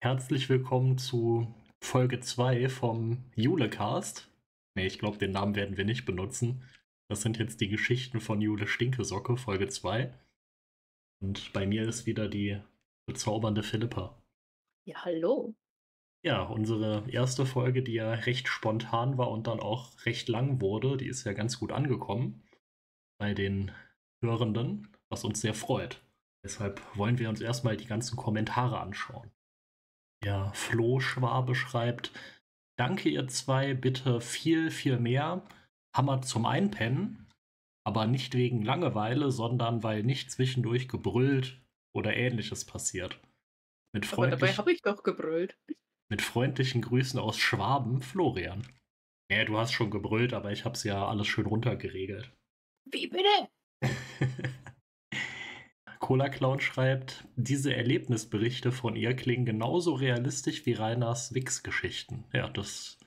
Herzlich willkommen zu Folge 2 vom Julecast. Ne, ich glaube, den Namen werden wir nicht benutzen. Das sind jetzt die Geschichten von Jule Stinkesocke, Folge 2. Und bei mir ist wieder die bezaubernde Philippa. Ja, hallo. Ja, unsere erste Folge, die ja recht spontan war und dann auch recht lang wurde, die ist ja ganz gut angekommen bei den Hörenden, was uns sehr freut. Deshalb wollen wir uns erstmal die ganzen Kommentare anschauen. Ja, Flo Schwabe schreibt, danke ihr zwei, bitte viel, viel mehr. Hammer zum Einpennen, aber nicht wegen Langeweile, sondern weil nicht zwischendurch gebrüllt oder ähnliches passiert. Mit aber dabei habe ich doch gebrüllt. Mit freundlichen Grüßen aus Schwaben, Florian. Ja, du hast schon gebrüllt, aber ich habe es ja alles schön runtergeregelt. Wie bitte? Cola Clown schreibt, diese Erlebnisberichte von ihr klingen genauso realistisch wie Rainers Wix-Geschichten. Ja, das,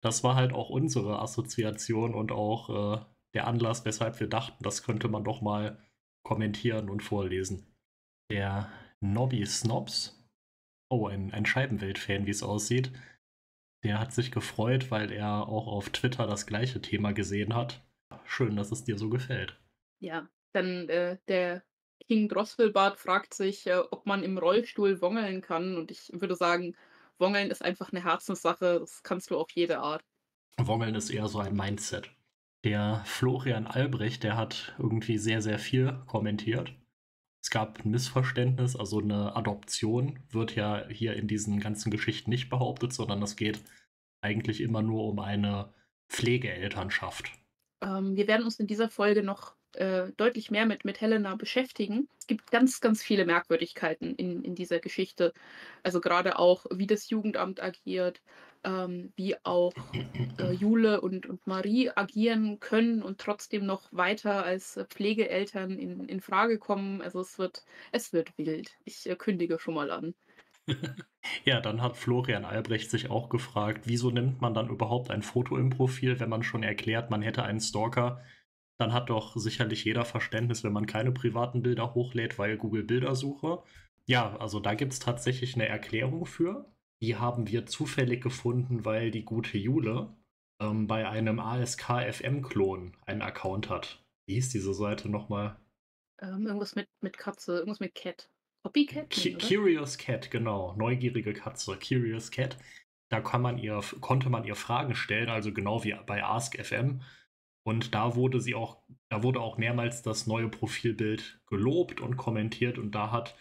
das war halt auch unsere Assoziation und auch äh, der Anlass, weshalb wir dachten, das könnte man doch mal kommentieren und vorlesen. Der Nobby Snobs, oh, ein, ein Scheibenwelt-Fan, wie es aussieht, der hat sich gefreut, weil er auch auf Twitter das gleiche Thema gesehen hat. Schön, dass es dir so gefällt. Ja, dann äh, der King Drosselbart fragt sich, äh, ob man im Rollstuhl wongeln kann. Und ich würde sagen, wongeln ist einfach eine Herzenssache. Das kannst du auf jede Art. Wongeln ist eher so ein Mindset. Der Florian Albrecht, der hat irgendwie sehr, sehr viel kommentiert. Es gab ein Missverständnis, also eine Adoption wird ja hier in diesen ganzen Geschichten nicht behauptet, sondern es geht eigentlich immer nur um eine Pflegeelternschaft. Ähm, wir werden uns in dieser Folge noch äh, deutlich mehr mit, mit Helena beschäftigen. Es gibt ganz, ganz viele Merkwürdigkeiten in, in dieser Geschichte. Also gerade auch, wie das Jugendamt agiert, ähm, wie auch äh, Jule und, und Marie agieren können und trotzdem noch weiter als Pflegeeltern in, in Frage kommen. Also es wird, es wird wild. Ich äh, kündige schon mal an. ja, dann hat Florian Albrecht sich auch gefragt, wieso nimmt man dann überhaupt ein Foto im Profil, wenn man schon erklärt, man hätte einen Stalker dann hat doch sicherlich jeder Verständnis, wenn man keine privaten Bilder hochlädt, weil Google Bildersuche. Ja, also da gibt es tatsächlich eine Erklärung für. Die haben wir zufällig gefunden, weil die gute Jule ähm, bei einem ASK-FM-Klon einen Account hat. Wie hieß diese Seite nochmal? Ähm, irgendwas mit, mit Katze, irgendwas mit Cat. Copycat? Curious Cat, genau. Neugierige Katze. Curious Cat. Da kann man ihr, konnte man ihr Fragen stellen, also genau wie bei AskFM. Und da wurde sie auch, da wurde auch mehrmals das neue Profilbild gelobt und kommentiert und da hat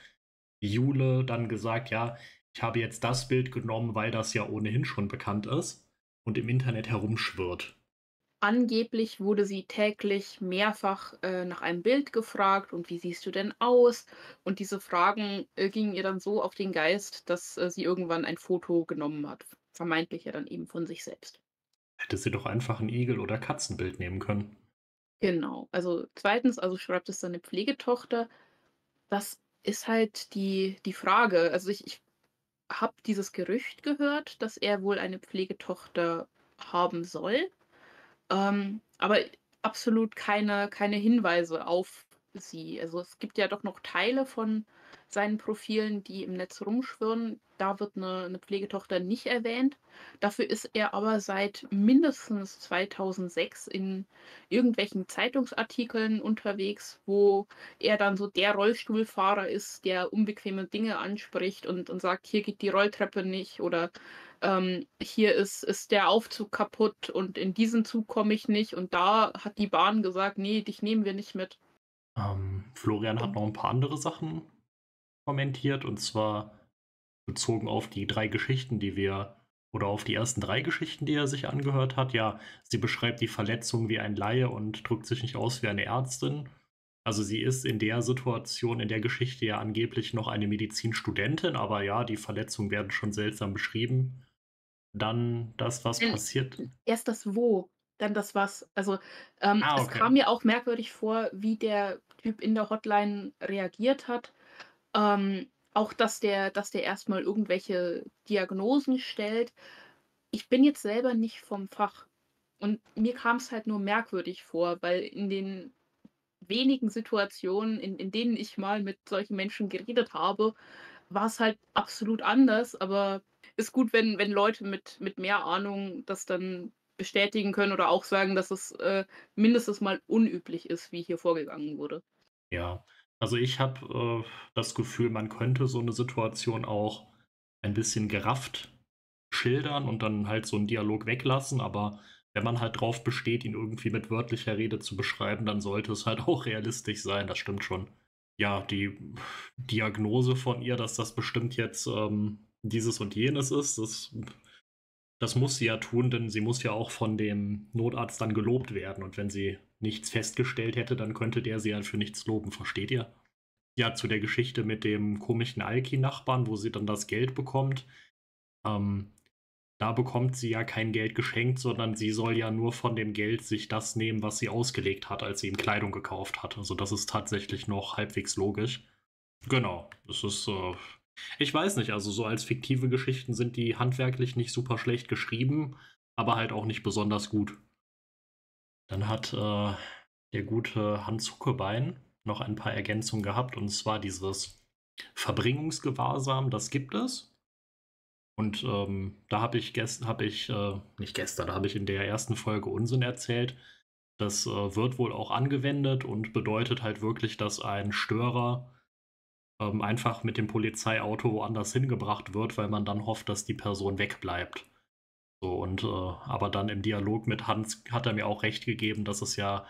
Jule dann gesagt, ja, ich habe jetzt das Bild genommen, weil das ja ohnehin schon bekannt ist und im Internet herumschwirrt. Angeblich wurde sie täglich mehrfach äh, nach einem Bild gefragt und wie siehst du denn aus? Und diese Fragen äh, gingen ihr dann so auf den Geist, dass äh, sie irgendwann ein Foto genommen hat. Vermeintlich ja dann eben von sich selbst. Hätte sie doch einfach ein Igel- oder Katzenbild nehmen können. Genau. Also zweitens, also schreibt es seine Pflegetochter. Das ist halt die, die Frage. Also ich, ich habe dieses Gerücht gehört, dass er wohl eine Pflegetochter haben soll. Ähm, aber absolut keine, keine Hinweise auf sie. Also es gibt ja doch noch Teile von seinen Profilen, die im Netz rumschwirren. Da wird eine, eine Pflegetochter nicht erwähnt. Dafür ist er aber seit mindestens 2006 in irgendwelchen Zeitungsartikeln unterwegs, wo er dann so der Rollstuhlfahrer ist, der unbequeme Dinge anspricht und, und sagt, hier geht die Rolltreppe nicht oder ähm, hier ist, ist der Aufzug kaputt und in diesen Zug komme ich nicht und da hat die Bahn gesagt, nee, dich nehmen wir nicht mit. Ähm, Florian hat noch ein paar andere Sachen kommentiert und zwar bezogen auf die drei Geschichten, die wir oder auf die ersten drei Geschichten, die er sich angehört hat. Ja, sie beschreibt die Verletzung wie ein Laie und drückt sich nicht aus wie eine Ärztin. Also sie ist in der Situation, in der Geschichte ja angeblich noch eine Medizinstudentin, aber ja, die Verletzungen werden schon seltsam beschrieben. Dann das, was äh, passiert. Erst das Wo, dann das Was. Also ähm, ah, okay. es kam mir auch merkwürdig vor, wie der Typ in der Hotline reagiert hat. Ähm, auch, dass der, dass der erstmal irgendwelche Diagnosen stellt. Ich bin jetzt selber nicht vom Fach. Und mir kam es halt nur merkwürdig vor, weil in den wenigen Situationen, in, in denen ich mal mit solchen Menschen geredet habe, war es halt absolut anders, aber ist gut, wenn wenn Leute mit mit mehr Ahnung das dann bestätigen können oder auch sagen, dass es, äh, mindestens mal unüblich ist, wie hier vorgegangen wurde. Ja, also ich habe, äh, das Gefühl, man könnte so eine Situation auch ein bisschen gerafft schildern und dann halt so einen Dialog weglassen, aber wenn man halt drauf besteht, ihn irgendwie mit wörtlicher Rede zu beschreiben, dann sollte es halt auch realistisch sein, das stimmt schon. Ja, die Diagnose von ihr, dass das bestimmt jetzt, ähm, dieses und jenes ist, das das muss sie ja tun, denn sie muss ja auch von dem Notarzt dann gelobt werden. Und wenn sie nichts festgestellt hätte, dann könnte der sie ja für nichts loben, versteht ihr? Ja, zu der Geschichte mit dem komischen Alki-Nachbarn, wo sie dann das Geld bekommt. Ähm, da bekommt sie ja kein Geld geschenkt, sondern sie soll ja nur von dem Geld sich das nehmen, was sie ausgelegt hat, als sie ihm Kleidung gekauft hat. Also das ist tatsächlich noch halbwegs logisch. Genau, das ist, äh, ich weiß nicht, also so als fiktive Geschichten sind die handwerklich nicht super schlecht geschrieben, aber halt auch nicht besonders gut. Dann hat äh, der gute Hans Huckebein noch ein paar Ergänzungen gehabt, und zwar dieses Verbringungsgewahrsam, das gibt es. Und ähm, da habe ich, gest hab ich äh, nicht gestern, da habe ich in der ersten Folge Unsinn erzählt. Das äh, wird wohl auch angewendet und bedeutet halt wirklich, dass ein Störer ähm, einfach mit dem Polizeiauto woanders hingebracht wird, weil man dann hofft, dass die Person wegbleibt. So, und äh, aber dann im Dialog mit Hans hat er mir auch recht gegeben, dass es ja,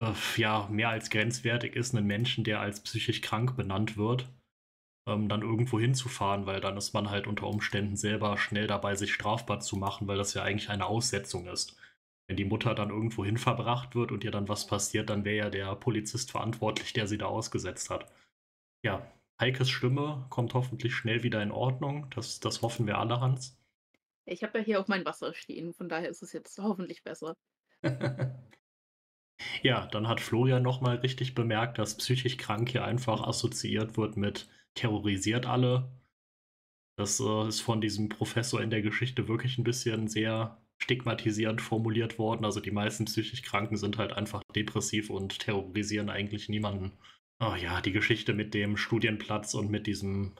äh, ja mehr als grenzwertig ist, einen Menschen, der als psychisch krank benannt wird, ähm, dann irgendwo hinzufahren, weil dann ist man halt unter Umständen selber schnell dabei, sich strafbar zu machen, weil das ja eigentlich eine Aussetzung ist. Wenn die Mutter dann irgendwo hin verbracht wird und ihr dann was passiert, dann wäre ja der Polizist verantwortlich, der sie da ausgesetzt hat. Ja, Heikes Stimme kommt hoffentlich schnell wieder in Ordnung. Das, das hoffen wir alle, Hans. Ich habe ja hier auch mein Wasser stehen, von daher ist es jetzt hoffentlich besser. ja, dann hat Florian nochmal richtig bemerkt, dass psychisch krank hier einfach assoziiert wird mit terrorisiert alle. Das äh, ist von diesem Professor in der Geschichte wirklich ein bisschen sehr stigmatisierend formuliert worden. Also die meisten psychisch Kranken sind halt einfach depressiv und terrorisieren eigentlich niemanden. Oh ja, die Geschichte mit dem Studienplatz und mit diesem,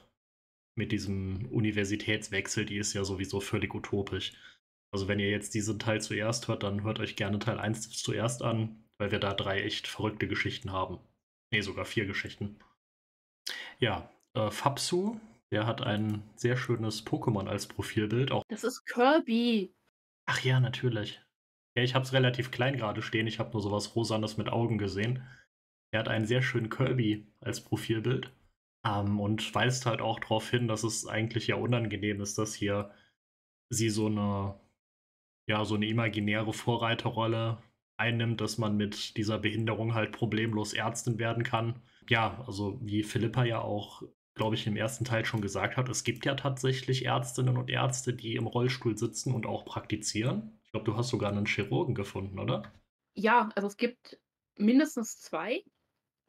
mit diesem Universitätswechsel, die ist ja sowieso völlig utopisch. Also wenn ihr jetzt diesen Teil zuerst hört, dann hört euch gerne Teil 1 zuerst an, weil wir da drei echt verrückte Geschichten haben. Nee, sogar vier Geschichten. Ja, äh, Fabsu, der hat ein sehr schönes Pokémon als Profilbild. Auch das ist Kirby. Ach ja, natürlich. Ja, ich habe es relativ klein gerade stehen. Ich habe nur sowas Rosanes mit Augen gesehen. Er hat einen sehr schönen Kirby als Profilbild ähm, und weist halt auch darauf hin, dass es eigentlich ja unangenehm ist, dass hier sie so eine, ja, so eine imaginäre Vorreiterrolle einnimmt, dass man mit dieser Behinderung halt problemlos Ärztin werden kann. Ja, also wie Philippa ja auch glaube ich, im ersten Teil schon gesagt hat, es gibt ja tatsächlich Ärztinnen und Ärzte, die im Rollstuhl sitzen und auch praktizieren. Ich glaube, du hast sogar einen Chirurgen gefunden, oder? Ja, also es gibt mindestens zwei.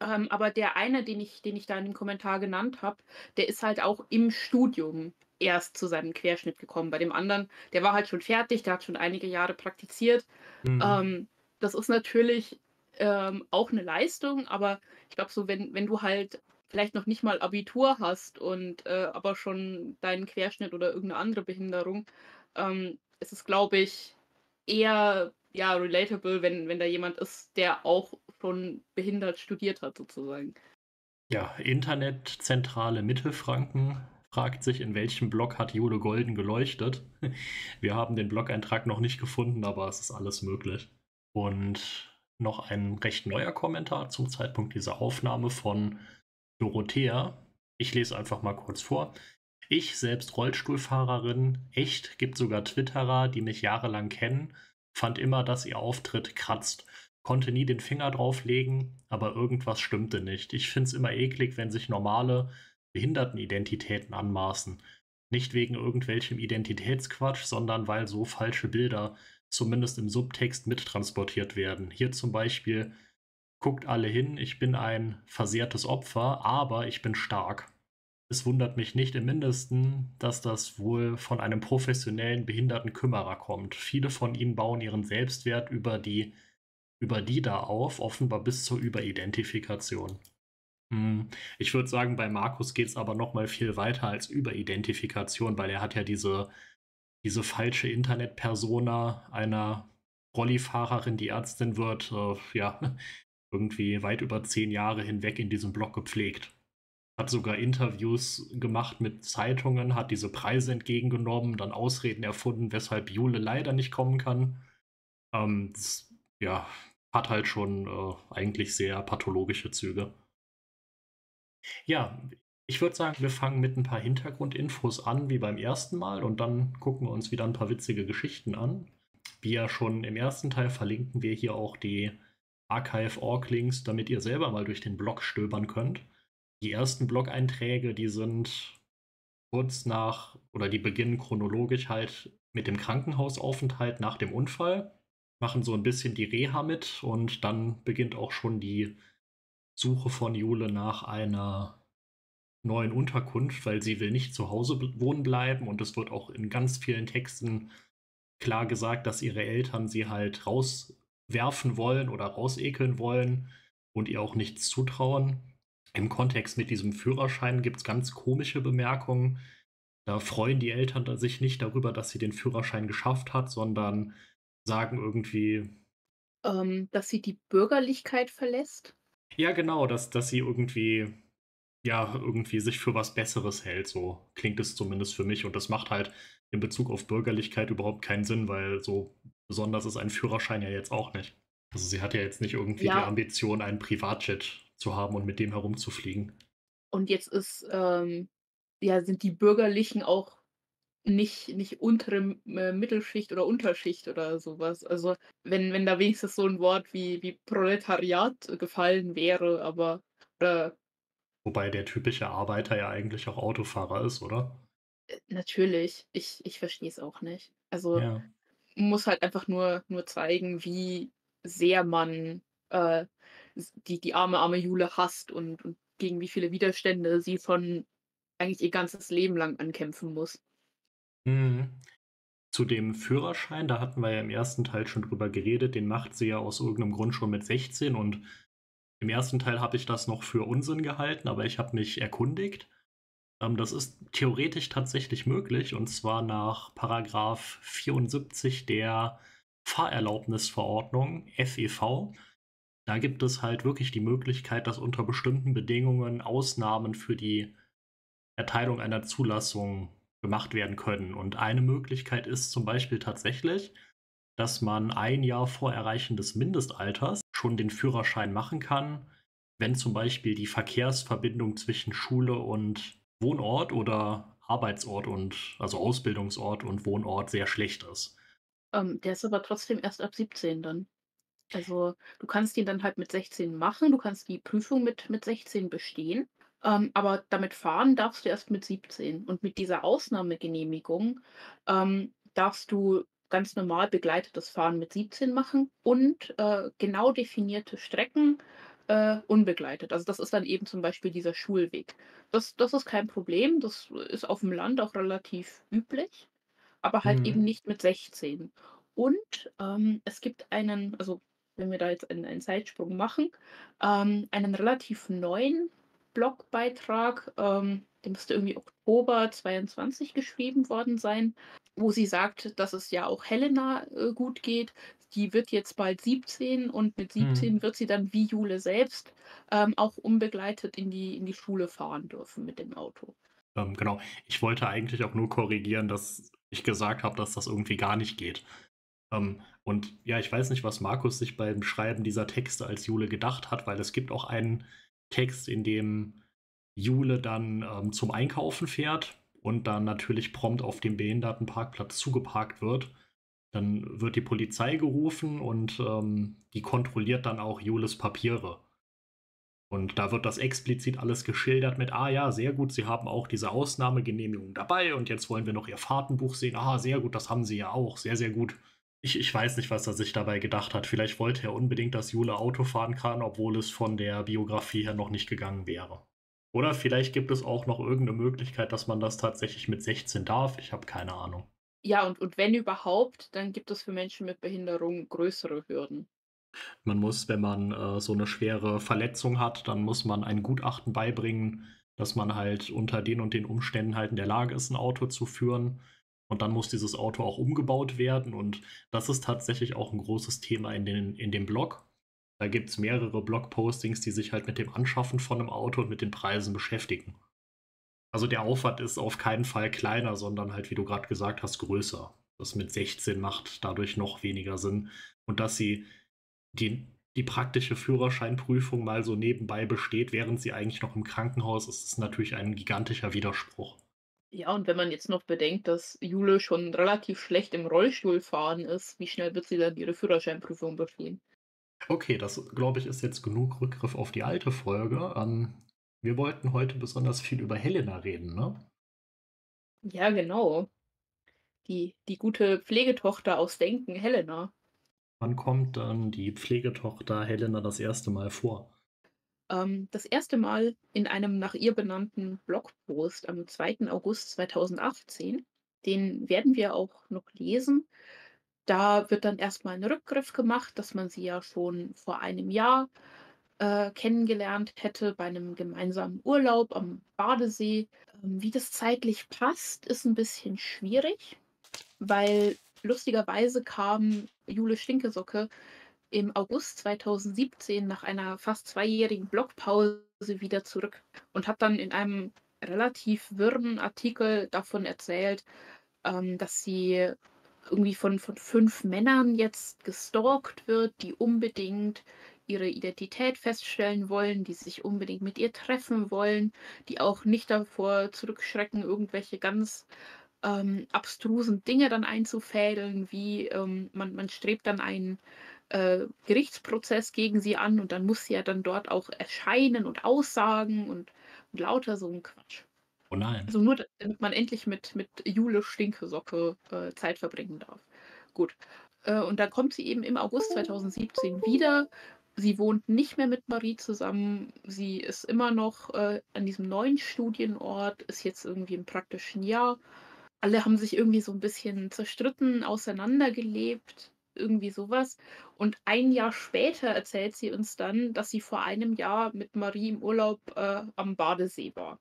Ähm, aber der eine, den ich, den ich da in dem Kommentar genannt habe, der ist halt auch im Studium erst zu seinem Querschnitt gekommen. Bei dem anderen, der war halt schon fertig, der hat schon einige Jahre praktiziert. Mhm. Ähm, das ist natürlich ähm, auch eine Leistung, aber ich glaube, so, wenn, wenn du halt vielleicht noch nicht mal Abitur hast und äh, aber schon deinen Querschnitt oder irgendeine andere Behinderung, ähm, ist es, glaube ich, eher ja, relatable, wenn, wenn da jemand ist, der auch schon behindert studiert hat, sozusagen. Ja, Internetzentrale Mittelfranken fragt sich, in welchem Blog hat Jule Golden geleuchtet. Wir haben den Blog-Eintrag noch nicht gefunden, aber es ist alles möglich. Und noch ein recht neuer Kommentar zum Zeitpunkt dieser Aufnahme von Dorothea. Ich lese einfach mal kurz vor. Ich, selbst Rollstuhlfahrerin, echt, gibt sogar Twitterer, die mich jahrelang kennen, fand immer, dass ihr Auftritt kratzt. Konnte nie den Finger drauflegen, aber irgendwas stimmte nicht. Ich find's immer eklig, wenn sich normale Behindertenidentitäten anmaßen. Nicht wegen irgendwelchem Identitätsquatsch, sondern weil so falsche Bilder zumindest im Subtext mittransportiert werden. Hier zum Beispiel guckt alle hin, ich bin ein versehrtes Opfer, aber ich bin stark. Es wundert mich nicht im mindesten, dass das wohl von einem professionellen Behindertenkümmerer kommt. Viele von ihnen bauen ihren Selbstwert über die, über die da auf, offenbar bis zur Überidentifikation. Hm, ich würde sagen, bei Markus geht's aber noch mal viel weiter als Überidentifikation, weil er hat ja diese diese falsche Internet-Persona einer Rollifahrerin, die Ärztin wird, äh, ja, irgendwie weit über 10 Jahre hinweg in diesem Blog gepflegt. Hat sogar Interviews gemacht mit Zeitungen, hat diese Preise entgegengenommen, dann Ausreden erfunden, weshalb Jule leider nicht kommen kann. Ähm, das, ja, hat halt schon äh, eigentlich sehr pathologische Züge. Ja, ich würde sagen, wir fangen mit ein paar Hintergrundinfos an, wie beim ersten Mal, und dann gucken wir uns wieder ein paar witzige Geschichten an. Wie ja schon im ersten Teil verlinken wir hier auch die Archive-Org-Links, damit ihr selber mal durch den Blog stöbern könnt. Die ersten Blog-Einträge, die sind kurz nach, oder die beginnen chronologisch halt mit dem Krankenhausaufenthalt nach dem Unfall, machen so ein bisschen die Reha mit und dann beginnt auch schon die Suche von Jule nach einer neuen Unterkunft, weil sie will nicht zu Hause wohnen bleiben und es wird auch in ganz vielen Texten klar gesagt, dass ihre Eltern sie halt rauswerfen wollen oder rausekeln wollen und ihr auch nichts zutrauen. Im Kontext mit diesem Führerschein gibt es ganz komische Bemerkungen. Da freuen die Eltern sich nicht darüber, dass sie den Führerschein geschafft hat, sondern sagen irgendwie. Ähm, dass sie die Bürgerlichkeit verlässt? Ja, genau, dass, dass sie irgendwie ja, irgendwie sich für was Besseres hält. So klingt es zumindest für mich. Und das macht halt in Bezug auf Bürgerlichkeit überhaupt keinen Sinn, weil so besonders ist ein Führerschein ja jetzt auch nicht. Also sie hat ja jetzt nicht irgendwie ja. die Ambition, einen Privatjet zu haben und mit dem herumzufliegen. Und jetzt ist, ähm, ja, sind die Bürgerlichen auch nicht, nicht untere äh, Mittelschicht oder Unterschicht oder sowas. Also wenn, wenn da wenigstens so ein Wort wie, wie Proletariat gefallen wäre, aber oder Wobei der typische Arbeiter ja eigentlich auch Autofahrer ist, oder? Äh, natürlich. Ich ich verstehe es auch nicht. Also, Ja. muss halt einfach nur nur zeigen, wie sehr man, äh, die die arme, arme Jule hasst und und gegen wie viele Widerstände sie von eigentlich ihr ganzes Leben lang ankämpfen muss. Mhm. Zu dem Führerschein, da hatten wir ja im ersten Teil schon drüber geredet, den macht sie ja aus irgendeinem Grund schon mit 16 und im ersten Teil habe ich das noch für Unsinn gehalten, aber ich habe mich erkundigt. Ähm, das ist theoretisch tatsächlich möglich und zwar nach Paragraph 74 der Fahrerlaubnisverordnung FEV. Da gibt es halt wirklich die Möglichkeit, dass unter bestimmten Bedingungen Ausnahmen für die Erteilung einer Zulassung gemacht werden können. Und eine Möglichkeit ist zum Beispiel tatsächlich, dass man ein Jahr vor Erreichen des Mindestalters schon den Führerschein machen kann, wenn zum Beispiel die Verkehrsverbindung zwischen Schule und Wohnort oder Arbeitsort und also Ausbildungsort und Wohnort sehr schlecht ist. Ähm, der ist aber trotzdem erst ab 17 dann. Also du kannst ihn dann halt mit 16 machen, du kannst die Prüfung mit, mit 16 bestehen, ähm, aber damit fahren darfst du erst mit 17. Und mit dieser Ausnahmegenehmigung ähm, darfst du ganz normal begleitetes Fahren mit 17 machen und äh, genau definierte Strecken äh, unbegleitet. Also das ist dann eben zum Beispiel dieser Schulweg. Das, das ist kein Problem, das ist auf dem Land auch relativ üblich, aber halt mhm. eben nicht mit 16. Und ähm, es gibt einen, also wenn wir da jetzt einen, einen Zeitsprung machen, ähm, einen relativ neuen Blogbeitrag, ähm, der müsste irgendwie Oktober 22 geschrieben worden sein, wo sie sagt, dass es ja auch Helena äh, gut geht. Die wird jetzt bald 17 und mit 17 mhm. wird sie dann wie Jule selbst ähm, auch unbegleitet in die, in die Schule fahren dürfen mit dem Auto. Ähm, genau. Ich wollte eigentlich auch nur korrigieren, dass ich gesagt habe, dass das irgendwie gar nicht geht. Ähm, und ja, ich weiß nicht, was Markus sich beim Schreiben dieser Texte als Jule gedacht hat, weil es gibt auch einen Text, in dem Jule dann ähm, zum Einkaufen fährt und dann natürlich prompt auf dem Behindertenparkplatz zugeparkt wird. Dann wird die Polizei gerufen und ähm, die kontrolliert dann auch Jules Papiere. Und da wird das explizit alles geschildert mit, ah ja, sehr gut, Sie haben auch diese Ausnahmegenehmigung dabei und jetzt wollen wir noch Ihr Fahrtenbuch sehen. Ah, sehr gut, das haben Sie ja auch, sehr, sehr gut. Ich, ich weiß nicht, was er sich dabei gedacht hat. Vielleicht wollte er unbedingt, dass Jule Auto fahren kann, obwohl es von der Biografie her noch nicht gegangen wäre. Oder vielleicht gibt es auch noch irgendeine Möglichkeit, dass man das tatsächlich mit 16 darf. Ich habe keine Ahnung. Ja, und, und wenn überhaupt, dann gibt es für Menschen mit Behinderung größere Hürden. Man muss, wenn man äh, so eine schwere Verletzung hat, dann muss man ein Gutachten beibringen, dass man halt unter den und den Umständen halt in der Lage ist, ein Auto zu führen. Und dann muss dieses Auto auch umgebaut werden. Und das ist tatsächlich auch ein großes Thema in, den, in dem Blog. Da gibt es mehrere Blogpostings, die sich halt mit dem Anschaffen von einem Auto und mit den Preisen beschäftigen. Also der Aufwand ist auf keinen Fall kleiner, sondern halt, wie du gerade gesagt hast, größer. Das mit 16 macht dadurch noch weniger Sinn. Und dass sie die, die praktische Führerscheinprüfung mal so nebenbei besteht, während sie eigentlich noch im Krankenhaus ist, ist natürlich ein gigantischer Widerspruch. Ja, und wenn man jetzt noch bedenkt, dass Jule schon relativ schlecht im Rollstuhl fahren ist, wie schnell wird sie dann ihre Führerscheinprüfung bestehen? Okay, das glaube ich ist jetzt genug Rückgriff auf die alte Folge. Ähm, wir wollten heute besonders viel über Helena reden, ne? Ja, genau. Die, die gute Pflegetochter aus Denken, Helena. Wann kommt dann die Pflegetochter Helena das erste Mal vor? Ähm, das erste Mal in einem nach ihr benannten Blogpost am 2. August 2018. Den werden wir auch noch lesen. Da wird dann erstmal ein Rückgriff gemacht, dass man sie ja schon vor einem Jahr äh, kennengelernt hätte bei einem gemeinsamen Urlaub am Badesee. Ähm, wie das zeitlich passt, ist ein bisschen schwierig, weil lustigerweise kam Jule Stinkesocke im August 2017 nach einer fast zweijährigen Blogpause wieder zurück und hat dann in einem relativ wirren Artikel davon erzählt, ähm, dass sie irgendwie von, von fünf Männern jetzt gestalkt wird, die unbedingt ihre Identität feststellen wollen, die sich unbedingt mit ihr treffen wollen, die auch nicht davor zurückschrecken, irgendwelche ganz ähm, abstrusen Dinge dann einzufädeln, wie ähm, man, man strebt dann einen äh, Gerichtsprozess gegen sie an und dann muss sie ja dann dort auch erscheinen und aussagen und, und lauter so ein Quatsch. Oh nein. Also nur, damit man endlich mit, mit Jule Stinkesocke äh, Zeit verbringen darf. Gut. Äh, und dann kommt sie eben im August 2017 wieder. Sie wohnt nicht mehr mit Marie zusammen. Sie ist immer noch äh, an diesem neuen Studienort, ist jetzt irgendwie im praktischen Jahr. Alle haben sich irgendwie so ein bisschen zerstritten, auseinandergelebt, irgendwie sowas. Und ein Jahr später erzählt sie uns dann, dass sie vor einem Jahr mit Marie im Urlaub äh, am Badesee war.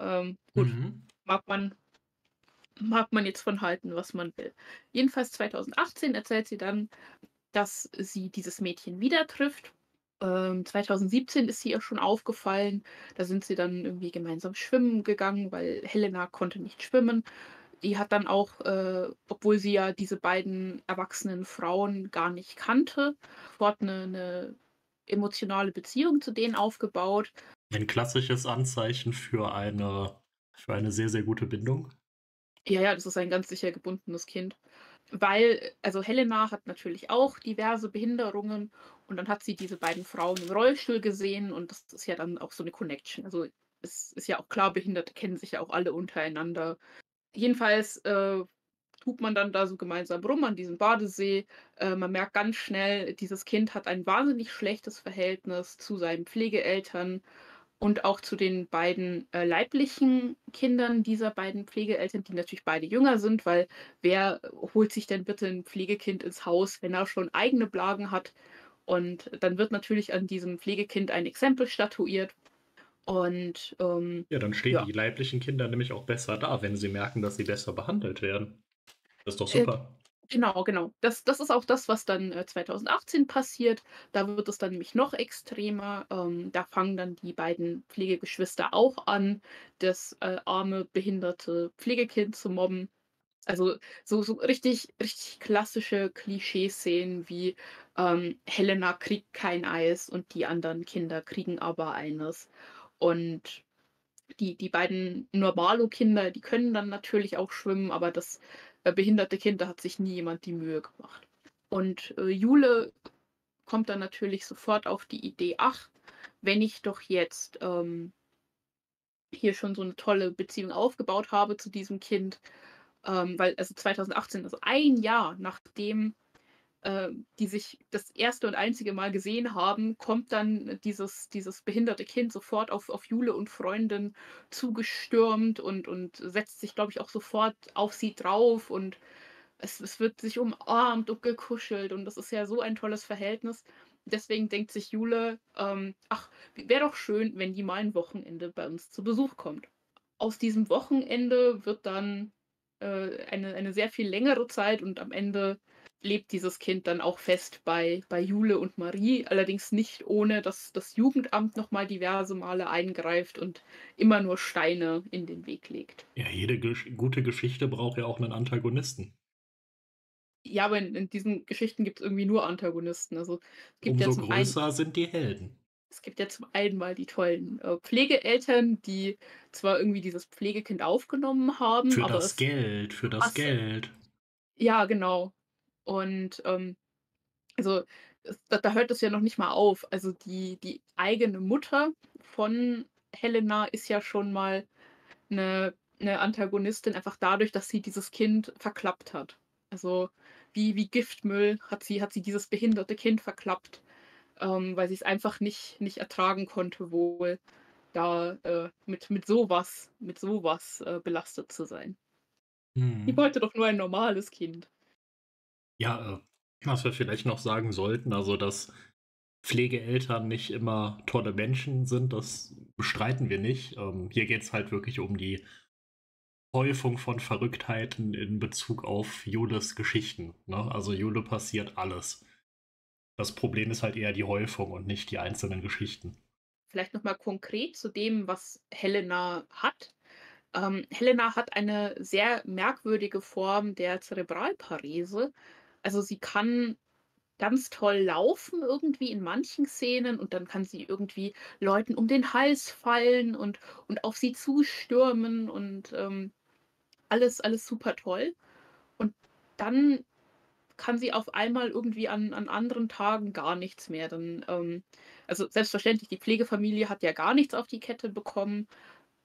Ähm, gut, mhm. mag man mag man jetzt von halten, was man will. Jedenfalls 2018 erzählt sie dann, dass sie dieses Mädchen wieder trifft. Ähm, 2017 ist sie ihr schon aufgefallen. Da sind sie dann irgendwie gemeinsam schwimmen gegangen, weil Helena konnte nicht schwimmen. Die hat dann auch, äh, obwohl sie ja diese beiden erwachsenen Frauen gar nicht kannte, sofort eine, eine emotionale Beziehung zu denen aufgebaut. Ein klassisches Anzeichen für eine, für eine sehr, sehr gute Bindung. Ja, ja, das ist ein ganz sicher gebundenes Kind. Weil, also Helena hat natürlich auch diverse Behinderungen und dann hat sie diese beiden Frauen im Rollstuhl gesehen und das ist ja dann auch so eine Connection. Also es ist ja auch klar, Behinderte kennen sich ja auch alle untereinander. Jedenfalls äh, tut man dann da so gemeinsam rum an diesem Badesee. Äh, man merkt ganz schnell, dieses Kind hat ein wahnsinnig schlechtes Verhältnis zu seinen Pflegeeltern und auch zu den beiden äh, leiblichen Kindern dieser beiden Pflegeeltern, die natürlich beide jünger sind, weil wer holt sich denn bitte ein Pflegekind ins Haus, wenn er schon eigene Blagen hat? Und dann wird natürlich an diesem Pflegekind ein Exempel statuiert. Und ähm, ja, dann stehen ja. die leiblichen Kinder nämlich auch besser da, wenn sie merken, dass sie besser behandelt werden. Das ist doch äh, super. Genau, genau. Das, das ist auch das, was dann äh, 2018 passiert. Da wird es dann nämlich noch extremer. Ähm, da fangen dann die beiden Pflegegeschwister auch an, das äh, arme, behinderte Pflegekind zu mobben. Also so, so richtig, richtig klassische Klischeeszenen wie ähm, Helena kriegt kein Eis und die anderen Kinder kriegen aber eines. Und die, die beiden Normalo-Kinder, die können dann natürlich auch schwimmen, aber das äh, behinderte Kinder hat sich nie jemand die Mühe gemacht. Und äh, Jule kommt dann natürlich sofort auf die Idee, ach, wenn ich doch jetzt ähm, hier schon so eine tolle Beziehung aufgebaut habe zu diesem Kind, ähm, weil also 2018, also ein Jahr nachdem äh, die sich das erste und einzige Mal gesehen haben, kommt dann dieses, dieses behinderte Kind sofort auf, auf Jule und Freundin zugestürmt und, und setzt sich, glaube ich, auch sofort auf sie drauf und es es wird sich umarmt und gekuschelt und das ist ja so ein tolles Verhältnis. Deswegen denkt sich Jule, ähm: „Ach, wäre doch schön, wenn die mal 'n Wochenende bei uns zu Besuch kommt.“ Aus diesem Wochenende wird dann, äh, eine eine sehr viel längere Zeit und am Ende lebt dieses Kind dann auch fest bei bei Jule und Marie, allerdings nicht ohne, dass das Jugendamt noch mal diverse Male eingreift und immer nur Steine in den Weg legt. Ja, jede Gesch gute Geschichte braucht ja auch 'nen Antagonisten. Ja, aber in in diesen Geschichten gibt's irgendwie nur Antagonisten. Also, es gibt ja Umso zum einen größer sind die Helden. es gibt ja zum einen mal die tollen, äh, Pflegeeltern, die zwar irgendwie dieses Pflegekind aufgenommen haben, Für aber das es Geld, für das. Geld. Ja, genau. Und, ähm, also, es da hört es ja noch nicht mal auf. Also, die die eigene Mutter von Helena ist ja schon mal 'ne 'ne Antagonistin, einfach dadurch, dass sie dieses Kind verklappt hat. Also, wie wie Giftmüll hat sie hat sie dieses behinderte Kind verklappt, ähm, weil sie's einfach nicht nicht ertragen konnte wohl, da, äh, mit mit so was mit so was, äh, belastet zu sein. Die Mhm. wollte doch nur ein normales Kind. Ja, äh, was wir vielleicht noch sagen sollten, also, dass Pflegeeltern nicht immer tolle Menschen sind, das bestreiten wir nicht. Ähm, hier geht's halt wirklich um die Häufung von Verrücktheiten in Bezug auf Jules Geschichten, ne? Also, Jule passiert alles. Das Problem ist halt eher die Häufung und nicht die einzelnen Geschichten. Vielleicht noch mal konkret zu dem, was Helena hat. Ähm, Helena hat eine sehr merkwürdige Form der Zerebralparese. Also, sie kann ganz toll laufen irgendwie in manchen Szenen und dann kann sie irgendwie Leuten um den Hals fallen und und auf sie zustürmen und, ähm, alles alles super toll. Und dann kann sie auf einmal irgendwie an an anderen Tagen gar nichts mehr. Dann, ähm also, selbstverständlich, die Pflegefamilie hat ja gar nichts auf die Kette bekommen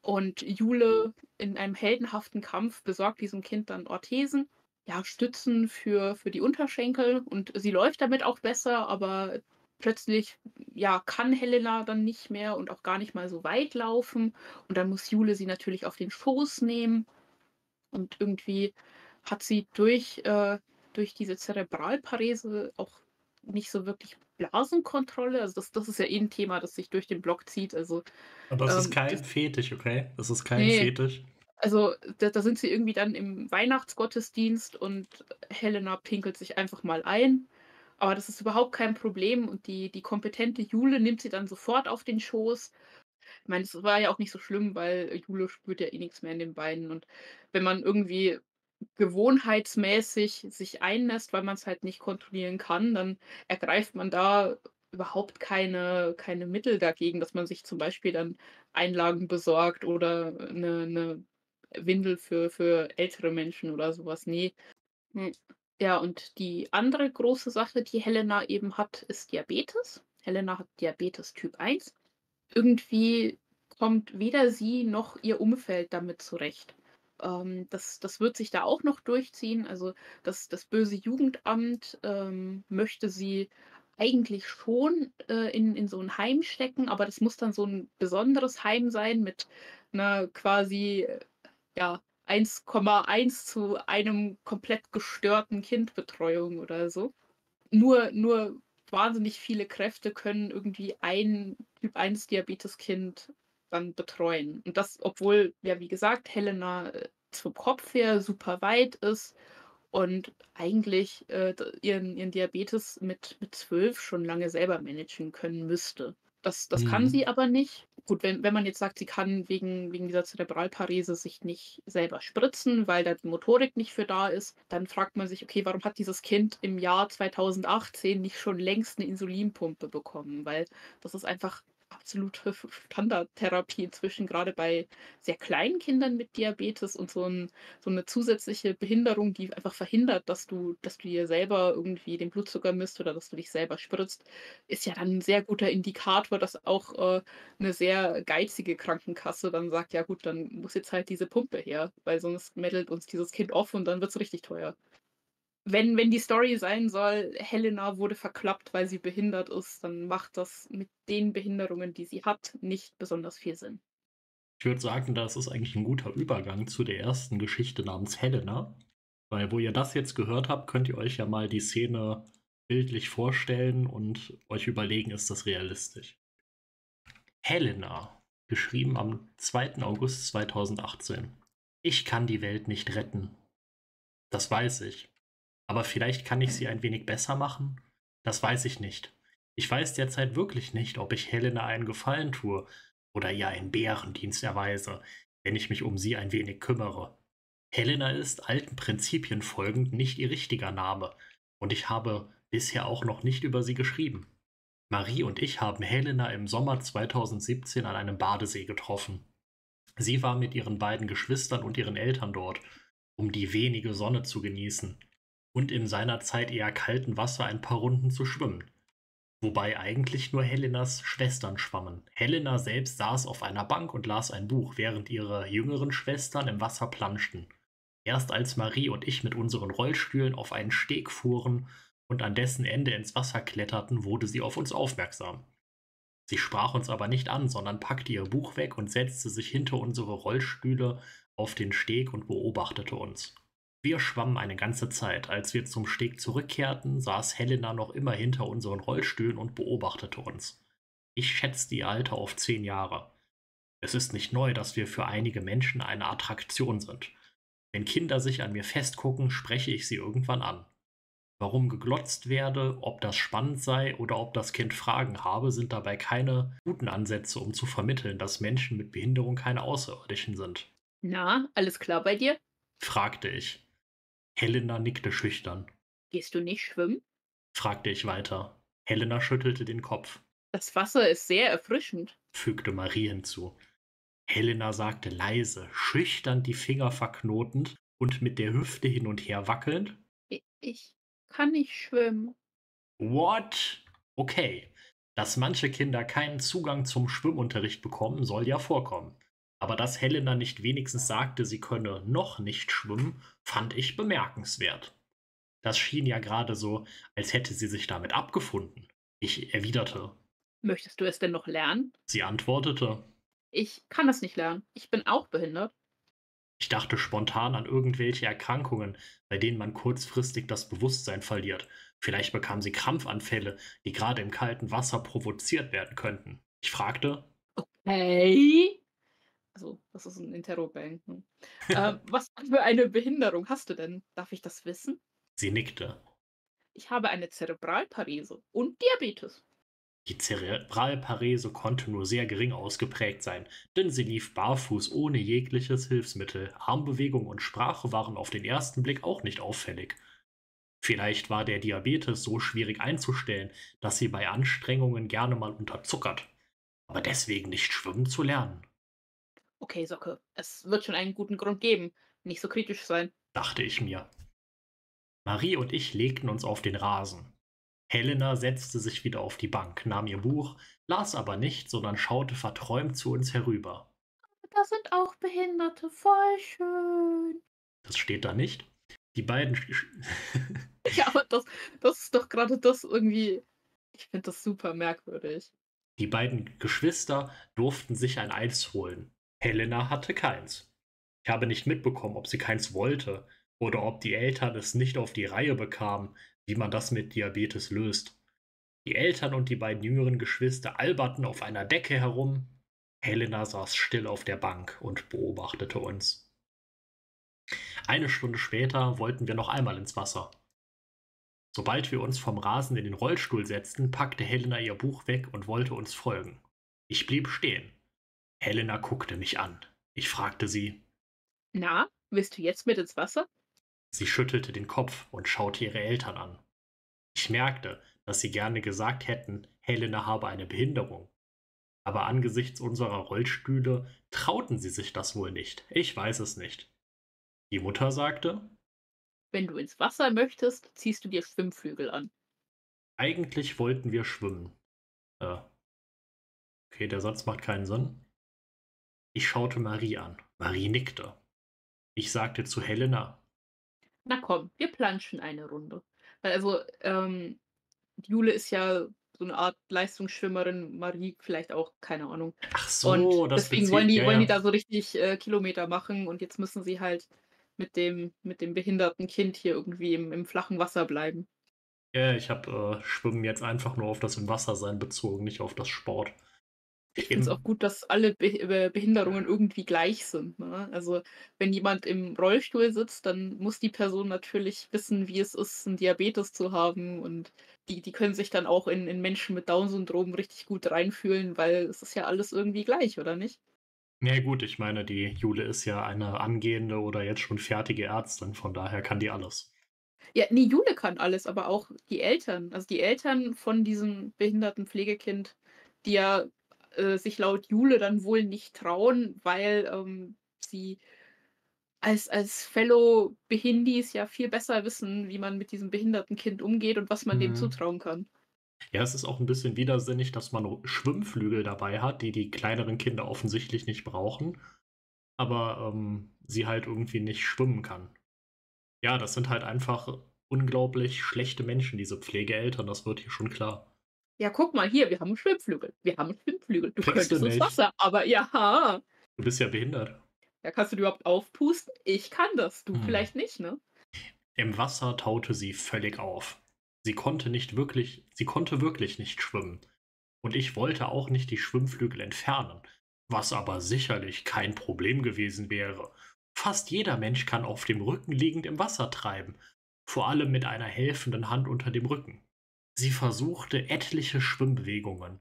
und Jule in einem heldenhaften Kampf besorgt diesem Kind dann Orthesen, ja, Stützen für für die Unterschenkel und sie läuft damit auch besser, aber plötzlich, ja, kann Helena dann nicht mehr und auch gar nicht mal so weit laufen und dann muss Jule sie natürlich auf den Schoß nehmen und irgendwie hat sie durch äh, durch diese Zerebralparese auch nicht so wirklich Blasenkontrolle. Also, das das ist ja eh 'n Thema, das sich durch den Blog zieht. Also, Aber das ist ähm, kein das Fetisch, okay? Das ist kein Ne, Fetisch. Also, da da sind sie irgendwie dann im Weihnachtsgottesdienst und Helena pinkelt sich einfach mal ein, aber das ist überhaupt kein Problem und die die kompetente Jule nimmt sie dann sofort auf den Schoß. Ich meine, es war ja auch nicht so schlimm, weil Jule spürt ja eh nix mehr in den Beinen und wenn man irgendwie gewohnheitsmäßig sich einnässt, weil man's halt nicht kontrollieren kann, dann ergreift man da überhaupt keine keine Mittel dagegen, dass man sich zum Beispiel dann Einlagen besorgt oder 'ne 'ne Windel für für ältere Menschen oder so was, ne. Hm, ja, und die andere große Sache, die Helena eben hat, ist Diabetes. Helena hat Diabetes Typ 1. Irgendwie kommt weder sie noch ihr Umfeld damit zurecht. Ähm, das das wird sich da auch noch durchziehen. Also, das das böse Jugendamt, ähm, möchte sie eigentlich schon, äh, in in so 'n Heim stecken, aber das muss dann so 'n besonderes Heim sein mit 'ner quasi, ja, 1,1:1 komplett gestörten Kind-Betreuung oder so. Nur nur wahnsinnig viele Kräfte können irgendwie ein Typ-1-Diabetes-Kind dann betreuen. Und das, obwohl, ja, wie gesagt, Helena, äh, vom Kopf her super weit ist und eigentlich, äh, ihren ihren Diabetes mit mit 12 schon lange selber managen können müsste. Das das kann Mhm. sie aber nicht. Gut, wenn wenn man jetzt sagt, sie kann wegen wegen dieser Zerebralparese sich nicht selber spritzen, weil da die Motorik nicht für da ist, dann fragt man sich: „Okay, warum hat dieses Kind im Jahr 2018 nicht schon längst 'ne Insulinpumpe bekommen?“ Weil das ist einfach absolute Standardtherapie inzwischen, grade bei sehr kleinen Kindern mit Diabetes und so 'n so 'ne zusätzliche Behinderung, die einfach verhindert, dass du dass du dir selber irgendwie den Blutzucker misst oder dass du dich selber spritzt, ist ja dann 'n sehr guter Indikator, dass auch, äh, 'ne sehr geizige Krankenkasse dann sagt: „Ja gut, dann muss jetzt halt diese Pumpe her, weil sonst meddelt uns dieses Kind off und dann wird's richtig teuer.“ Wenn wenn die Story sein soll, Helena wurde verklappt, weil sie behindert ist, dann macht das mit den Behinderungen, die sie hat, nicht besonders viel Sinn. Ich würde sagen, das ist eigentlich 'n guter Übergang zu der ersten Geschichte namens Helena. Weil wo ihr das jetzt gehört habt, könnt ihr euch ja mal die Szene bildlich vorstellen und euch überlegen, ist das realistisch. Helena, geschrieben am 2. August 2018. Ich kann die Welt nicht retten. Das weiß ich. Aber vielleicht kann ich sie ein wenig besser machen? Das weiß ich nicht. Ich weiß derzeit wirklich nicht, ob ich Helena einen Gefallen tue oder ihr einen Bärendienst erweise, wenn ich mich um sie ein wenig kümmere. Helena ist alten Prinzipien folgend nicht ihr richtiger Name, und ich habe bisher auch noch nicht über sie geschrieben. Marie und ich haben Helena im Sommer 2017 an einem Badesee getroffen. Sie war mit ihren beiden Geschwistern und ihren Eltern dort, um die wenige Sonne zu genießen und im seinerzeit eher kalten Wasser ein paar Runden zu schwimmen. Wobei eigentlich nur Helenas Schwestern schwammen. Helena selbst saß auf einer Bank und las ein Buch, während ihre jüngeren Schwestern im Wasser planschten. Erst als Marie und ich mit unseren Rollstühlen auf einen Steg fuhren und an dessen Ende ins Wasser kletterten, wurde sie auf uns aufmerksam. Sie sprach uns aber nicht an, sondern packte ihr Buch weg und setzte sich hinter unsere Rollstühle auf den Steg und beobachtete uns. Wir schwammen eine ganze Zeit. Als wir zum Steg zurückkehrten, saß Helena noch immer hinter unseren Rollstühlen und beobachtete uns. Ich schätzte ihr Alter auf zehn Jahre. Es ist nicht neu, dass wir für einige Menschen eine Attraktion sind. Wenn Kinder sich an mir festgucken, spreche ich sie irgendwann an. Warum geglotzt werde, ob das spannend sei oder ob das Kind Fragen habe, sind dabei keine guten Ansätze, um zu vermitteln, dass Menschen mit Behinderung keine Außerirdischen sind. Na, alles klar bei dir? fragte ich. Helena nickte schüchtern. Gehst du nicht schwimmen? fragte ich weiter. Helena schüttelte den Kopf. Das Wasser ist sehr erfrischend, fügte Marie hinzu. Helena sagte leise, schüchtern die Finger verknotend und mit der Hüfte hin und her wackelnd. Ich kann nicht schwimmen. What? Okay. Dass manche Kinder keinen Zugang zum Schwimmunterricht bekommen, soll ja vorkommen. Aber dass Helena nicht wenigstens sagte, sie könne noch nicht schwimmen, fand ich bemerkenswert. Das schien ja gerade so, als hätte sie sich damit abgefunden. Ich erwiderte. Möchtest du es denn noch lernen? Sie antwortete. Ich kann es nicht lernen. Ich bin auch behindert. Ich dachte spontan an irgendwelche Erkrankungen, bei denen man kurzfristig das Bewusstsein verliert. Vielleicht bekam sie Krampfanfälle, die gerade im kalten Wasser provoziert werden könnten. Ich fragte. Okay. Also, das ist ein Interrobang. Hm. äh, was für eine Behinderung hast du denn? Darf ich das wissen? Sie nickte. Ich habe eine Zerebralparese und Diabetes. Die Zerebralparese konnte nur sehr gering ausgeprägt sein, denn sie lief barfuß ohne jegliches Hilfsmittel. Armbewegung und Sprache waren auf den ersten Blick auch nicht auffällig. Vielleicht war der Diabetes so schwierig einzustellen, dass sie bei Anstrengungen gerne mal unterzuckert. Aber deswegen nicht schwimmen zu lernen. Okay, Socke, es wird schon einen guten Grund geben. Nicht so kritisch sein, dachte ich mir. Marie und ich legten uns auf den Rasen. Helena setzte sich wieder auf die Bank, nahm ihr Buch, las aber nicht, sondern schaute verträumt zu uns herüber. Da sind auch Behinderte, voll schön. Das steht da nicht. Die beiden. ja, aber das, das ist doch gerade das irgendwie. Ich finde das super merkwürdig. Die beiden Geschwister durften sich ein Eis holen. Helena hatte keins. Ich habe nicht mitbekommen, ob sie keins wollte oder ob die Eltern es nicht auf die Reihe bekamen, wie man das mit Diabetes löst. Die Eltern und die beiden jüngeren Geschwister alberten auf einer Decke herum. Helena saß still auf der Bank und beobachtete uns. Eine Stunde später wollten wir noch einmal ins Wasser. Sobald wir uns vom Rasen in den Rollstuhl setzten, packte Helena ihr Buch weg und wollte uns folgen. Ich blieb stehen. Helena guckte mich an. Ich fragte sie. Na, willst du jetzt mit ins Wasser? Sie schüttelte den Kopf und schaute ihre Eltern an. Ich merkte, dass sie gerne gesagt hätten, Helena habe eine Behinderung. Aber angesichts unserer Rollstühle trauten sie sich das wohl nicht. Ich weiß es nicht. Die Mutter sagte, Wenn du ins Wasser möchtest, ziehst du dir Schwimmflügel an. Eigentlich wollten wir schwimmen. Äh. Okay, der Satz macht keinen Sinn. Ich schaute Marie an. Marie nickte. Ich sagte zu Helena, na komm, wir planschen eine Runde. Weil also, ähm, Jule ist ja so eine Art Leistungsschwimmerin, Marie vielleicht auch, keine Ahnung. Ach so, Und das deswegen bezieht, wollen die, ja, wollen die da so richtig äh, Kilometer machen und jetzt müssen sie halt mit dem mit dem behinderten Kind hier irgendwie im im flachen Wasser bleiben. Ja, ich habe, äh, Schwimmen jetzt einfach nur auf das Im-Wasser-Sein bezogen, nicht auf das Sport. Ich finde es auch gut, dass alle äh, Behinderungen irgendwie gleich sind, ne? Also, wenn jemand im Rollstuhl sitzt, dann muss die Person natürlich wissen, wie es ist, 'n Diabetes zu haben und die die können sich dann auch in in Menschen mit Down-Syndrom richtig gut reinfühlen, weil es ist ja alles irgendwie gleich, oder nicht? Ja gut, ich meine, die Jule ist ja eine angehende oder jetzt schon fertige Ärztin, von daher kann die alles. Ja, ne, Jule kann alles, aber auch die Eltern. Also, die Eltern von diesem behinderten Pflegekind, die ja, äh, sich laut Jule dann wohl nicht trauen, weil, ähm, sie als als Fellow Behindis ja viel besser wissen, wie man mit diesem behinderten Kind umgeht und was man dem Mhm. zutrauen kann. Ja, es ist auch 'n bisschen widersinnig, dass man Schwimmflügel dabei hat, die die kleineren Kinder offensichtlich nicht brauchen, aber, ähm, sie halt irgendwie nicht schwimmen kann. Ja, das sind halt einfach unglaublich schlechte Menschen, diese Pflegeeltern, das wird hier schon klar. Ja, guck mal hier, wir haben Schwimmflügel. Wir haben Schwimmflügel. Du Kriegst du könntest ins nicht. Wasser, aber ja. Du bist ja behindert. Ja, kannst du die überhaupt aufpusten? Ich kann das, du Hm. vielleicht nicht, ne? Im Wasser taute sie völlig auf. Sie konnte nicht wirklich sie konnte wirklich nicht schwimmen. Und ich wollte auch nicht die Schwimmflügel entfernen, was aber sicherlich kein Problem gewesen wäre. Fast jeder Mensch kann auf dem Rücken liegend im Wasser treiben, vor allem mit einer helfenden Hand unter dem Rücken. Sie versuchte etliche Schwimmbewegungen.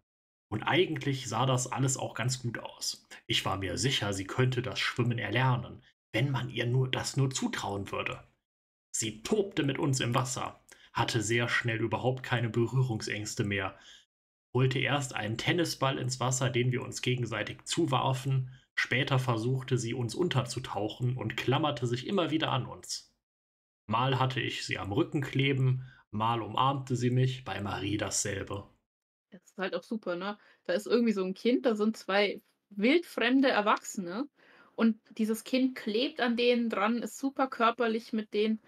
Und eigentlich sah das alles auch ganz gut aus. Ich war mir sicher, sie könnte das Schwimmen erlernen, wenn man ihr nur das nur zutrauen würde. Sie tobte mit uns im Wasser, hatte sehr schnell überhaupt keine Berührungsängste mehr, holte erst einen Tennisball ins Wasser, den wir uns gegenseitig zuwarfen, später versuchte sie uns unterzutauchen und klammerte sich immer wieder an uns. Mal hatte ich sie am Rücken kleben, mal umarmte sie mich, bei Marie dasselbe. Das ist halt auch super, ne? Da ist irgendwie so 'n Kind, da sind 2 wildfremde Erwachsene und dieses Kind klebt an denen dran, ist super körperlich mit denen.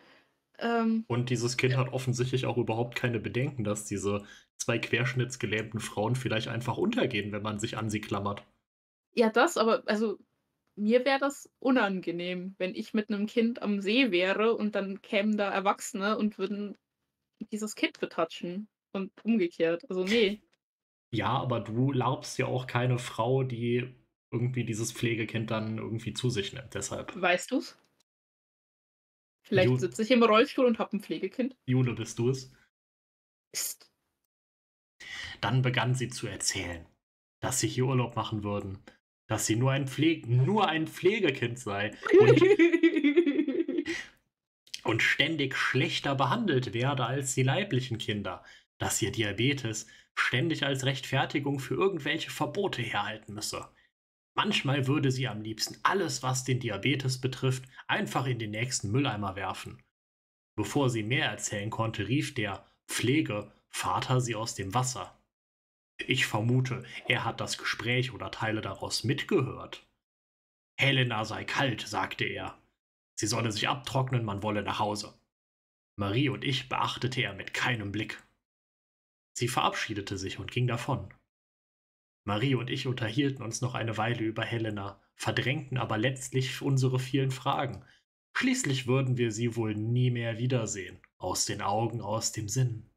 Ähm, Und dieses Kind ja. hat offensichtlich auch überhaupt keine Bedenken, dass diese 2 querschnittsgelähmten Frauen vielleicht einfach untergehen, wenn man sich an sie klammert. Ja, das, aber also, mir wäre das unangenehm, wenn ich mit 'nem Kind am See wäre und dann kämen da Erwachsene und würden dieses Kind betatschen und umgekehrt. Also, ne. Ja, aber du larbst ja auch keine Frau, die irgendwie dieses Pflegekind dann irgendwie zu sich nimmt, deshalb. Weißt du's? Vielleicht sitze ich im Rollstuhl und habe 'n Pflegekind. Jule, bist du es? Psst. Dann begann sie zu erzählen, dass sie hier Urlaub machen würden, dass sie nur ein Pfleg nur ein Pflegekind sei und und ständig schlechter behandelt werde als die leiblichen Kinder, dass ihr Diabetes ständig als Rechtfertigung für irgendwelche Verbote herhalten müsse. Manchmal würde sie am liebsten alles, was den Diabetes betrifft, einfach in den nächsten Mülleimer werfen. Bevor sie mehr erzählen konnte, rief der Pflegevater sie aus dem Wasser. Ich vermute, er hat das Gespräch oder Teile daraus mitgehört. Helena sei kalt, sagte er. Sie solle sich abtrocknen, man wolle nach Hause. Marie und ich beachtete er mit keinem Blick. Sie verabschiedete sich und ging davon. Marie und ich unterhielten uns noch eine Weile über Helena, verdrängten aber letztlich unsere vielen Fragen. Schließlich würden wir sie wohl nie mehr wiedersehen. Aus den Augen, aus dem Sinn.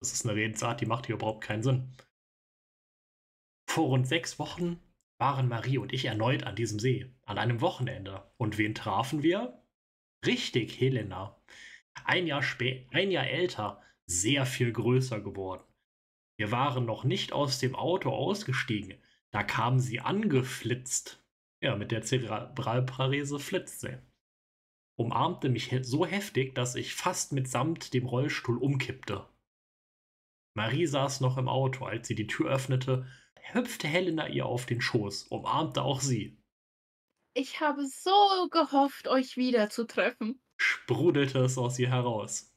Das ist eine Redensart, die macht hier überhaupt keinen Sinn. Vor rund sechs Wochen waren Marie und ich erneut an diesem See, an einem Wochenende. Und wen trafen wir? Richtig, Helena. Ein Jahr spä ein Jahr älter, sehr viel größer geworden. Wir waren noch nicht aus dem Auto ausgestiegen, da kam sie angeflitzt. Ja, mit der Zerebralparese flitzt sie. Umarmte mich he so heftig, dass ich fast mitsamt dem Rollstuhl umkippte. Marie saß noch im Auto, als sie die Tür öffnete, hüpfte Helena ihr auf den Schoß, umarmte auch sie. Ich habe so gehofft, euch wiederzutreffen. Sprudelte es aus ihr heraus.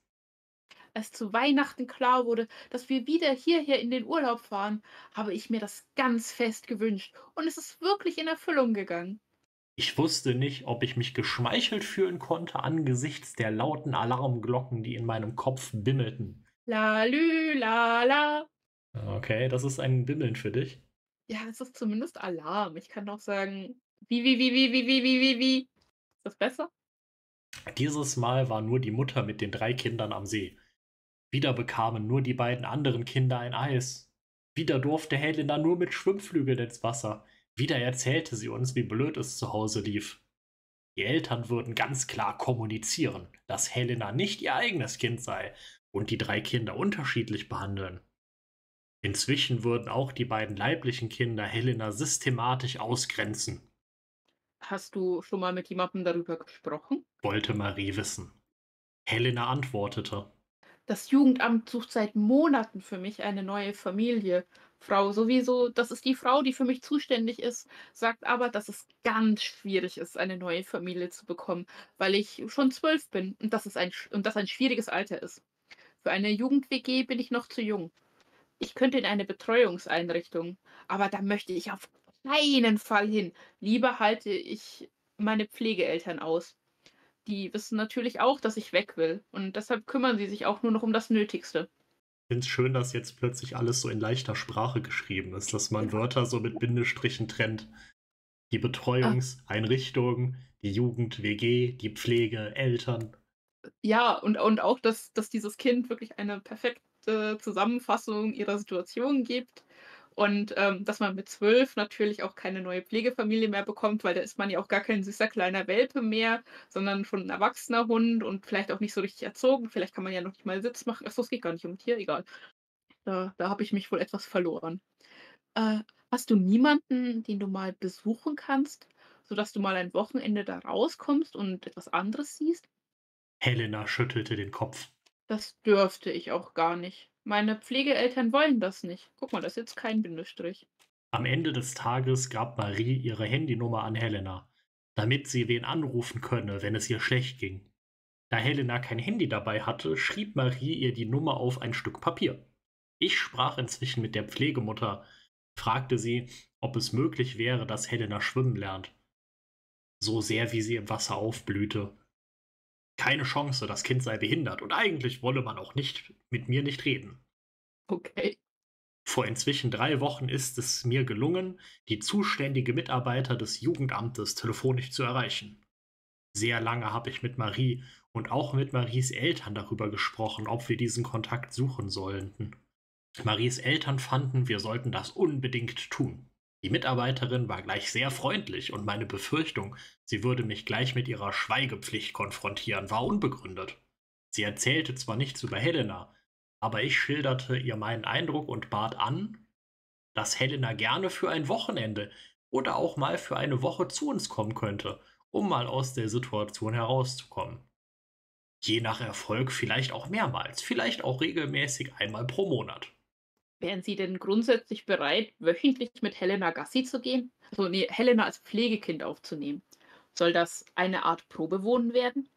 Als zu Weihnachten klar wurde, dass wir wieder hierher in den Urlaub fahren, habe ich mir das ganz fest gewünscht und es ist wirklich in Erfüllung gegangen. Ich wusste nicht, ob ich mich geschmeichelt fühlen konnte angesichts der lauten Alarmglocken, die in meinem Kopf bimmelten. Lalü, lala. Okay, das ist ein Bimmeln für dich? Ja, es ist zumindest Alarm. Ich kann auch sagen: „Wie, wie, wie, wie, wie, wie, wie, wie, wie.“ Ist das besser? Dieses Mal war nur die Mutter mit den drei Kindern am See. Wieder bekamen nur die beiden anderen Kinder ein Eis. Wieder durfte Helena nur mit Schwimmflügeln ins Wasser. Wieder erzählte sie uns, wie blöd es zu Hause lief. Die Eltern würden ganz klar kommunizieren, dass Helena nicht ihr eigenes Kind sei und die drei Kinder unterschiedlich behandeln. Inzwischen würden auch die beiden leiblichen Kinder Helena systematisch ausgrenzen. Hast du schon mal mit jemandem darüber gesprochen? wollte Marie wissen. Helena antwortete. Das Jugendamt sucht seit Monaten für mich eine neue Familie. Frau sowieso, das ist die Frau, die für mich zuständig ist, sagt aber, dass es ganz schwierig ist, eine neue Familie zu bekommen, weil ich schon zwölf bin und das, ist ein, und das ein schwieriges Alter ist. Für eine Jugend-WG bin ich noch zu jung. Ich könnte in eine Betreuungseinrichtung, aber da möchte ich auf keinen Fall hin. Lieber halte ich meine Pflegeeltern aus. Die wissen natürlich auch, dass ich weg will und deshalb kümmern sie sich auch nur noch um das Nötigste. Ich finde es schön, dass jetzt plötzlich alles so in leichter Sprache geschrieben ist, dass man Wörter so mit Bindestrichen trennt. Die Betreuungseinrichtung, die Jugend, WG, die Pflege, Eltern. Ja, und, und auch, dass, dass dieses Kind wirklich eine perfekte Zusammenfassung ihrer Situation gibt und ähm, dass man mit zwölf natürlich auch keine neue Pflegefamilie mehr bekommt, weil da ist man ja auch gar kein süßer kleiner Welpe mehr, sondern schon ein erwachsener Hund und vielleicht auch nicht so richtig erzogen. Vielleicht kann man ja noch nicht mal Sitz machen. Achso, es geht gar nicht um Tier, egal. Da, da habe ich mich wohl etwas verloren. Äh, hast du niemanden, den du mal besuchen kannst, sodass du mal ein Wochenende da rauskommst und etwas anderes siehst? Helena schüttelte den Kopf. Das dürfte ich auch gar nicht. Meine Pflegeeltern wollen das nicht. Guck mal, das ist jetzt kein Bindestrich. Am Ende des Tages gab Marie ihre Handynummer an Helena, damit sie wen anrufen könne, wenn es ihr schlecht ging. Da Helena kein Handy dabei hatte, schrieb Marie ihr die Nummer auf ein Stück Papier. Ich sprach inzwischen mit der Pflegemutter, fragte sie, ob es möglich wäre, dass Helena schwimmen lernt. So sehr wie sie im Wasser aufblühte. Keine Chance, das Kind sei behindert und eigentlich wolle man auch nicht mit mir nicht reden. Okay. Vor inzwischen drei Wochen ist es mir gelungen, die zuständige Mitarbeiter des Jugendamtes telefonisch zu erreichen. Sehr lange habe ich mit Marie und auch mit Maries Eltern darüber gesprochen, ob wir diesen Kontakt suchen sollten. Maries Eltern fanden, wir sollten das unbedingt tun. Die Mitarbeiterin war gleich sehr freundlich und meine Befürchtung, sie würde mich gleich mit ihrer Schweigepflicht konfrontieren, war unbegründet. Sie erzählte zwar nichts über Helena, aber ich schilderte ihr meinen Eindruck und bat an, dass Helena gerne für ein Wochenende oder auch mal für eine Woche zu uns kommen könnte, um mal aus der Situation herauszukommen. Je nach Erfolg vielleicht auch mehrmals, vielleicht auch regelmäßig einmal pro Monat. Wären Sie denn grundsätzlich bereit, wöchentlich mit Helena Gassi zu gehen? Also nee, Helena als Pflegekind aufzunehmen. Soll das eine Art Probewohnen werden?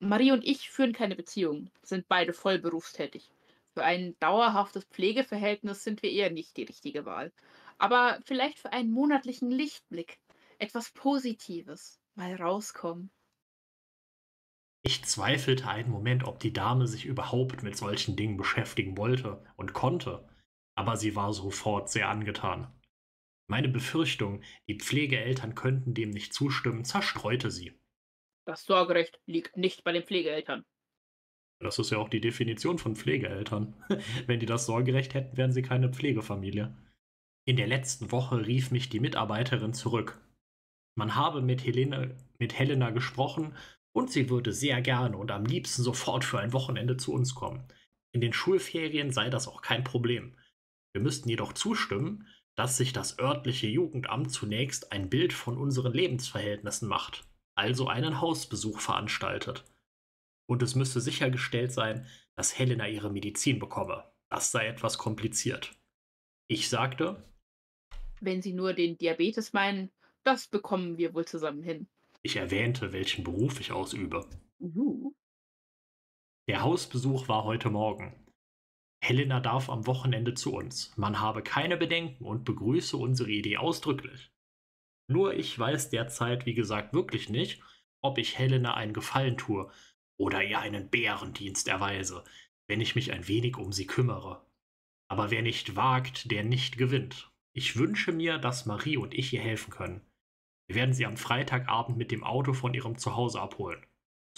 Marie und ich führen keine Beziehung, sind beide voll berufstätig. Für ein dauerhaftes Pflegeverhältnis sind wir eher nicht die richtige Wahl. Aber vielleicht für einen monatlichen Lichtblick, etwas Positives, mal rauskommen. Ich zweifelte einen Moment, ob die Dame sich überhaupt mit solchen Dingen beschäftigen wollte und konnte, aber sie war sofort sehr angetan. Meine Befürchtung, die Pflegeeltern könnten dem nicht zustimmen, zerstreute sie. Das Sorgerecht liegt nicht bei den Pflegeeltern. Das ist ja auch die Definition von Pflegeeltern. Wenn die das Sorgerecht hätten, wären sie keine Pflegefamilie. In der letzten Woche rief mich die Mitarbeiterin zurück. Man habe mit, Helene, mit Helena gesprochen und sie würde sehr gerne und am liebsten sofort für ein Wochenende zu uns kommen. In den Schulferien sei das auch kein Problem. Wir müssten jedoch zustimmen, dass sich das örtliche Jugendamt zunächst ein Bild von unseren Lebensverhältnissen macht, also einen Hausbesuch veranstaltet. Und es müsste sichergestellt sein, dass Helena ihre Medizin bekomme. Das sei etwas kompliziert. Ich sagte, Wenn Sie nur den Diabetes meinen, das bekommen wir wohl zusammen hin. Ich erwähnte, welchen Beruf ich ausübe. Uh. Der Hausbesuch war heute Morgen. Helena darf am Wochenende zu uns. Man habe keine Bedenken und begrüße unsere Idee ausdrücklich. Nur ich weiß derzeit, wie gesagt, wirklich nicht, ob ich Helena einen Gefallen tue oder ihr einen Bärendienst erweise, wenn ich mich ein wenig um sie kümmere. Aber wer nicht wagt, der nicht gewinnt. Ich wünsche mir, dass Marie und ich ihr helfen können. Wir werden sie am Freitagabend mit dem Auto von ihrem Zuhause abholen.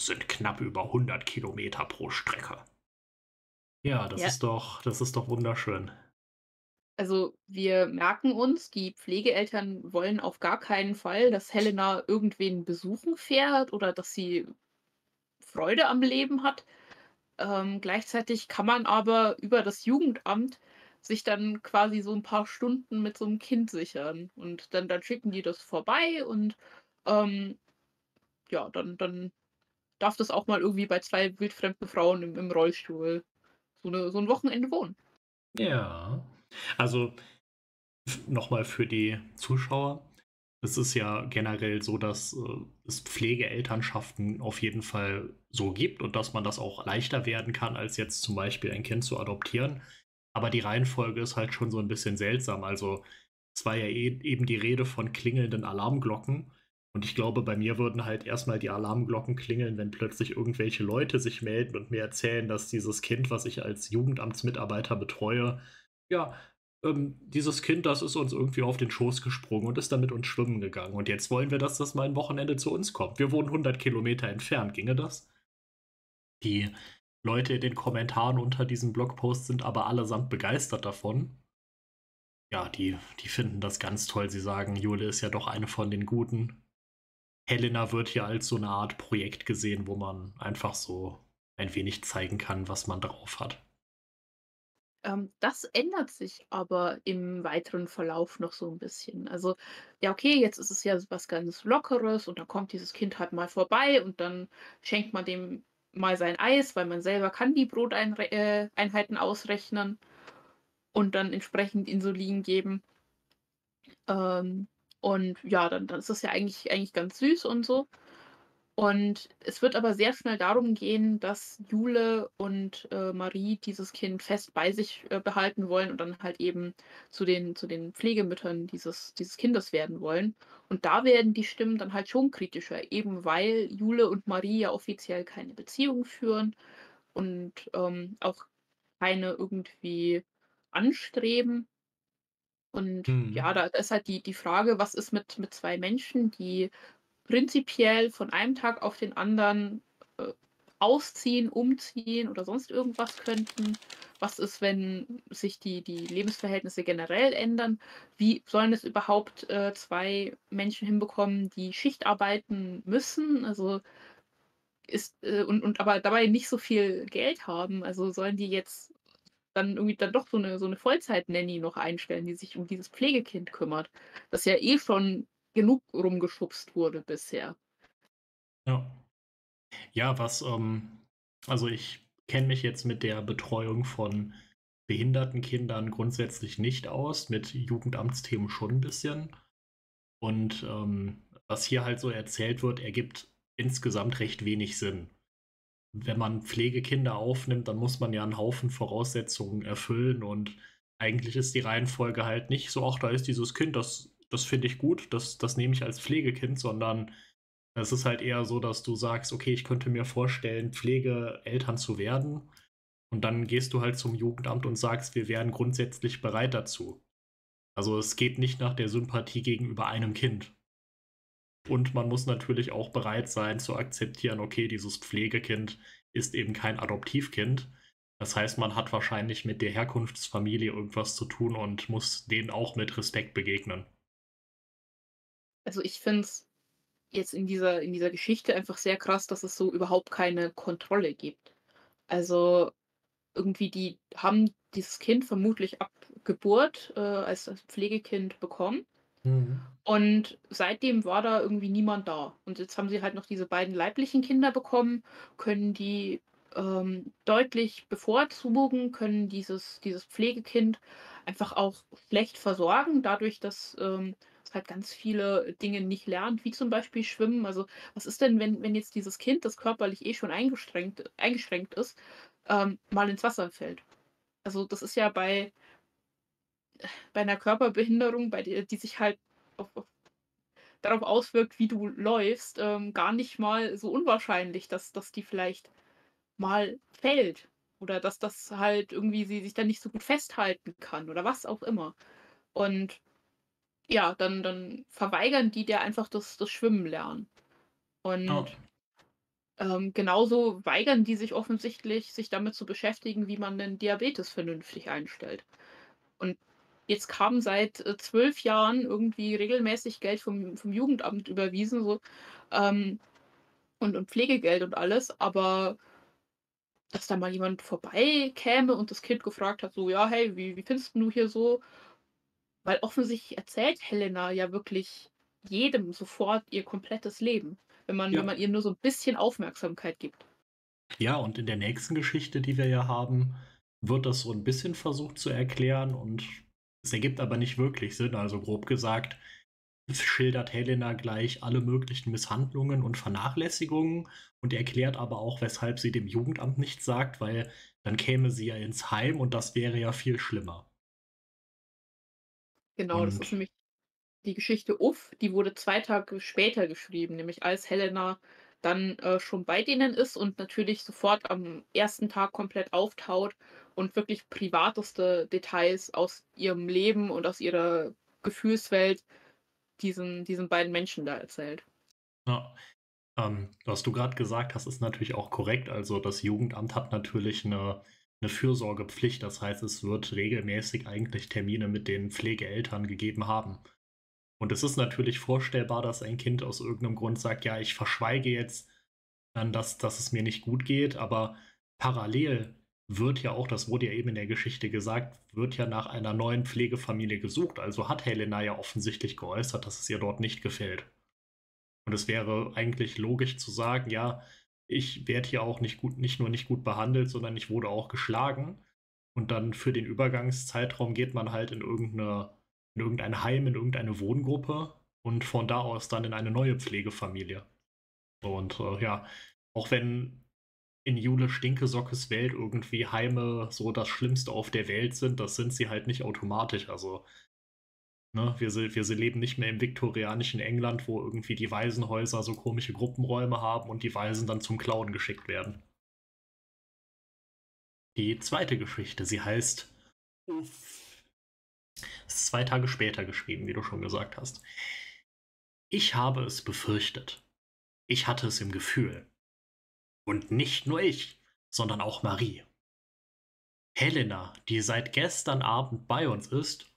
sind knapp über 100 Kilometer pro Strecke. Ja, das Ja. ist doch das ist doch wunderschön. Also, wir merken uns, die Pflegeeltern wollen auf gar keinen Fall, dass Helena irgendwen besuchen fährt oder dass sie Freude am Leben hat. Ähm, gleichzeitig kann man aber über das Jugendamt sich dann quasi so 'n paar Stunden mit so 'm Kind sichern und dann dann schicken die das vorbei und, ähm, ja, dann dann darf das auch mal irgendwie bei 2 wildfremden Frauen im im Rollstuhl so 'ne so 'n Wochenende wohnen. Ja. Also, f noch mal für die Zuschauer. Es ist ja generell so, dass, äh, es Pflegeelternschaften auf jeden Fall so gibt und dass man das auch leichter werden kann, als jetzt zum Beispiel ein Kind zu adoptieren. Aber die Reihenfolge ist halt schon so 'n bisschen seltsam. Also, es war ja e eben die Rede von klingelnden Alarmglocken und ich glaube, bei mir würden halt erst mal die Alarmglocken klingeln, wenn plötzlich irgendwelche Leute sich melden und mir erzählen, dass dieses Kind, was ich als Jugendamtsmitarbeiter betreue ja, ähm, dieses Kind, das ist uns irgendwie auf den Schoß gesprungen und ist dann mit uns schwimmen gegangen. Und jetzt wollen wir, dass das mal 'n Wochenende zu uns kommt. Wir wohnen 100 Kilometer entfernt. Ginge das? Die Leute in den Kommentaren unter diesem Blogpost sind aber allesamt begeistert davon. Ja, die die finden das ganz toll. Sie sagen, Jule ist ja doch eine von den Guten. Helena wird hier als so 'ne Art Projekt gesehen, wo man einfach so ein wenig zeigen kann, was man drauf hat. Ähm, das ändert sich aber im weiteren Verlauf noch so 'n bisschen. Also, ja, okay, jetzt ist es ja was ganz Lockeres und dann kommt dieses Kind halt mal vorbei und dann schenkt man dem mal sein Eis, weil man selber kann die Broteinrei äh, ausrechnen und dann entsprechend Insulin geben. Ähm, und ja, dann dann ist das ja eigentlich eigentlich ganz süß und so. Und es wird aber sehr schnell darum gehen, dass Jule und, äh, Marie dieses Kind fest bei sich, äh, behalten wollen und dann halt eben zu den zu den Pflegemüttern dieses dieses Kindes werden wollen. Und da werden die Stimmen dann halt schon kritischer, eben weil Jule und Marie ja offiziell keine Beziehung führen und, ähm, auch keine irgendwie anstreben. Und Mhm. ja, da ist halt die die Frage, was ist mit mit 2 Menschen, die prinzipiell von einem Tag auf den anderen, äh, ausziehen, umziehen oder sonst irgendwas könnten? Was ist, wenn sich die die Lebensverhältnisse generell ändern? Wie sollen es überhaupt, äh, 2 Menschen hinbekommen, die Schicht arbeiten müssen? Also, ist äh, und und aber dabei nicht so viel Geld haben. Also, sollen die jetzt dann irgendwie dann doch so 'ne so 'ne Vollzeit-Nanny noch einstellen, die sich um dieses Pflegekind kümmert, das ja eh schon genug rumgeschubst wurde bisher. Ja. Ja, was, ähm also, ich kenne mich jetzt mit der Betreuung von behinderten Kindern grundsätzlich nicht aus, mit Jugendamtsthemen schon 'n bisschen. Und, ähm, was hier halt so erzählt wird, ergibt insgesamt recht wenig Sinn. Wenn man Pflegekinder aufnimmt, dann muss man ja 'n Haufen Voraussetzungen erfüllen und eigentlich ist die Reihenfolge halt nicht so: „Ach, da ist dieses Kind, das das finde ich gut, das das nehme ich als Pflegekind“, sondern es ist halt eher so, dass du sagst: „Okay, ich könnte mir vorstellen, Pflegeeltern zu werden.“ Und dann gehst du halt zum Jugendamt und sagst: „Wir wären grundsätzlich bereit dazu.“ Also, es geht nicht nach der Sympathie gegenüber einem Kind. Und man muss natürlich auch bereit sein zu akzeptieren: Okay, dieses Pflegekind ist eben kein Adoptivkind. Das heißt, man hat wahrscheinlich mit der Herkunftsfamilie irgendwas zu tun und muss denen auch mit Respekt begegnen. Also, ich finde es jetzt in dieser in dieser Geschichte einfach sehr krass, dass es so überhaupt keine Kontrolle gibt. Also, irgendwie die haben dieses Kind vermutlich ab Geburt, äh, als als Pflegekind bekommen Mhm. und seitdem war da irgendwie niemand da. Und jetzt haben sie halt noch diese beiden leiblichen Kinder bekommen, können die, ähm, deutlich bevorzugen, können dieses dieses Pflegekind einfach auch schlecht versorgen, dadurch, dass, ähm, halt ganz viele Dinge nicht lernt, wie zum Beispiel Schwimmen. Also, was ist denn, wenn wenn jetzt dieses Kind, das körperlich eh schon eingestrengt eingeschränkt ist, ähm, mal ins Wasser fällt? Also, das ist ja bei bei 'ner Körperbehinderung, bei der die sich halt auf auf darauf auswirkt, wie du läufst, ähm, gar nicht mal so unwahrscheinlich, dass dass die vielleicht mal fällt oder dass das halt irgendwie sie sich dann nicht so gut festhalten kann oder was auch immer. Und ja, dann dann verweigern die der einfach das das Schwimmen lernen. Ja. Und Ähm, genauso weigern die sich offensichtlich, sich damit zu beschäftigen, wie man den Diabetes vernünftig einstellt. Und jetzt kam seit, äh, 12 Jahren irgendwie regelmäßig Geld vom vom Jugendamt überwiesen, so, ähm, und und Pflegegeld und alles, aber dass da mal jemand vorbeikäme und das Kind gefragt hat, so: „Ja, hey, wie wie findest du hier so?“ Weil offensichtlich erzählt Helena ja wirklich jedem sofort ihr komplettes Leben, wenn man wenn Ja. man ihr nur so 'n bisschen Aufmerksamkeit gibt. Ja, und in der nächsten Geschichte, die wir ja haben, wird das so 'n bisschen versucht zu erklären und es ergibt aber nicht wirklich Sinn. Also, grob gesagt, schildert Helena gleich alle möglichen Misshandlungen und Vernachlässigungen und erklärt aber auch, weshalb sie dem Jugendamt nichts sagt, weil dann käme sie ja ins Heim und das wäre ja viel schlimmer. Genau, das ist Und nämlich die Geschichte Uff, die wurde 2 Tage später geschrieben, nämlich als Helena dann, äh, schon bei denen ist und natürlich sofort am 1. Tag komplett auftaut und wirklich privateste Details aus ihrem Leben und aus ihrer Gefühlswelt diesen diesen beiden Menschen da erzählt. Ja. Ähm, was du grad gesagt hast, ist natürlich auch korrekt. Also, das Jugendamt hat natürlich 'ne 'ne Fürsorgepflicht. Das heißt, es wird regelmäßig eigentlich Termine mit den Pflegeeltern gegeben haben. Und es ist natürlich vorstellbar, dass ein Kind aus irgend 'nem Grund sagt: „Ja, ich verschweige jetzt dass dass es mir nicht gut geht“, aber parallel wird ja auch, das wurde ja eben in der Geschichte gesagt, wird ja nach einer neuen Pflegefamilie gesucht. Also, hat Helena ja offensichtlich geäußert, dass es ihr dort nicht gefällt. Und es wäre eigentlich logisch zu sagen: „Ja, ich werde hier auch nicht gut nicht nur nicht gut behandelt, sondern ich wurde auch geschlagen.“ Und dann für den Übergangszeitraum geht man halt in irgend 'ne in irgendein Heim, in irgendeine Wohngruppe und von da aus dann in eine neue Pflegefamilie. Und, äh, ja, auch wenn in Jule Stinkesockes Welt irgendwie Heime so das Schlimmste auf der Welt sind, das sind sie halt nicht automatisch. Also ne, wir wir leben nicht mehr im viktorianischen England, wo irgendwie die Waisenhäuser so komische Gruppenräume haben und die Waisen dann zum Klauen geschickt werden. Die 2. Geschichte, sie heißt Uff. Ist 2 Tage später geschrieben, wie du schon gesagt hast. Ich habe es befürchtet. Ich hatte es im Gefühl. Und nicht nur ich, sondern auch Marie. Helena, die seit gestern Abend bei uns ist,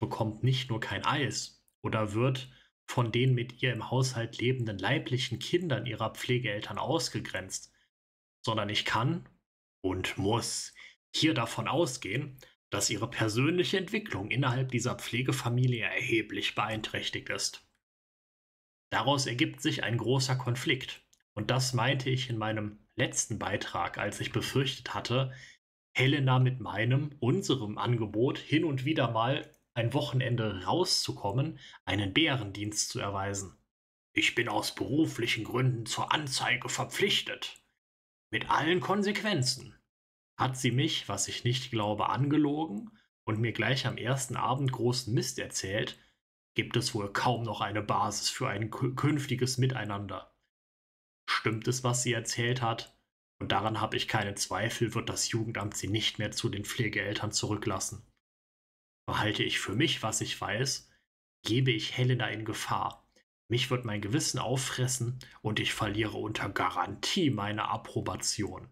bekommt nicht nur kein Eis oder wird von den mit ihr im Haushalt lebenden leiblichen Kindern ihrer Pflegeeltern ausgegrenzt, sondern ich kann und muss hier davon ausgehen, dass ihre persönliche Entwicklung innerhalb dieser Pflegefamilie erheblich beeinträchtigt ist. Daraus ergibt sich ein großer Konflikt. Und das meinte ich in meinem letzten Beitrag, als ich befürchtet hatte, Helena mit meinem unserem Angebot, hin und wieder mal ein Wochenende rauszukommen, einen Bärendienst zu erweisen. Ich bin aus beruflichen Gründen zur Anzeige verpflichtet. Mit allen Konsequenzen. Hat sie mich, was ich nicht glaube, angelogen und mir gleich am ersten Abend großen Mist erzählt, gibt es wohl kaum noch eine Basis für ein kü künftiges Miteinander. Stimmt es, was sie erzählt hat, und daran habe ich keine Zweifel, wird das Jugendamt sie nicht mehr zu den Pflegeeltern zurücklassen. Behalte ich für mich, was ich weiß, gebe ich Helena in Gefahr. Mich wird mein Gewissen auffressen und ich verliere unter Garantie meine Approbation.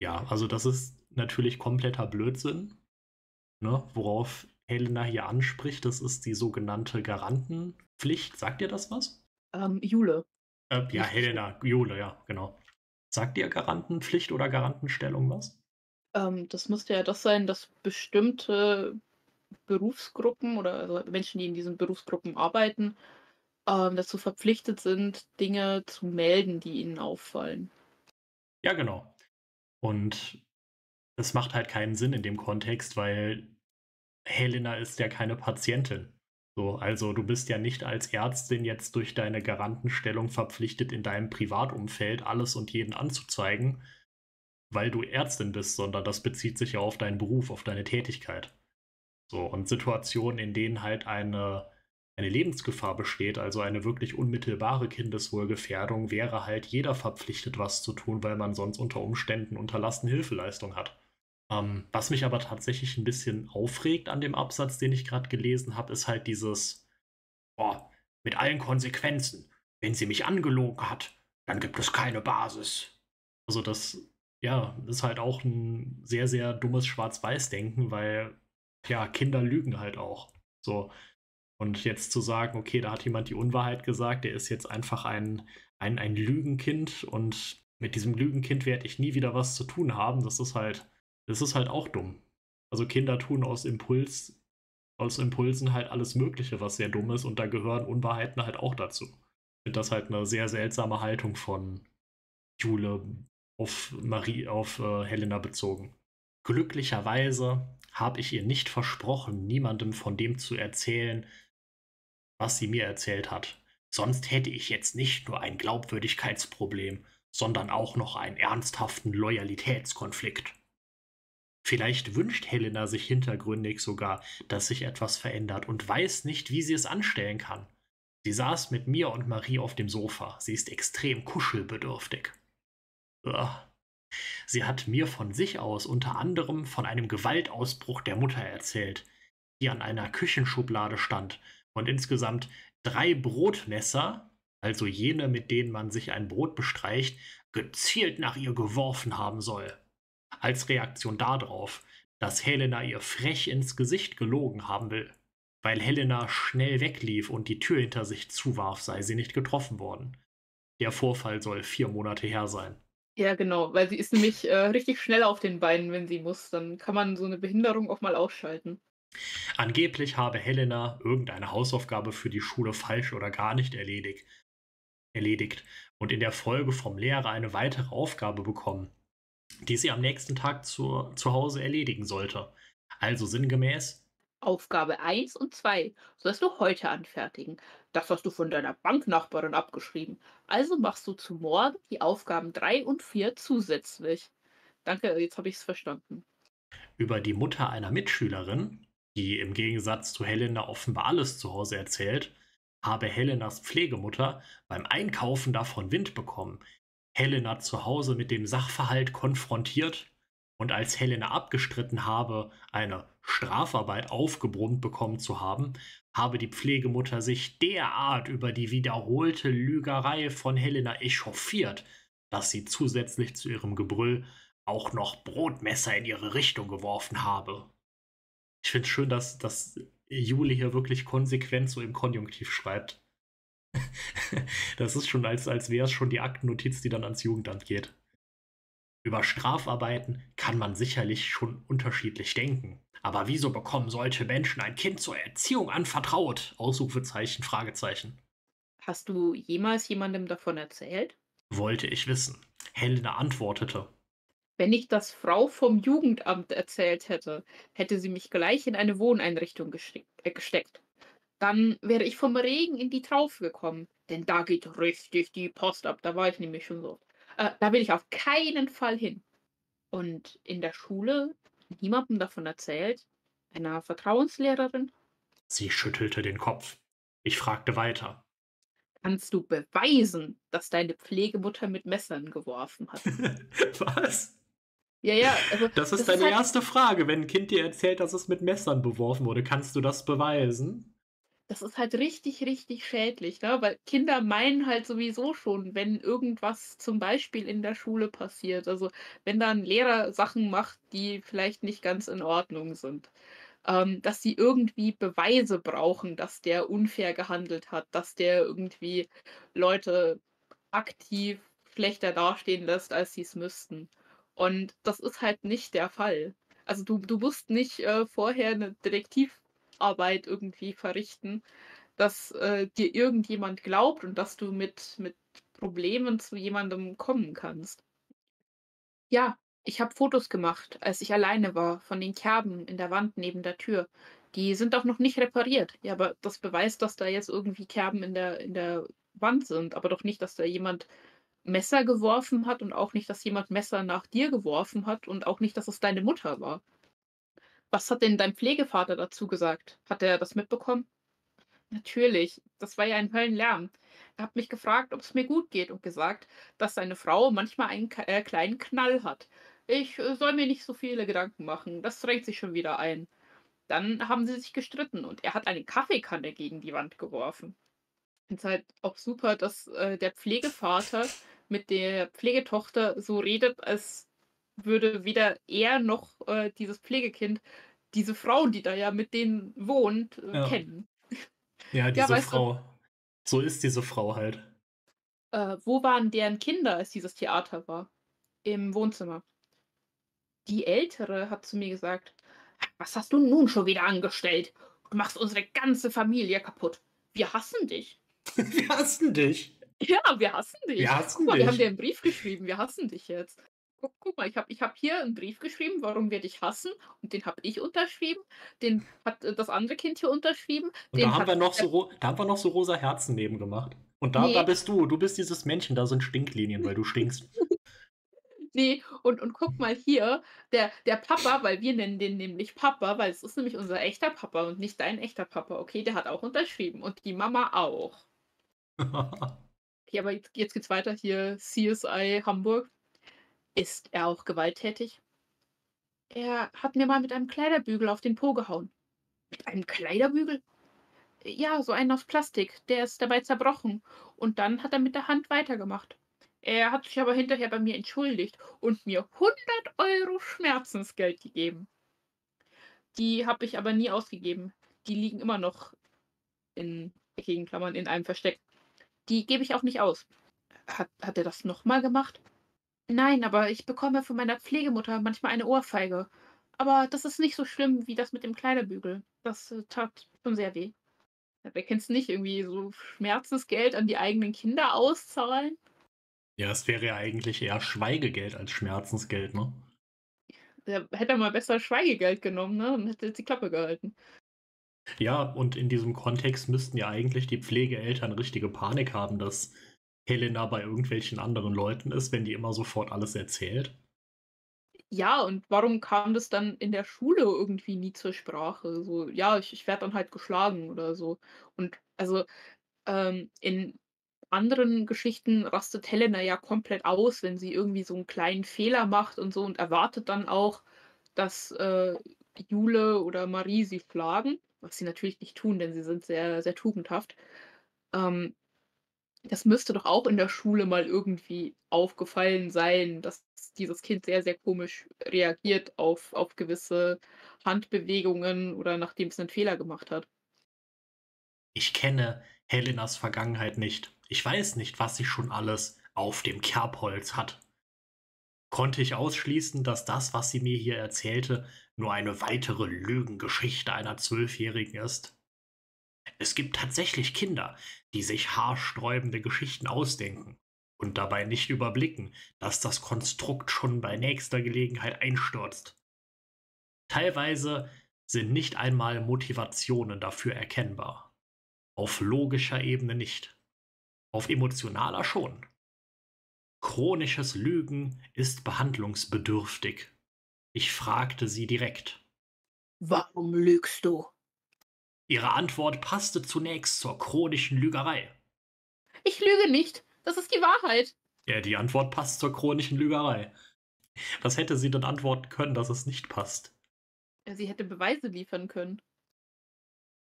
Ja, also das ist natürlich kompletter Blödsinn, ne, worauf Helena hier anspricht. Das ist die sogenannte Garantenpflicht. Sagt dir das was? Ähm, Jule. Äh, ja, Helena, Jule, ja, genau. Sagt dir Garantenpflicht oder Garantenstellung was? Ähm, das müsste ja das sein, dass bestimmte Berufsgruppen oder also Menschen, die in diesen Berufsgruppen arbeiten, ähm, dazu verpflichtet sind, Dinge zu melden, die ihnen auffallen. Ja, genau. Und es macht halt keinen Sinn in dem Kontext, weil Helena ist ja keine Patientin. So, also du bist ja nicht als Ärztin jetzt durch deine Garantenstellung verpflichtet, in deinem Privatumfeld alles und jeden anzuzeigen, weil du Ärztin bist, sondern das bezieht sich ja auf deinen Beruf, auf deine Tätigkeit. So, und Situationen, in denen halt eine eine Lebensgefahr besteht, also eine wirklich unmittelbare Kindeswohlgefährdung, wäre halt jeder verpflichtet, was zu tun, weil man sonst unter Umständen unterlassene Hilfeleistung hat. Ähm, was mich aber tatsächlich 'n bisschen aufregt an dem Absatz, den ich grad gelesen habe, ist halt dieses: „Oh, mit allen Konsequenzen. Wenn sie mich angelogen hat, dann gibt es keine Basis. Also das, ja, ist halt auch ein sehr, sehr dummes Schwarz-Weiß-Denken, weil, ja, Kinder lügen halt auch. So. Und jetzt zu sagen, okay, da hat jemand die Unwahrheit gesagt, der ist jetzt einfach ein, ein, ein Lügenkind und mit diesem Lügenkind werde ich nie wieder was zu tun haben, das ist halt, das ist halt auch dumm. Also Kinder tun aus Impuls, aus Impulsen halt alles Mögliche, was sehr dumm ist, und da gehören Unwahrheiten halt auch dazu. Ich finde das halt eine sehr seltsame Haltung von Jule auf Marie, auf äh, Helena bezogen. Glücklicherweise habe ich ihr nicht versprochen, niemandem von dem zu erzählen, was sie mir erzählt hat. Sonst hätte ich jetzt nicht nur ein Glaubwürdigkeitsproblem, sondern auch noch einen ernsthaften Loyalitätskonflikt. Vielleicht wünscht Helena sich hintergründig sogar, dass sich etwas verändert und weiß nicht, wie sie es anstellen kann. Sie saß mit mir und Marie auf dem Sofa. Sie ist extrem kuschelbedürftig. Uah. Sie hat mir von sich aus unter anderem von einem Gewaltausbruch der Mutter erzählt, die an einer Küchenschublade stand und insgesamt drei Brotmesser, also jene, mit denen man sich ein Brot bestreicht, gezielt nach ihr geworfen haben soll. Als Reaktion darauf, dass Helena ihr frech ins Gesicht gelogen haben will. Weil Helena schnell weglief und die Tür hinter sich zuwarf, sei sie nicht getroffen worden. Der Vorfall soll vier Monate her sein. Ja, genau, weil sie ist nämlich äh, richtig schnell auf den Beinen, wenn sie muss. Dann kann man so eine Behinderung auch mal ausschalten. Angeblich habe Helena irgendeine Hausaufgabe für die Schule falsch oder gar nicht erledigt, erledigt und in der Folge vom Lehrer eine weitere Aufgabe bekommen, die sie am nächsten Tag zu, zu Hause erledigen sollte. Also sinngemäß. Aufgabe 1 und 2 sollst du heute anfertigen. Das hast du von deiner Banknachbarin abgeschrieben. Also machst du zu morgen die Aufgaben 3 und 4 zusätzlich. Danke, jetzt habe ich es verstanden. Über die Mutter einer Mitschülerin, die im Gegensatz zu Helena offenbar alles zu Hause erzählt, habe Helenas Pflegemutter beim Einkaufen davon Wind bekommen, Helena zu Hause mit dem Sachverhalt konfrontiert und als Helena abgestritten habe, eine Strafarbeit aufgebrummt bekommen zu haben, habe die Pflegemutter sich derart über die wiederholte Lügerei von Helena echauffiert, dass sie zusätzlich zu ihrem Gebrüll auch noch Brotmesser in ihre Richtung geworfen habe. Ich finde es schön, dass, dass Juli hier wirklich konsequent so im Konjunktiv schreibt. das ist schon, als, als wäre es schon die Aktennotiz, die dann ans Jugendamt geht. Über Strafarbeiten kann man sicherlich schon unterschiedlich denken. Aber wieso bekommen solche Menschen ein Kind zur Erziehung anvertraut? Ausrufezeichen, Fragezeichen. Hast du jemals jemandem davon erzählt? Wollte ich wissen. Helena antwortete. Wenn ich das Frau vom Jugendamt erzählt hätte, hätte sie mich gleich in eine Wohneinrichtung äh, gesteckt. Dann wäre ich vom Regen in die Traufe gekommen. Denn da geht richtig die Post ab. Da war ich nämlich schon so. Äh, da will ich auf keinen Fall hin. Und in der Schule niemandem davon erzählt? Einer Vertrauenslehrerin? Sie schüttelte den Kopf. Ich fragte weiter. Kannst du beweisen, dass deine Pflegemutter mit Messern geworfen hat? Was? Ja, ja. Also, das ist das deine ist halt erste Frage. Wenn ein Kind dir erzählt, dass es mit Messern beworfen wurde, kannst du das beweisen? Das ist halt richtig, richtig schädlich, ne? Weil Kinder meinen halt sowieso schon, wenn irgendwas zum Beispiel in der Schule passiert, also wenn da 'n Lehrer Sachen macht, die vielleicht nicht ganz in Ordnung sind, ähm, dass sie irgendwie Beweise brauchen, dass der unfair gehandelt hat, dass der irgendwie Leute aktiv schlechter dastehen lässt, als sie es müssten. Und das ist halt nicht der Fall. Also, du du musst nicht, äh, vorher eine Detektiv Arbeit irgendwie verrichten, dass äh, dir irgendjemand glaubt und dass du mit, mit Problemen zu jemandem kommen kannst. Ja, ich habe Fotos gemacht, als ich alleine war, von den Kerben in der Wand neben der Tür. Die sind auch noch nicht repariert. Ja, aber das beweist, dass da jetzt irgendwie Kerben in der, in der Wand sind, aber doch nicht, dass da jemand Messer geworfen hat und auch nicht, dass jemand Messer nach dir geworfen hat und auch nicht, dass es deine Mutter war. Was hat denn dein Pflegevater dazu gesagt? Hat er das mitbekommen? Natürlich, das war ja ein Höllenlärm. Er hat mich gefragt, ob es mir gut geht und gesagt, dass seine Frau manchmal einen äh, kleinen Knall hat. Ich äh, soll mir nicht so viele Gedanken machen, das drängt sich schon wieder ein. Dann haben sie sich gestritten und er hat eine Kaffeekanne gegen die Wand geworfen. Ich finde es halt auch super, dass äh, der Pflegevater mit der Pflegetochter so redet, als würde weder er noch äh, dieses Pflegekind diese Frau, die da ja mit denen wohnt, äh, Ja. kennen. Ja, diese du- Frau. So ist diese Frau halt. Äh, wo waren deren Kinder, als dieses Theater war? Im Wohnzimmer. Die Ältere hat zu mir gesagt, was hast du nun schon wieder angestellt? Du machst unsere ganze Familie kaputt. Wir hassen dich. Wir hassen dich. Ja, wir hassen dich. Wir hassen Guck mal, wir haben dich. dir einen Brief geschrieben. Wir hassen dich jetzt. Guck, guck mal, ich habe ich hab hier einen Brief geschrieben, warum wir dich hassen. Und den habe ich unterschrieben. Den hat äh, das andere Kind hier unterschrieben. Und den da haben wir noch so, da haben wir noch so rosa Herzen neben gemacht. Und da, da Nee. bist du. Du bist dieses Männchen, da sind Stinklinien, weil du stinkst. Nee, und, und guck mal hier, der, der Papa, weil wir nennen den nämlich Papa, weil es ist nämlich unser echter Papa und nicht dein echter Papa, okay? Der hat auch unterschrieben und die Mama auch. Okay, aber jetzt, jetzt geht's weiter hier. CSI Hamburg. Ist er auch gewalttätig? Er hat mir mal mit einem Kleiderbügel auf den Po gehauen. Mit einem Kleiderbügel? Ja, so einen aus Plastik. Der ist dabei zerbrochen. Und dann hat er mit der Hand weitergemacht. Er hat sich aber hinterher bei mir entschuldigt und mir 100 Euro Schmerzensgeld gegeben. Die habe ich aber nie ausgegeben. Die liegen immer noch in eckigen Klammern in einem Versteck. Die gebe ich auch nicht aus. Hat, hat er das nochmal gemacht? Nein, aber ich bekomme von meiner Pflegemutter manchmal eine Ohrfeige. Aber das ist nicht so schlimm wie das mit dem Kleiderbügel. Das äh, tat schon sehr weh. Ja, Wer kennt's nicht? Irgendwie so Schmerzensgeld an die eigenen Kinder auszahlen? ja, es wäre ja eigentlich eher Schweigegeld als Schmerzensgeld, ne? Der hätte er mal besser Schweigegeld genommen, ne? Und hätte jetzt die Klappe gehalten. Ja, und in diesem Kontext müssten ja eigentlich die Pflegeeltern richtige Panik haben, dass Helena bei irgendwelchen anderen Leuten ist, wenn die immer sofort alles erzählt. Ja, und warum kam das dann in der Schule irgendwie nie zur Sprache? So, ja, ich, ich werde dann halt geschlagen oder so. Und also ähm, in anderen Geschichten rastet Helena ja komplett aus, wenn sie irgendwie so einen kleinen Fehler macht und so und erwartet dann auch, dass äh, Jule oder Marie sie schlagen, was sie natürlich nicht tun, denn sie sind sehr, sehr tugendhaft. Ähm, das müsste doch auch in der Schule mal irgendwie aufgefallen sein, dass dieses Kind sehr, sehr komisch reagiert auf, auf gewisse Handbewegungen oder nachdem es einen Fehler gemacht hat. Ich kenne Helenas Vergangenheit nicht. Ich weiß nicht, was sie schon alles auf dem Kerbholz hat. Konnte ich ausschließen, dass das, was sie mir hier erzählte, nur eine weitere Lügengeschichte einer Zwölfjährigen ist? Es gibt tatsächlich Kinder, die sich haarsträubende Geschichten ausdenken und dabei nicht überblicken, dass das Konstrukt schon bei nächster Gelegenheit einstürzt. Teilweise sind nicht einmal Motivationen dafür erkennbar. Auf logischer Ebene nicht. Auf emotionaler schon. Chronisches Lügen ist behandlungsbedürftig. Ich fragte sie direkt. Warum lügst du? Ihre Antwort passte zunächst zur chronischen Lügerei. Ich lüge nicht. Das ist die Wahrheit. Ja, die Antwort passt zur chronischen Lügerei. Was hätte sie denn antworten können, dass es nicht passt? Ja, sie hätte Beweise liefern können.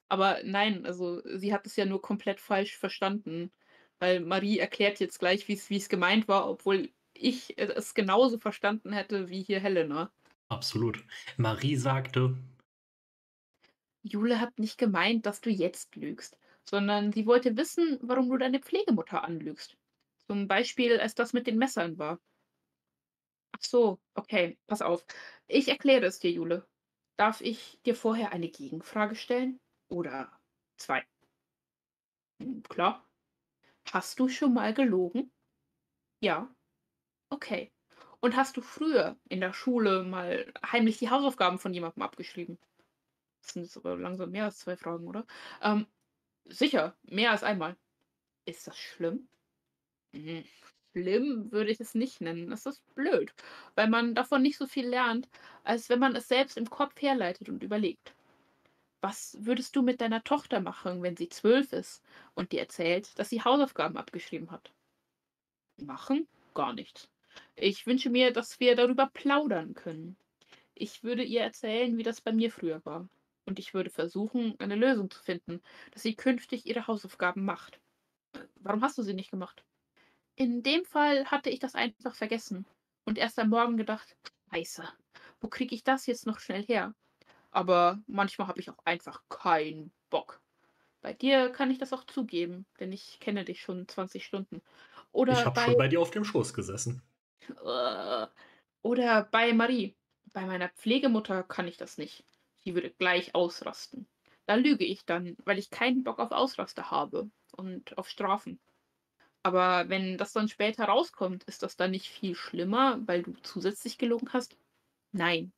Aber nein, also sie hat es ja nur komplett falsch verstanden. Weil Marie erklärt jetzt gleich, wie es gemeint war, obwohl ich es genauso verstanden hätte wie hier Helena. Absolut. Marie sagte, Jule hat nicht gemeint, dass du jetzt lügst, sondern sie wollte wissen, warum du deine Pflegemutter anlügst. Zum Beispiel, als das mit den Messern war. Ach so, okay, pass auf. Ich erkläre es dir, Jule. Darf ich dir vorher eine Gegenfrage stellen? Oder zwei? Hm, Klar. Hast du schon mal gelogen? Ja. Okay. Und hast du früher in der Schule mal heimlich die Hausaufgaben von jemandem abgeschrieben? Das sind jetzt aber langsam mehr als zwei Fragen, oder? Ähm, sicher, mehr als einmal. Ist das schlimm? Hm, Schlimm würde ich es nicht nennen. Das ist blöd, weil man davon nicht so viel lernt, als wenn man es selbst im Kopf herleitet und überlegt. Was würdest du mit deiner Tochter machen, wenn sie zwölf ist und dir erzählt, dass sie Hausaufgaben abgeschrieben hat? Machen? Gar nichts. Ich wünsche mir, dass wir darüber plaudern können. Ich würde ihr erzählen, wie das bei mir früher war. Und ich würde versuchen, eine Lösung zu finden, dass sie künftig ihre Hausaufgaben macht. Warum hast du sie nicht gemacht? In dem Fall hatte ich das einfach vergessen und erst am Morgen gedacht: „Scheiße, wo kriege ich das jetzt noch schnell her?“ Aber manchmal habe ich auch einfach keinen Bock. Bei dir kann ich das auch zugeben, denn ich kenne dich schon 20 Stunden. Ich Oder habe bei schon bei dir auf dem Schoß gesessen. oder bei Marie. Bei meiner Pflegemutter kann ich das nicht. Die würde gleich ausrasten. Da lüge ich dann, weil ich keinen Bock auf Ausraster habe und auf Strafen. Aber wenn das dann später rauskommt, ist das dann nicht viel schlimmer, weil du zusätzlich gelogen hast? Nein.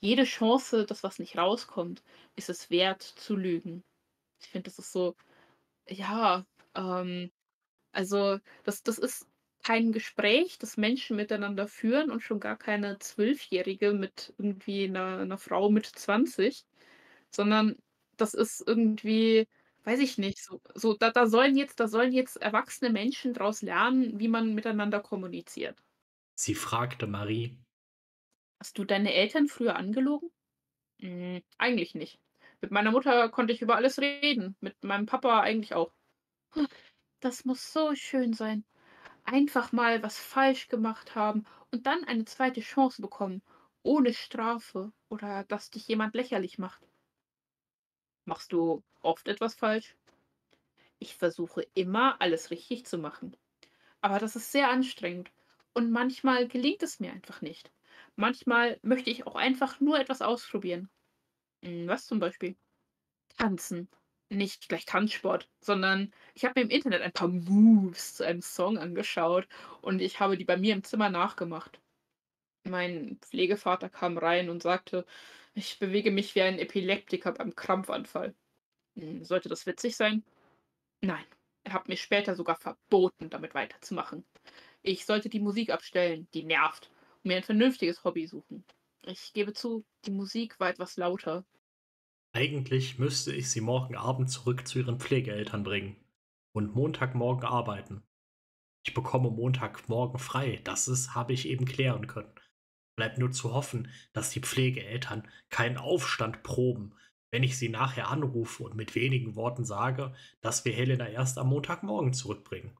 Jede Chance, dass was nicht rauskommt, ist es wert zu lügen. Ich finde, das ist so, ja, ähm, also das, das ist kein Gespräch, das Menschen miteinander führen und schon gar keine Zwölfjährige mit irgendwie einer, einer Frau mit 20, sondern das ist irgendwie, weiß ich nicht, so, so da, da sollen jetzt, da sollen jetzt erwachsene Menschen daraus lernen, wie man miteinander kommuniziert. Sie fragte Marie. Hast du deine Eltern früher angelogen? Hm, eigentlich nicht. Mit meiner Mutter konnte ich über alles reden, mit meinem Papa eigentlich auch. Das muss so schön sein. Einfach mal was falsch gemacht haben und dann eine zweite Chance bekommen, ohne Strafe oder dass dich jemand lächerlich macht. Machst du oft etwas falsch? Ich versuche immer, alles richtig zu machen. Aber das ist sehr anstrengend und manchmal gelingt es mir einfach nicht. Manchmal möchte ich auch einfach nur etwas ausprobieren. Hm, was zum Beispiel? Tanzen. Nicht gleich Tanzsport, sondern ich habe mir im Internet ein paar Moves zu einem Song angeschaut und ich habe die bei mir im Zimmer nachgemacht. Mein Pflegevater kam rein und sagte, ich bewege mich wie ein Epileptiker beim Krampfanfall. Hm, Sollte das witzig sein? Nein. Er hat mir später sogar verboten, damit weiterzumachen. Ich sollte die Musik abstellen, die nervt, und mir ein vernünftiges Hobby suchen. Ich gebe zu, die Musik war etwas lauter. Eigentlich müsste ich sie morgen Abend zurück zu ihren Pflegeeltern bringen und Montagmorgen arbeiten. Ich bekomme Montagmorgen frei, das ist, habe ich eben klären können. Bleibt nur zu hoffen, dass die Pflegeeltern keinen Aufstand proben, wenn ich sie nachher anrufe und mit wenigen Worten sage, dass wir Helena erst am Montagmorgen zurückbringen.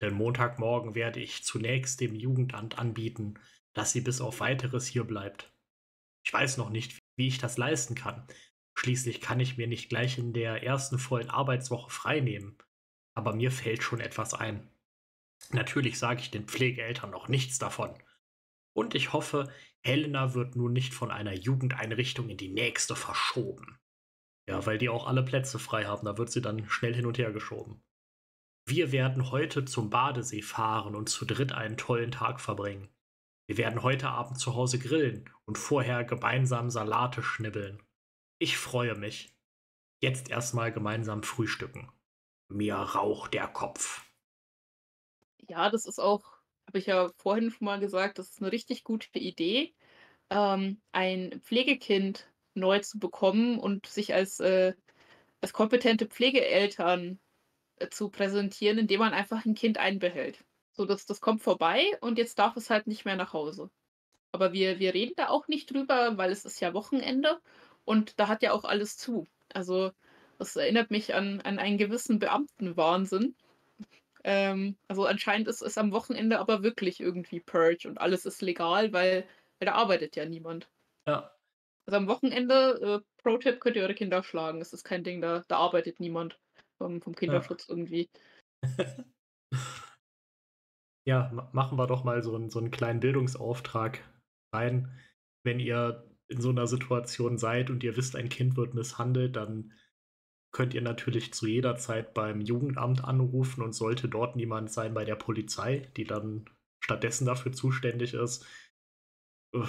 Denn Montagmorgen werde ich zunächst dem Jugendamt anbieten, dass sie bis auf weiteres hier bleibt. Ich weiß noch nicht, wie ich das leisten kann. Schließlich kann ich mir nicht gleich in der ersten vollen Arbeitswoche freinehmen. Aber mir fällt schon etwas ein. Natürlich sage ich den Pflegeeltern noch nichts davon. Und ich hoffe, Helena wird nun nicht von einer Jugendeinrichtung in die nächste verschoben. Ja, weil die auch alle Plätze frei haben, da wird sie dann schnell hin und her geschoben. Wir werden heute zum Badesee fahren und zu dritt einen tollen Tag verbringen. Wir werden heute Abend zu Hause grillen und vorher gemeinsam Salate schnibbeln. Ich freue mich. Jetzt erstmal gemeinsam frühstücken. Mir raucht der Kopf. Ja, das ist auch, habe ich ja vorhin schon mal gesagt, das ist eine richtig gute Idee, ähm, ein Pflegekind neu zu bekommen und sich als, äh als kompetente Pflegeeltern, äh, zu präsentieren, indem man einfach ein Kind einbehält. So, das das kommt vorbei und jetzt darf es halt nicht mehr nach Hause. Aber wir wir reden da auch nicht drüber, weil es ist ja Wochenende und da hat ja auch alles zu. Also, das erinnert mich an an einen gewissen Beamtenwahnsinn. Ähm, also, anscheinend ist es am Wochenende aber wirklich irgendwie Purge und alles ist legal, weil weil da arbeitet ja niemand. Ja, Also, am Wochenende, äh, Pro-Tipp, könnt ihr eure Kinder schlagen. Es ist kein Ding, da da arbeitet niemand vom vom ja. Kinderschutz irgendwie. Ja, ma machen wir doch mal so 'n so 'n kleinen Bildungsauftrag rein. Wenn ihr in so 'ner Situation seid und ihr wisst, ein Kind wird misshandelt, dann könnt ihr natürlich zu jeder Zeit beim Jugendamt anrufen und sollte dort niemand sein bei der Polizei, die dann stattdessen dafür zuständig ist.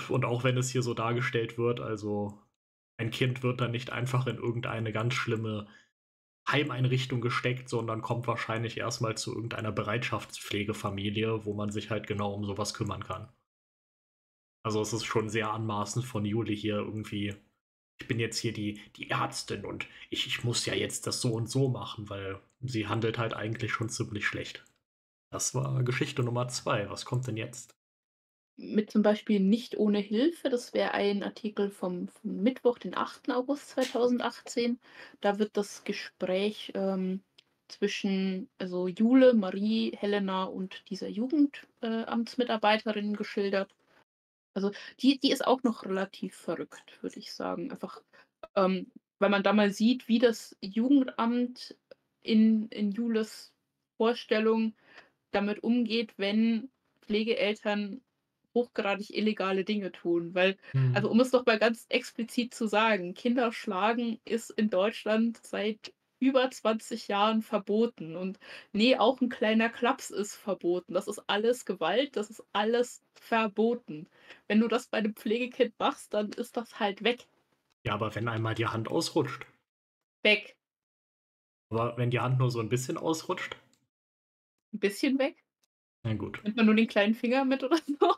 Und auch wenn es hier so dargestellt wird, also ein Kind wird dann nicht einfach in irgendeine ganz schlimme Heimeinrichtung gesteckt, sondern kommt wahrscheinlich erstmal zu irgendeiner Bereitschaftspflegefamilie, wo man sich halt genau um sowas kümmern kann. Also es ist schon sehr anmaßend von Juli hier irgendwie. Ich bin jetzt hier die, die Ärztin und ich, ich muss ja jetzt das so und so machen, weil sie handelt halt eigentlich schon ziemlich schlecht. Das war Geschichte Nummer zwei. Was kommt denn jetzt? Mit zum Beispiel „Nicht ohne Hilfe“, das wäre ein Artikel vom vom Mittwoch, den 8. August 2018. Da wird das Gespräch, ähm, zwischen also Jule, Marie, Helena und dieser Jugendamtsmitarbeiterin äh, geschildert. Also die, die ist auch noch relativ verrückt, würde ich sagen. Einfach, ähm, weil man da mal sieht, wie das Jugendamt in, in Jules Vorstellung damit umgeht, wenn Pflegeeltern hochgradig illegale Dinge tun. Weil, mhm. also um es doch mal ganz explizit zu sagen, Kinder schlagen ist in Deutschland seit über 20 Jahren verboten. Und nee, auch ein kleiner Klaps ist verboten. Das ist alles Gewalt, das ist alles verboten. Wenn du das bei einem Pflegekind machst, dann ist das halt weg. Ja, aber wenn einmal die Hand ausrutscht. Weg. Aber wenn die Hand nur so ein bisschen ausrutscht? Ein bisschen weg? Na gut. Nimmt man nur den kleinen Finger mit oder so?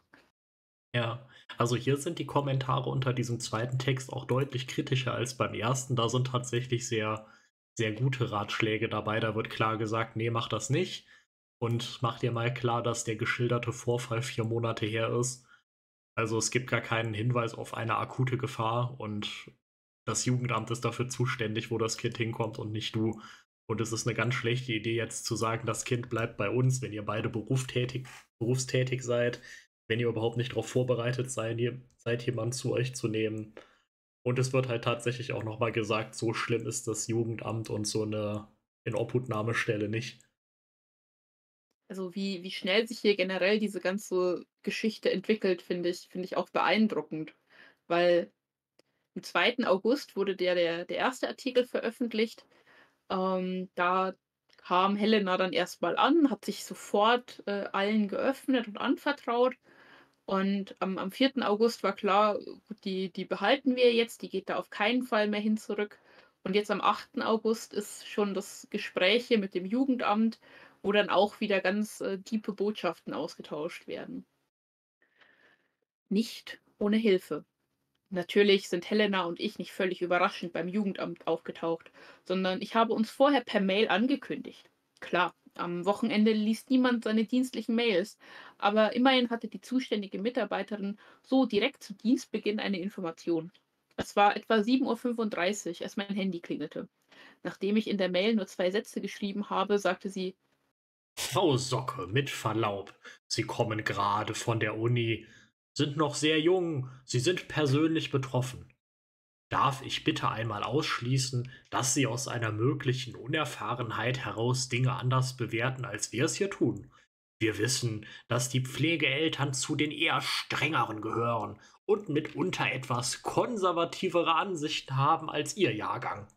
Ja, also hier sind die Kommentare unter diesem zweiten Text auch deutlich kritischer als beim ersten. Da sind tatsächlich sehr sehr gute Ratschläge dabei. Da wird klar gesagt, nee, mach das nicht. Und mach dir mal klar, dass der geschilderte Vorfall vier Monate her ist. Also es gibt gar keinen Hinweis auf eine akute Gefahr und das Jugendamt ist dafür zuständig, wo das Kind hinkommt und nicht du. Und es ist eine ganz schlechte Idee, jetzt zu sagen, das Kind bleibt bei uns, wenn ihr beide berufstätig, berufstätig seid, wenn ihr überhaupt nicht darauf vorbereitet seid, seid jemanden zu euch zu nehmen. Und es wird halt tatsächlich auch nochmal gesagt, so schlimm ist das Jugendamt und so eine Inobhutnahmestelle nicht. Also wie, wie schnell sich hier generell diese ganze Geschichte entwickelt, finde ich, finde ich auch beeindruckend. Weil am 2. August wurde der, der, der erste Artikel veröffentlicht. Ähm, da kam Helena dann erstmal an, hat sich sofort äh, allen geöffnet und anvertraut. Und am, am 4. August war klar, die, die behalten wir jetzt, die geht da auf keinen Fall mehr hin zurück. Und jetzt am 8. August ist schon das Gespräch hier mit dem Jugendamt, wo dann auch wieder ganz äh, tiefe Botschaften ausgetauscht werden. Nicht ohne Hilfe. Natürlich sind Helena und ich nicht völlig überraschend beim Jugendamt aufgetaucht, sondern ich habe uns vorher per Mail angekündigt. Klar, am Wochenende liest niemand seine dienstlichen Mails, aber immerhin hatte die zuständige Mitarbeiterin so direkt zu Dienstbeginn eine Information. Es war etwa 7.35 Uhr, als mein Handy klingelte. Nachdem ich in der Mail nur zwei Sätze geschrieben habe, sagte sie Frau Socke, mit Verlaub, Sie kommen gerade von der Uni, sind noch sehr jung, Sie sind persönlich betroffen. Darf ich bitte einmal ausschließen, dass Sie aus einer möglichen Unerfahrenheit heraus Dinge anders bewerten, als wir es hier tun? Wir wissen, dass die Pflegeeltern zu den eher strengeren gehören und mitunter etwas konservativere Ansichten haben als Ihr Jahrgang.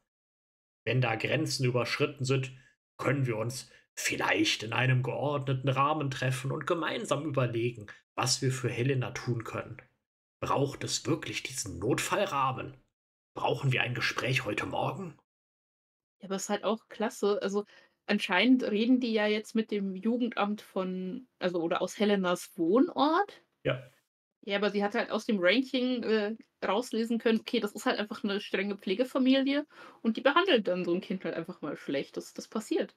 Wenn da Grenzen überschritten sind, können wir uns vielleicht in einem geordneten Rahmen treffen und gemeinsam überlegen, was wir für Helena tun können. Braucht es wirklich diesen Notfallrahmen? Brauchen wir ein Gespräch heute Morgen? Ja, aber es ist halt auch klasse. Also anscheinend reden die ja jetzt mit dem Jugendamt von, also oder aus Helenas Wohnort. Ja. Ja, aber sie hat halt aus dem Ranking äh, rauslesen können, okay, das ist halt einfach eine strenge Pflegefamilie und die behandelt dann so ein Kind halt einfach mal schlecht. Das, das passiert.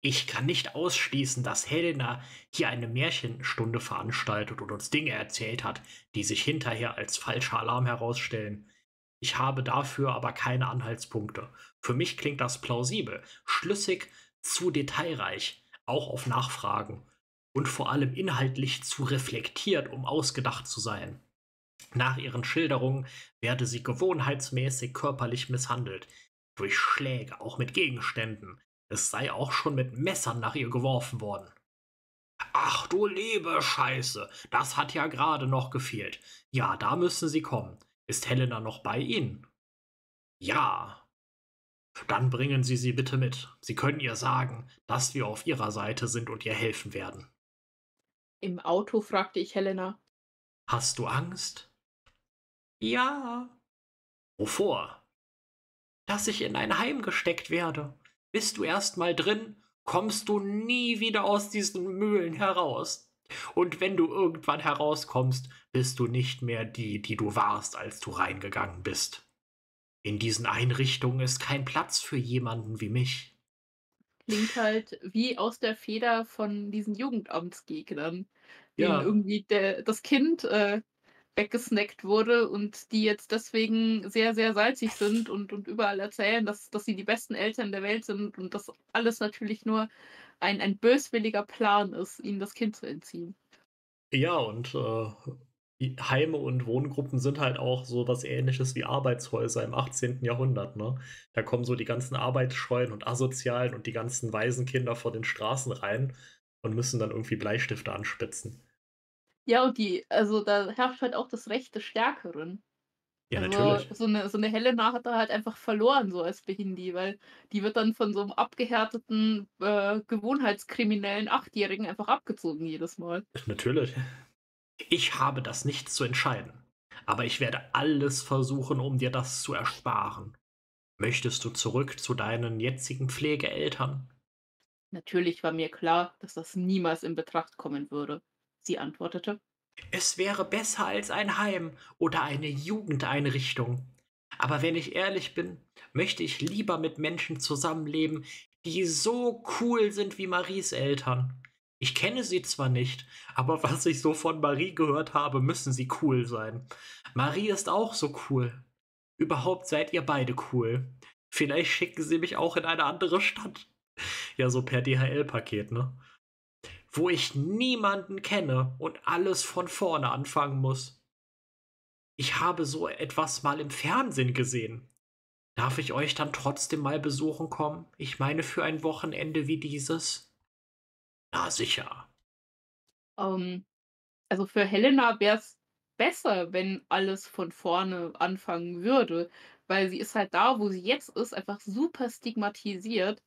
Ich kann nicht ausschließen, dass Helena hier eine Märchenstunde veranstaltet und uns Dinge erzählt hat, die sich hinterher als falscher Alarm herausstellen. Ich habe dafür aber keine Anhaltspunkte. Für mich klingt das plausibel, schlüssig, zu detailreich, auch auf Nachfragen und vor allem inhaltlich zu reflektiert, um ausgedacht zu sein. Nach ihren Schilderungen werde sie gewohnheitsmäßig körperlich misshandelt, durch Schläge, auch mit Gegenständen. Es sei auch schon mit Messern nach ihr geworfen worden. Ach du liebe Scheiße, das hat ja gerade noch gefehlt. Ja, da müssen Sie kommen. Ist Helena noch bei Ihnen? Ja. Dann bringen Sie sie bitte mit. Sie können ihr sagen, dass wir auf Ihrer Seite sind und ihr helfen werden. Im Auto fragte ich Helena. Hast du Angst? Ja. Wovor? Dass ich in ein Heim gesteckt werde. Bist du erst mal drin, kommst du nie wieder aus diesen Mühlen heraus. Und wenn du irgendwann herauskommst, bist du nicht mehr die, die du warst, als du reingegangen bist. In diesen Einrichtungen ist kein Platz für jemanden wie mich. Klingt halt wie aus der Feder von diesen Jugendamtsgegnern, denen ja. irgendwie der, das Kind äh, weggesnackt wurde und die jetzt deswegen sehr, sehr salzig sind und, und überall erzählen, dass, dass sie die besten Eltern der Welt sind und das alles natürlich nur ein, ein böswilliger Plan ist, ihnen das Kind zu entziehen. Ja, und äh, Heime und Wohngruppen sind halt auch so was ähnliches wie Arbeitshäuser im 18. Jahrhundert, ne? Da kommen so die ganzen Arbeitsscheuen und Asozialen und die ganzen Waisenkinder vor den Straßen rein und müssen dann irgendwie Bleistifte anspitzen. Ja, und die, also da herrscht halt auch das Recht des Stärkeren. Ja, Also natürlich. so eine, so eine Helena hat da halt einfach verloren, so als Behindi, weil die wird dann von so einem abgehärteten, äh, gewohnheitskriminellen Achtjährigen einfach abgezogen jedes Mal. Natürlich. Ich habe das nicht zu entscheiden. Aber ich werde alles versuchen, um dir das zu ersparen. Möchtest du zurück zu deinen jetzigen Pflegeeltern? Natürlich war mir klar, dass das niemals in Betracht kommen würde. Sie antwortete. Es wäre besser als ein Heim oder eine Jugendeinrichtung. Aber wenn ich ehrlich bin, möchte ich lieber mit Menschen zusammenleben, die so cool sind wie Maries Eltern. Ich kenne sie zwar nicht, aber was ich so von Marie gehört habe, müssen sie cool sein. Marie ist auch so cool. Überhaupt seid ihr beide cool. Vielleicht schicken sie mich auch in eine andere Stadt. Ja, so per DHL-Paket, ne? Wo ich niemanden kenne und alles von vorne anfangen muss. Ich habe so etwas mal im Fernsehen gesehen. Darf ich euch dann trotzdem mal besuchen kommen? Ich meine für ein Wochenende wie dieses? Na sicher. Ähm, also für Helena wäre es besser, wenn alles von vorne anfangen würde, weil sie ist halt da, wo sie jetzt ist, einfach super stigmatisiert.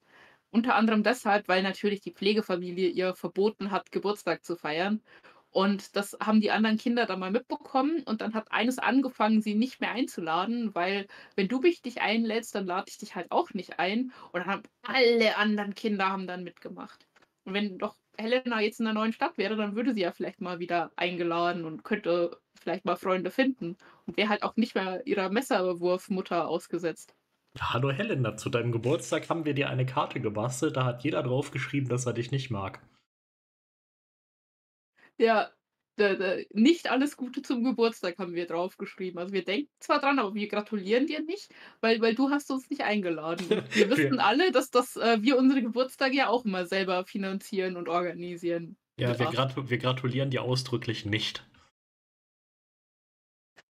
Unter anderem deshalb, weil natürlich die Pflegefamilie ihr verboten hat, Geburtstag zu feiern. Und das haben die anderen Kinder dann mal mitbekommen und dann hat eines angefangen, sie nicht mehr einzuladen, weil wenn du mich dich einlädst, dann lade ich dich halt auch nicht ein. Und dann haben alle anderen Kinder haben dann mitgemacht. Und wenn doch Helena jetzt in einer neuen Stadt wäre, dann würde sie ja vielleicht mal wieder eingeladen und könnte vielleicht mal Freunde finden und wäre halt auch nicht mehr ihrer Messerwurfmutter ausgesetzt. Hallo Helena, zu deinem Geburtstag haben wir dir eine Karte gebastelt, da hat jeder drauf geschrieben, dass er dich nicht mag. Ja, nicht alles Gute zum Geburtstag haben wir draufgeschrieben. Also wir denken zwar dran, aber wir gratulieren dir nicht, weil, weil du hast uns nicht eingeladen. Wir wissen alle, dass das, äh, wir unsere Geburtstage ja auch immer selber finanzieren und organisieren. Ja, wir, gratu wir gratulieren dir ausdrücklich nicht.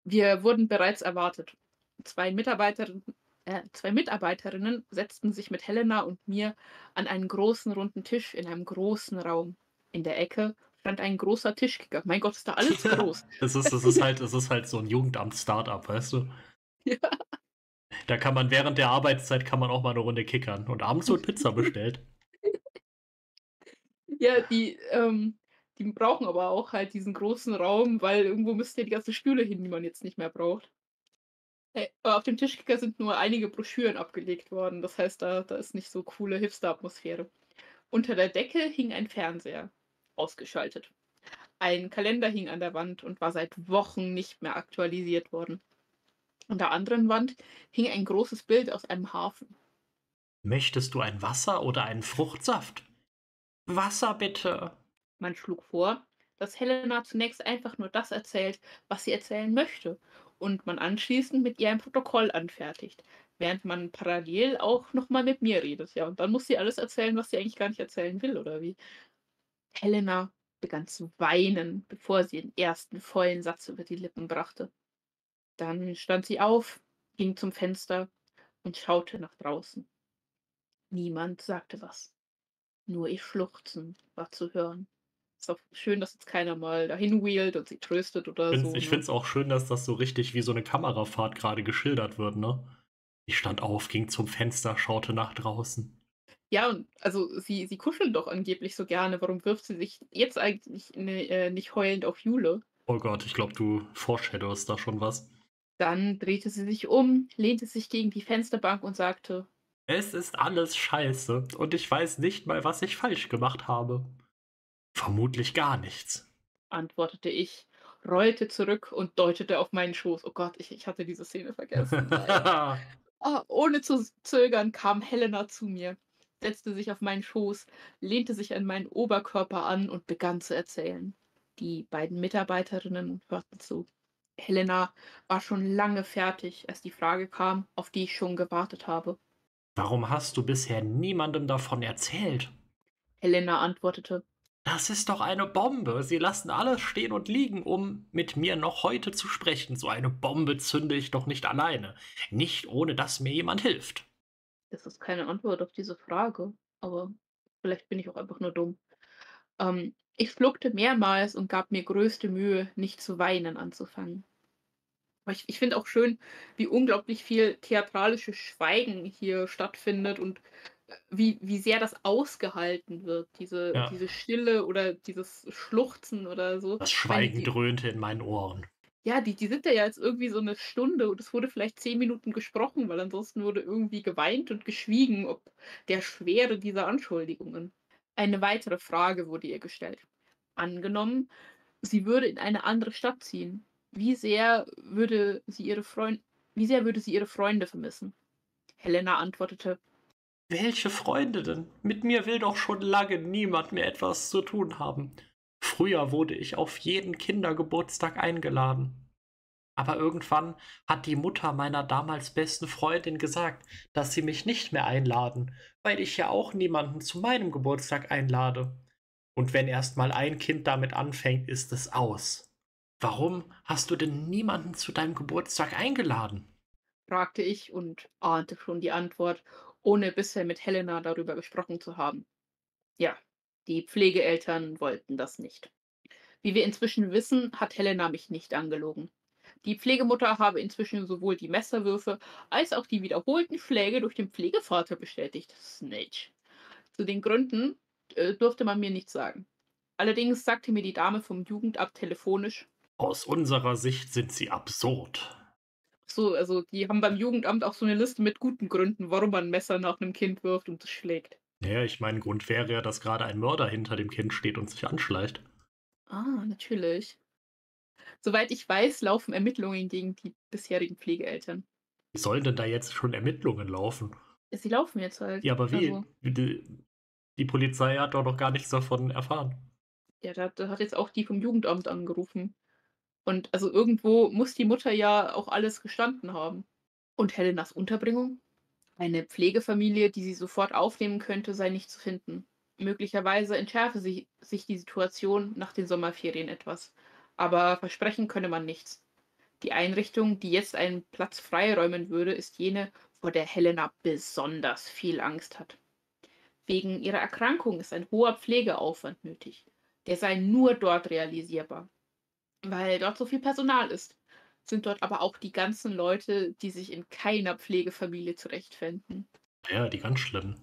Wir wurden bereits erwartet. Zwei Mitarbeiterinnen, äh, zwei Mitarbeiterinnen setzten sich mit Helena und mir an einen großen runden Tisch in einem großen Raum. In der Ecke stand ein großer Tischkicker. Mein Gott, ist da alles Ja, groß. Es ist, es ist halt, es ist halt so ein Jugendamt-Startup, weißt du? Ja. Da kann man während der Arbeitszeit kann man auch mal eine Runde kickern und abends wird Pizza bestellt. Ja, die, ähm, die brauchen aber auch halt diesen großen Raum, weil irgendwo müssten ja die ganzen Stühle hin, die man jetzt nicht mehr braucht. Äh, auf dem Tischkicker sind nur einige Broschüren abgelegt worden. Das heißt, da, da ist nicht so coole Hipster-Atmosphäre. Unter der Decke hing ein Fernseher, ausgeschaltet. Ein Kalender hing an der Wand und war seit Wochen nicht mehr aktualisiert worden. An der anderen Wand hing ein großes Bild aus einem Hafen. Möchtest du ein Wasser oder einen Fruchtsaft? Wasser bitte. Man schlug vor, dass Helena zunächst einfach nur das erzählt, was sie erzählen möchte, und man anschließend mit ihr ein Protokoll anfertigt, während man parallel auch nochmal mit mir redet. Ja, und dann muss sie alles erzählen, was sie eigentlich gar nicht erzählen will, oder wie? Helena begann zu weinen, bevor sie den ersten vollen Satz über die Lippen brachte. Dann stand sie auf, ging zum Fenster und schaute nach draußen. Niemand sagte was. Nur ihr Schluchzen war zu hören. Ist auch schön, dass jetzt keiner mal dahin wheelt und sie tröstet oder Find's, so. ich ne? finde es auch schön, dass das so richtig wie so eine Kamerafahrt gerade geschildert wird, ne? Ich stand auf, ging zum Fenster, schaute nach draußen. Ja, und also sie, sie kuschelt doch angeblich so gerne. Warum wirft sie sich jetzt eigentlich ne, äh, nicht heulend auf Jule? Oh Gott, ich glaube, du foreshadowst da schon was. Dann drehte sie sich um, lehnte sich gegen die Fensterbank und sagte, Es ist alles scheiße und ich weiß nicht mal, was ich falsch gemacht habe. Vermutlich gar nichts. antwortete ich, rollte zurück und deutete auf meinen Schoß. Oh Gott, ich, ich hatte diese Szene vergessen. Ah, ohne zu zögern kam Helena zu mir, setzte sich auf meinen Schoß, lehnte sich an meinen Oberkörper an und begann zu erzählen. Die beiden Mitarbeiterinnen hörten zu. Helena war schon lange fertig, als die Frage kam, auf die ich schon gewartet habe. Warum hast du bisher niemandem davon erzählt? Helena antwortete, das ist doch eine Bombe. Sie lassen alles stehen und liegen, um mit mir noch heute zu sprechen. So eine Bombe zünde ich doch nicht alleine. Nicht ohne dass mir jemand hilft. Das ist keine Antwort auf diese Frage, aber vielleicht bin ich auch einfach nur dumm. Ähm, ich schluckte mehrmals und gab mir größte Mühe, nicht zu weinen anzufangen. Aber ich, ich finde auch schön, wie unglaublich viel theatralisches Schweigen hier stattfindet und äh, wie, wie sehr das ausgehalten wird, diese, Ja. diese Stille oder dieses Schluchzen oder so. Das Schweigen dröhnte in meinen Ohren. Ja, die, die sind da ja jetzt irgendwie so eine Stunde und es wurde vielleicht zehn Minuten gesprochen, weil ansonsten wurde irgendwie geweint und geschwiegen, ob der Schwere dieser Anschuldigungen. Eine weitere Frage wurde ihr gestellt. Angenommen, sie würde in eine andere Stadt ziehen. Wie sehr würde sie ihre Freund wie sehr würde sie ihre Freunde vermissen? Helena antwortete, Welche Freunde denn? Mit mir will doch schon lange niemand mehr etwas zu tun haben. Früher wurde ich auf jeden Kindergeburtstag eingeladen. Aber irgendwann hat die Mutter meiner damals besten Freundin gesagt, dass sie mich nicht mehr einladen, weil ich ja auch niemanden zu meinem Geburtstag einlade. Und wenn erst mal ein Kind damit anfängt, ist es aus. Warum hast du denn niemanden zu deinem Geburtstag eingeladen? fragte ich und ahnte schon die Antwort, ohne bisher mit Helena darüber gesprochen zu haben. Ja, die Pflegeeltern wollten das nicht. Wie wir inzwischen wissen, hat Helena mich nicht angelogen. Die Pflegemutter habe inzwischen sowohl die Messerwürfe als auch die wiederholten Schläge durch den Pflegevater bestätigt. Snitch. Zu den Gründen äh, durfte man mir nichts sagen. Allerdings sagte mir die Dame vom Jugendamt telefonisch, Aus unserer Sicht sind sie absurd. so, also die haben beim Jugendamt auch so eine Liste mit guten Gründen, warum man ein Messer nach einem Kind wirft und es schlägt. Naja, ich meine, Grund wäre ja, dass gerade ein Mörder hinter dem Kind steht und sich anschleicht. Ah, natürlich. Soweit ich weiß, laufen Ermittlungen gegen die bisherigen Pflegeeltern. Wie sollen denn da jetzt schon Ermittlungen laufen? Sie laufen jetzt halt. Ja, aber wie? Also, Die, die Polizei hat doch noch gar nichts davon erfahren. ja, da, da hat jetzt auch die vom Jugendamt angerufen. Und also irgendwo muss die Mutter ja auch alles gestanden haben. Und Helenas Unterbringung? Eine Pflegefamilie, die sie sofort aufnehmen könnte, sei nicht zu finden. Möglicherweise entschärfe sich, sich die Situation nach den Sommerferien etwas. Aber versprechen könne man nichts. Die Einrichtung, die jetzt einen Platz freiräumen würde, ist jene, vor der Helena besonders viel Angst hat. Wegen ihrer Erkrankung ist ein hoher Pflegeaufwand nötig. Der sei nur dort realisierbar. Weil dort so viel Personal ist, sind dort aber auch die ganzen Leute, die sich in keiner Pflegefamilie zurechtfinden. Ja, die ganz schlimm.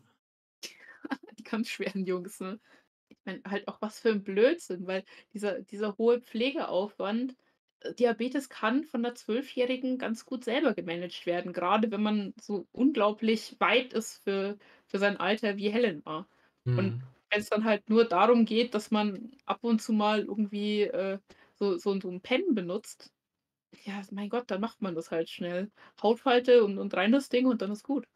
Die ganz schweren Jungs, ne? Ich meine, halt auch was für ein Blödsinn, weil dieser, dieser hohe Pflegeaufwand, äh, Diabetes kann von der Zwölfjährigen ganz gut selber gemanagt werden, gerade wenn man so unglaublich weit ist für, für sein Alter wie Helen war. Und Hm. wenn es dann halt nur darum geht, dass man ab und zu mal irgendwie äh, so, so, so ein Pen benutzt, ja, mein Gott, dann macht man das halt schnell. Hautfalte und, und rein das Ding und dann ist gut.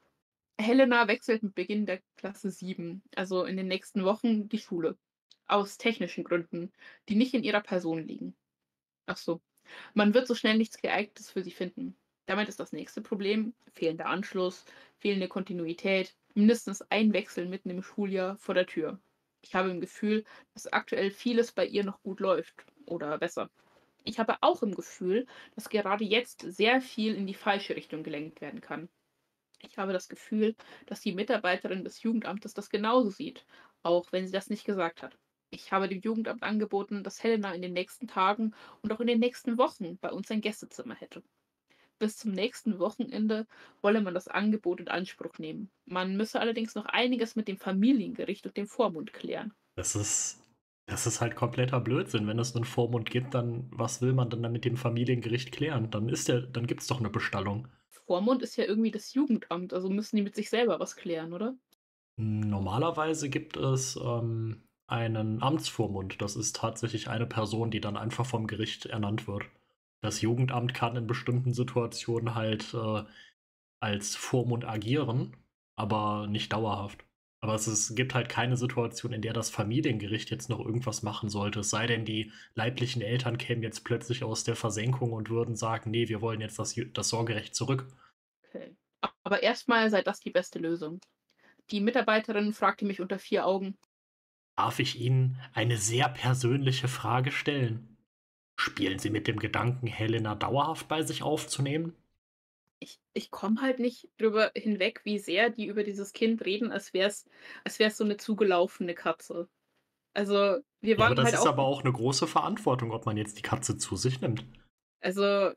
Helena wechselt mit Beginn der Klasse 7, also in den nächsten Wochen, die Schule. Aus technischen Gründen, die nicht in ihrer Person liegen. Ach so. Man wird so schnell nichts geeignetes für sie finden. Damit ist das nächste Problem fehlender Anschluss, fehlende Kontinuität, mindestens ein Wechsel mitten im Schuljahr vor der Tür. Ich habe im Gefühl, dass aktuell vieles bei ihr noch gut läuft oder besser. Ich habe auch im Gefühl, dass gerade jetzt sehr viel in die falsche Richtung gelenkt werden kann. Ich habe das Gefühl, dass die Mitarbeiterin des Jugendamtes das genauso sieht, auch wenn sie das nicht gesagt hat. Ich habe dem Jugendamt angeboten, dass Helena in den nächsten Tagen und auch in den nächsten Wochen bei uns ein Gästezimmer hätte. Bis zum nächsten Wochenende wolle man das Angebot in Anspruch nehmen. Man müsse allerdings noch einiges mit dem Familiengericht und dem Vormund klären. Das ist, das ist halt kompletter Blödsinn. Wenn es einen Vormund gibt, dann was will man dann mit dem Familiengericht klären? Dann ist der, dann gibt es doch eine Bestallung. Vormund ist ja irgendwie das Jugendamt, also müssen die mit sich selber was klären, oder? Normalerweise gibt es ähm, einen Amtsvormund. Das ist tatsächlich eine Person, die dann einfach vom Gericht ernannt wird. Das Jugendamt kann in bestimmten Situationen halt äh, als Vormund agieren, aber nicht dauerhaft. Aber es ist gibt halt keine Situation, in der das Familiengericht jetzt noch irgendwas machen sollte. Es sei denn, die leiblichen Eltern kämen jetzt plötzlich aus der Versenkung und würden sagen: „Ne, wir wollen jetzt das das Sorgerecht zurück.“ Okay. Aber erstmal sei das die beste Lösung. Die Mitarbeiterin fragte mich unter vier Augen: Darf ich Ihnen eine sehr persönliche Frage stellen? Spielen Sie mit dem Gedanken, Helena dauerhaft bei sich aufzunehmen? Ich ich komme halt nicht drüber hinweg, wie sehr die über dieses Kind reden, als wär's als wär's so 'ne zugelaufene Katze. Also, wir Ja, aber waren das halt ist auch aber auch 'ne große Verantwortung, ob man jetzt die Katze zu sich nimmt. Also,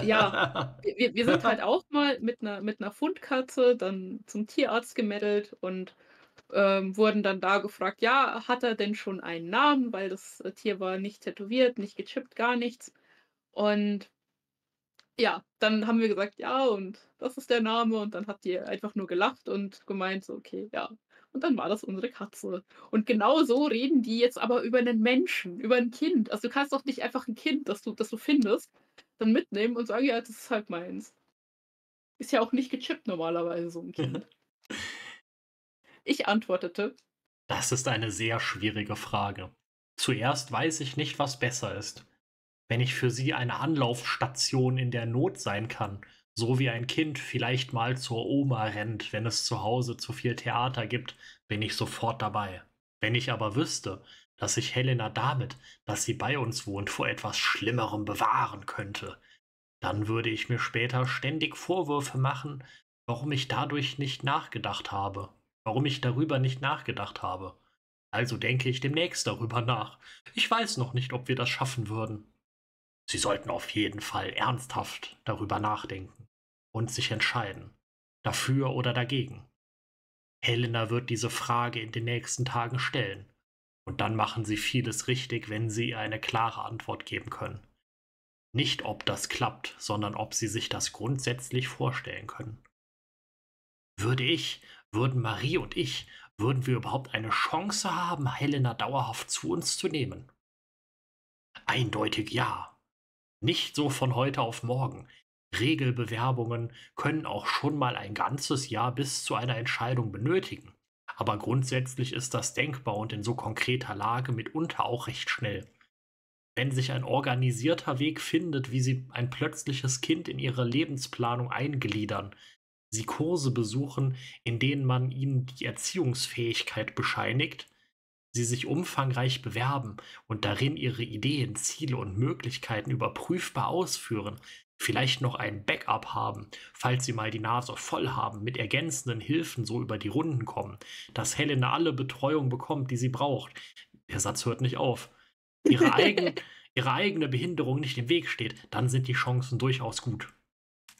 ja, wir wir sind halt auch mal mit 'ner mit 'ner Fundkatze dann zum Tierarzt gemettelt und, ähm, wurden dann da gefragt: „Ja, hat er denn schon einen Namen?“ Weil das, äh, Tier war nicht tätowiert, nicht gechippt, gar nichts. Und ja, dann haben wir gesagt: „Ja, und das ist der Name.“ Und dann hat die einfach nur gelacht und gemeint so: „Okay, ja.“ Und dann war das unsere Katze. Und genau so reden die jetzt aber über 'nen Menschen, über 'n Kind. Also, du kannst doch nicht einfach 'n Kind, das du das du findest, dann mitnehmen und sagen: „Ja, das ist halt meins.“ Ist ja auch nicht gechippt normalerweise so 'n Kind. Ich antwortete Das ist eine sehr schwierige Frage. Zuerst weiß ich nicht, was besser ist. Wenn ich für sie eine Anlaufstation in der Not sein kann, so wie ein Kind vielleicht mal zur Oma rennt, wenn es zu Hause zu viel Theater gibt, bin ich sofort dabei. Wenn ich aber wüsste, dass ich Helena damit, dass sie bei uns wohnt, vor etwas Schlimmerem bewahren könnte, dann würde ich mir später ständig Vorwürfe machen, warum ich dadurch nicht nachgedacht habe, warum ich darüber nicht nachgedacht habe. Also denke ich demnächst darüber nach. Ich weiß noch nicht, ob wir das schaffen würden. Sie sollten auf jeden Fall ernsthaft darüber nachdenken und sich entscheiden, dafür oder dagegen. Helena wird diese Frage in den nächsten Tagen stellen, und dann machen Sie vieles richtig, wenn Sie eine klare Antwort geben können. Nicht, ob das klappt, sondern ob Sie sich das grundsätzlich vorstellen können. Würde ich, würden Marie und ich, würden wir überhaupt eine Chance haben, Helena dauerhaft zu uns zu nehmen? Eindeutig ja. Nicht so von heute auf morgen. Regelbewerbungen können auch schon mal ein ganzes Jahr bis zu einer Entscheidung benötigen. Aber grundsätzlich ist das denkbar und in so konkreter Lage mitunter auch recht schnell. Wenn sich ein organisierter Weg findet, wie Sie ein plötzliches Kind in Ihre Lebensplanung eingliedern, Sie Kurse besuchen, in denen man ihnen die Erziehungsfähigkeit bescheinigt, Sie sich umfangreich bewerben und darin Ihre Ideen, Ziele und Möglichkeiten überprüfbar ausführen, vielleicht noch ein Backup haben, falls Sie mal die Nase voll haben, mit ergänzenden Hilfen so über die Runden kommen, dass Helena alle Betreuung bekommt, die sie braucht. Der Satz hört nicht auf. Ihre eigen ihre eigene Behinderung nicht im Weg steht, dann sind die Chancen durchaus gut.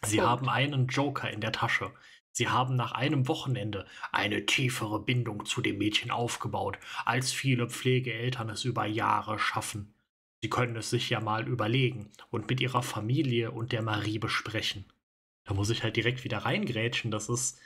Sie haben einen Joker in der Tasche. Sie haben nach einem Wochenende eine tiefere Bindung zu dem Mädchen aufgebaut, als viele Pflegeeltern es über Jahre schaffen. Sie können es sich ja mal überlegen und mit ihrer Familie und der Marie besprechen. Da muss ich halt direkt wieder reingrätschen, das ist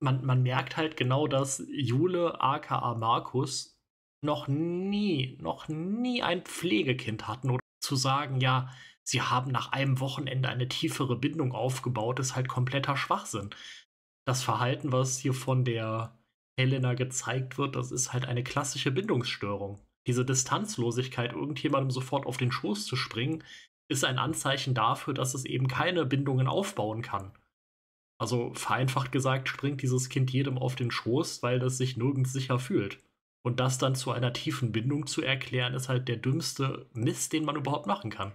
man man merkt halt genau, dass Jule aka Markus noch nie noch nie ein Pflegekind hatten oder zu sagen: „Ja, sie haben nach einem Wochenende eine tiefere Bindung aufgebaut“, ist halt kompletter Schwachsinn. Das Verhalten, was hier von der Helena gezeigt wird, das ist halt eine klassische Bindungsstörung. Diese Distanzlosigkeit, irgendjemandem sofort auf den Schoß zu springen, ist ein Anzeichen dafür, dass es eben keine Bindungen aufbauen kann. Also, vereinfacht gesagt, springt dieses Kind jedem auf den Schoß, weil das sich nirgends sicher fühlt. Und das dann zu einer tiefen Bindung zu erklären, ist halt der dümmste Mist, den man überhaupt machen kann.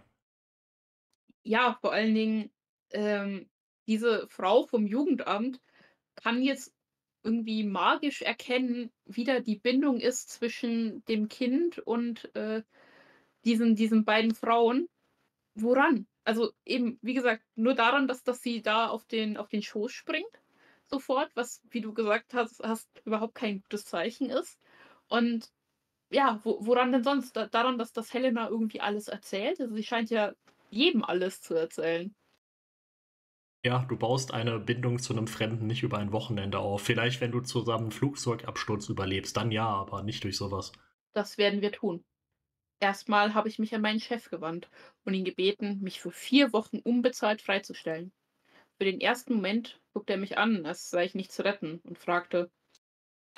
Ja, vor allen Dingen, ähm, diese Frau vom Jugendamt kann jetzt irgendwie magisch erkennen, wie da die Bindung ist zwischen dem Kind und, äh, diesen diesen beiden Frauen. Woran? Also, eben, wie gesagt, nur daran, dass dass sie da auf den auf den Schoß springt sofort, was, wie du gesagt hast hast, überhaupt kein gutes Zeichen ist. Und ja, wo woran denn sonst? Da daran, dass dass Helena irgendwie alles erzählt? Also, sie scheint ja jedem alles zu erzählen. Ja, du baust eine Bindung zu 'nem Fremden nicht über ein Wochenende auf. Vielleicht, wenn du zusammen 'n Flugzeugabsturz überlebst, dann ja, aber nicht durch so was. Das werden wir tun. Erst mal habe ich mich an meinen Chef gewandt und ihn gebeten, mich für 4 Wochen unbezahlt freizustellen. Für den ersten Moment guckte er mich an, als sei ich nicht zu retten, und fragte: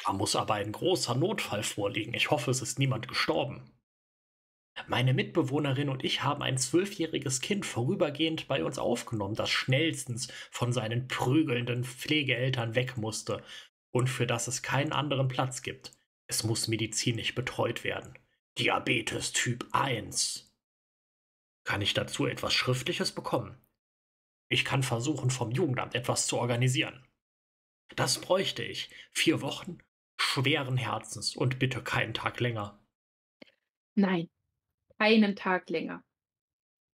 Da muss aber ein großer Notfall vorliegen. Ich hoffe, es ist niemand gestorben. Meine Mitbewohnerin und ich haben ein zwölfjähriges Kind vorübergehend bei uns aufgenommen, das schnellstens von seinen prügelnden Pflegeeltern weg musste und für das es keinen anderen Platz gibt. Es muss medizinisch betreut werden. Diabetes Typ 1. Kann ich dazu etwas Schriftliches bekommen? Ich kann versuchen, vom Jugendamt etwas zu organisieren. Das bräuchte ich. Vier Wochen, schweren Herzens und bitte keinen Tag länger. Nein, keinen Tag länger.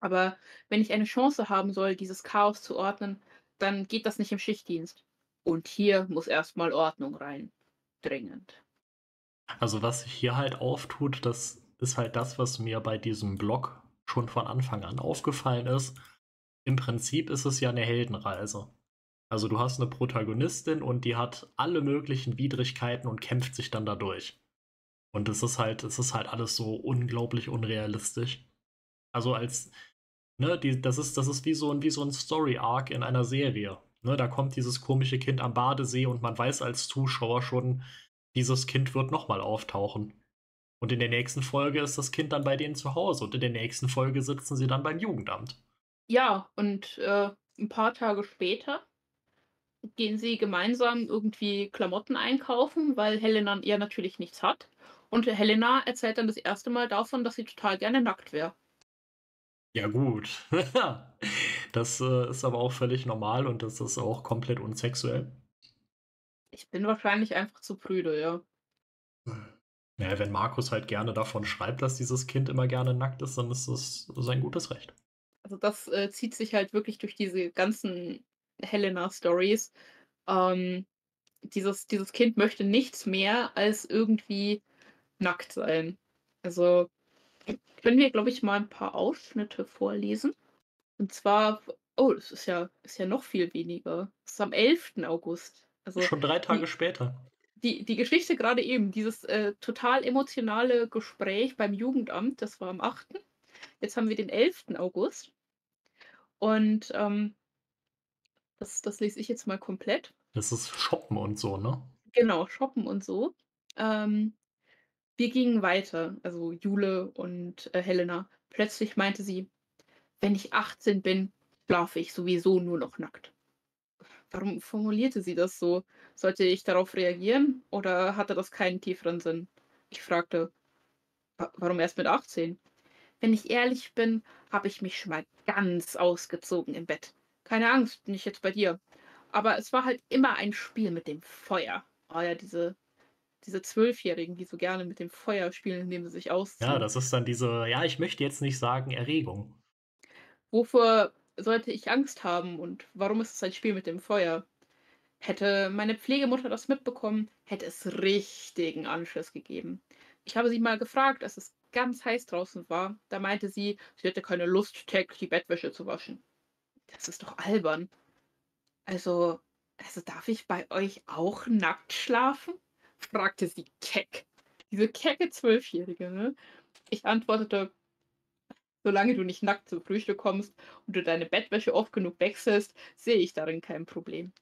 Aber wenn ich eine Chance haben soll, dieses Chaos zu ordnen, dann geht das nicht im Schichtdienst. Und hier muss erstmal Ordnung rein. Dringend. Also was sich hier halt auftut, das ist halt das, was mir bei diesem Blog schon von Anfang an aufgefallen ist. Im Prinzip ist es ja eine Heldenreise. Also du hast eine Protagonistin und die hat alle möglichen Widrigkeiten und kämpft sich dann dadurch. Und es ist halt, es ist halt alles so unglaublich unrealistisch. Also als, ne, die, das ist, das ist wie so ein, wie so ein Story-Arc in einer Serie. Ne, da kommt dieses komische Kind am Badesee und man weiß als Zuschauer schon, dieses Kind wird nochmal auftauchen. Und in der nächsten Folge ist das Kind dann bei denen zu Hause und in der nächsten Folge sitzen sie dann beim Jugendamt. Ja, und äh, ein paar Tage später gehen sie gemeinsam irgendwie Klamotten einkaufen, weil Helena ja natürlich nichts hat. Und Helena erzählt dann das erste Mal davon, dass sie total gerne nackt wäre. Ja, gut. das äh, ist aber auch völlig normal und das ist auch komplett unsexuell. Ich bin wahrscheinlich einfach zu prüde, ja. Naja, wenn Markus halt gerne davon schreibt, dass dieses Kind immer gerne nackt ist, dann ist das sein gutes Recht. Also das äh, zieht sich halt wirklich durch diese ganzen Helena-Stories. Ähm, dieses, dieses Kind möchte nichts mehr als irgendwie nackt sein. Also können wir, glaube ich, mal ein paar Ausschnitte vorlesen. Und zwar, oh, das ist ja, ist ja noch viel weniger. Das ist am 11. August. Also Schon drei Tage die, später. Die, die Geschichte gerade eben, dieses äh, total emotionale Gespräch beim Jugendamt, das war am 8. Jetzt haben wir den 11. August. Und ähm, das, das lese ich jetzt mal komplett. Das ist Shoppen und so, ne? Genau, Shoppen und so. Ähm, wir gingen weiter, also Jule und, äh, Helena. Plötzlich meinte sie: „Wenn ich 18 bin, schlafe ich sowieso nur noch nackt.“ Warum formulierte sie das so? Sollte ich darauf reagieren oder hatte das keinen tieferen Sinn? Ich fragte: „Wa warum erst mit 18?“ „Wenn ich ehrlich bin, habe ich mich schon mal ganz ausgezogen im Bett. Keine Angst, nicht jetzt bei dir. Aber es war halt immer ein Spiel mit dem Feuer.“ Oh ja, diese diese Zwölfjährigen, die so gerne mit dem Feuer spielen, indem sie sich ausziehen. Ja, das ist dann diese, ja, ich möchte jetzt nicht sagen Erregung. Wovor sollte ich Angst haben und warum ist es ein Spiel mit dem Feuer? Hätte meine Pflegemutter das mitbekommen, hätte es richtigen Anschluss gegeben. Ich habe sie mal gefragt, als es ganz heiß draußen war. Da meinte sie, sie hätte keine Lust, täglich die Bettwäsche zu waschen. Das ist doch albern. Also, also darf ich bei euch auch nackt schlafen? Fragte sie keck. Diese kecke Zwölfjährige, ne? Ich antwortete, solange du nicht nackt zum Frühstück kommst und du deine Bettwäsche oft genug wechselst, sehe ich darin kein Problem.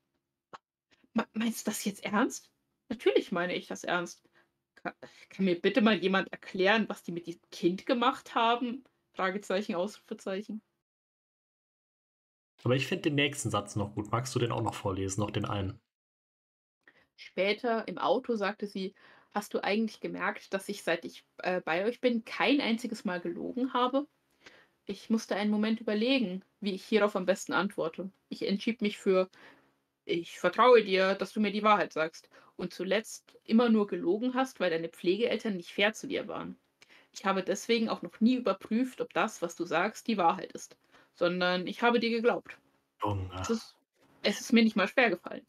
Meinst du das jetzt ernst? Natürlich meine ich das ernst. Kann, kann mir bitte mal jemand erklären, was die mit diesem Kind gemacht haben? Fragezeichen, Ausrufezeichen. Aber ich finde den nächsten Satz noch gut. Magst du den auch noch vorlesen, noch den einen? Später im Auto sagte sie: „Hast du eigentlich gemerkt, dass ich, seit ich, äh, bei euch bin, kein einziges Mal gelogen habe?“ Ich musste einen Moment überlegen, wie ich hierauf am besten antworte. Ich entschied mich für: „Ich vertraue dir, dass du mir die Wahrheit sagst und zuletzt immer nur gelogen hast, weil deine Pflegeeltern nicht fair zu dir waren. Ich habe deswegen auch noch nie überprüft, ob das, was du sagst, die Wahrheit ist, sondern ich habe dir geglaubt. Es ist es ist mir nicht mal schwer gefallen.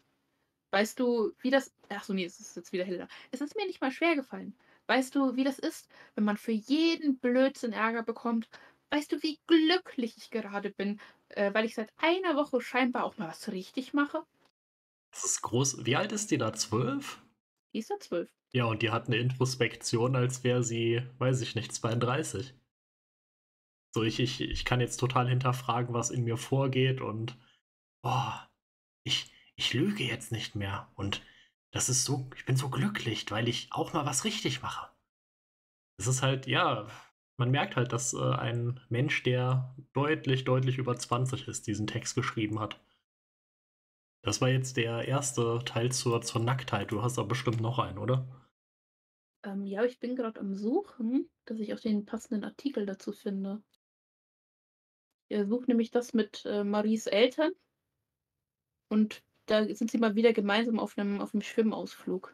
Weißt du, wie das ach so, ne, es ist jetzt wieder Helena. Es ist mir nicht mal schwer gefallen. Weißt du, wie das ist, wenn man für jeden Blödsinn Ärger bekommt? Weißt du, wie glücklich ich gerade bin, äh, weil ich seit einer Woche scheinbar auch mal was richtig mache? Das ist groß. Wie alt ist die da? 12? Die ist ja 12. Ja, und die hat eine Introspektion, als wäre sie, weiß ich nicht, 32. So, ich, ich, ich kann jetzt total hinterfragen, was in mir vorgeht und oh, ich, ich lüge jetzt nicht mehr. Und das ist so, ich bin so glücklich, weil ich auch mal was richtig mache. Es ist halt, ja, man merkt halt, dass äh, ein Mensch, der deutlich, deutlich über 20 ist, diesen Text geschrieben hat. Das war jetzt der erste Teil zur, zur Nacktheit. Du hast aber bestimmt noch einen, oder? Ähm, ja, ich bin gerade am Suchen, dass ich auch den passenden Artikel dazu finde. Ich suche nämlich das mit äh, Maries Eltern. Und da sind sie mal wieder gemeinsam auf einem auf 'nem Schwimmausflug.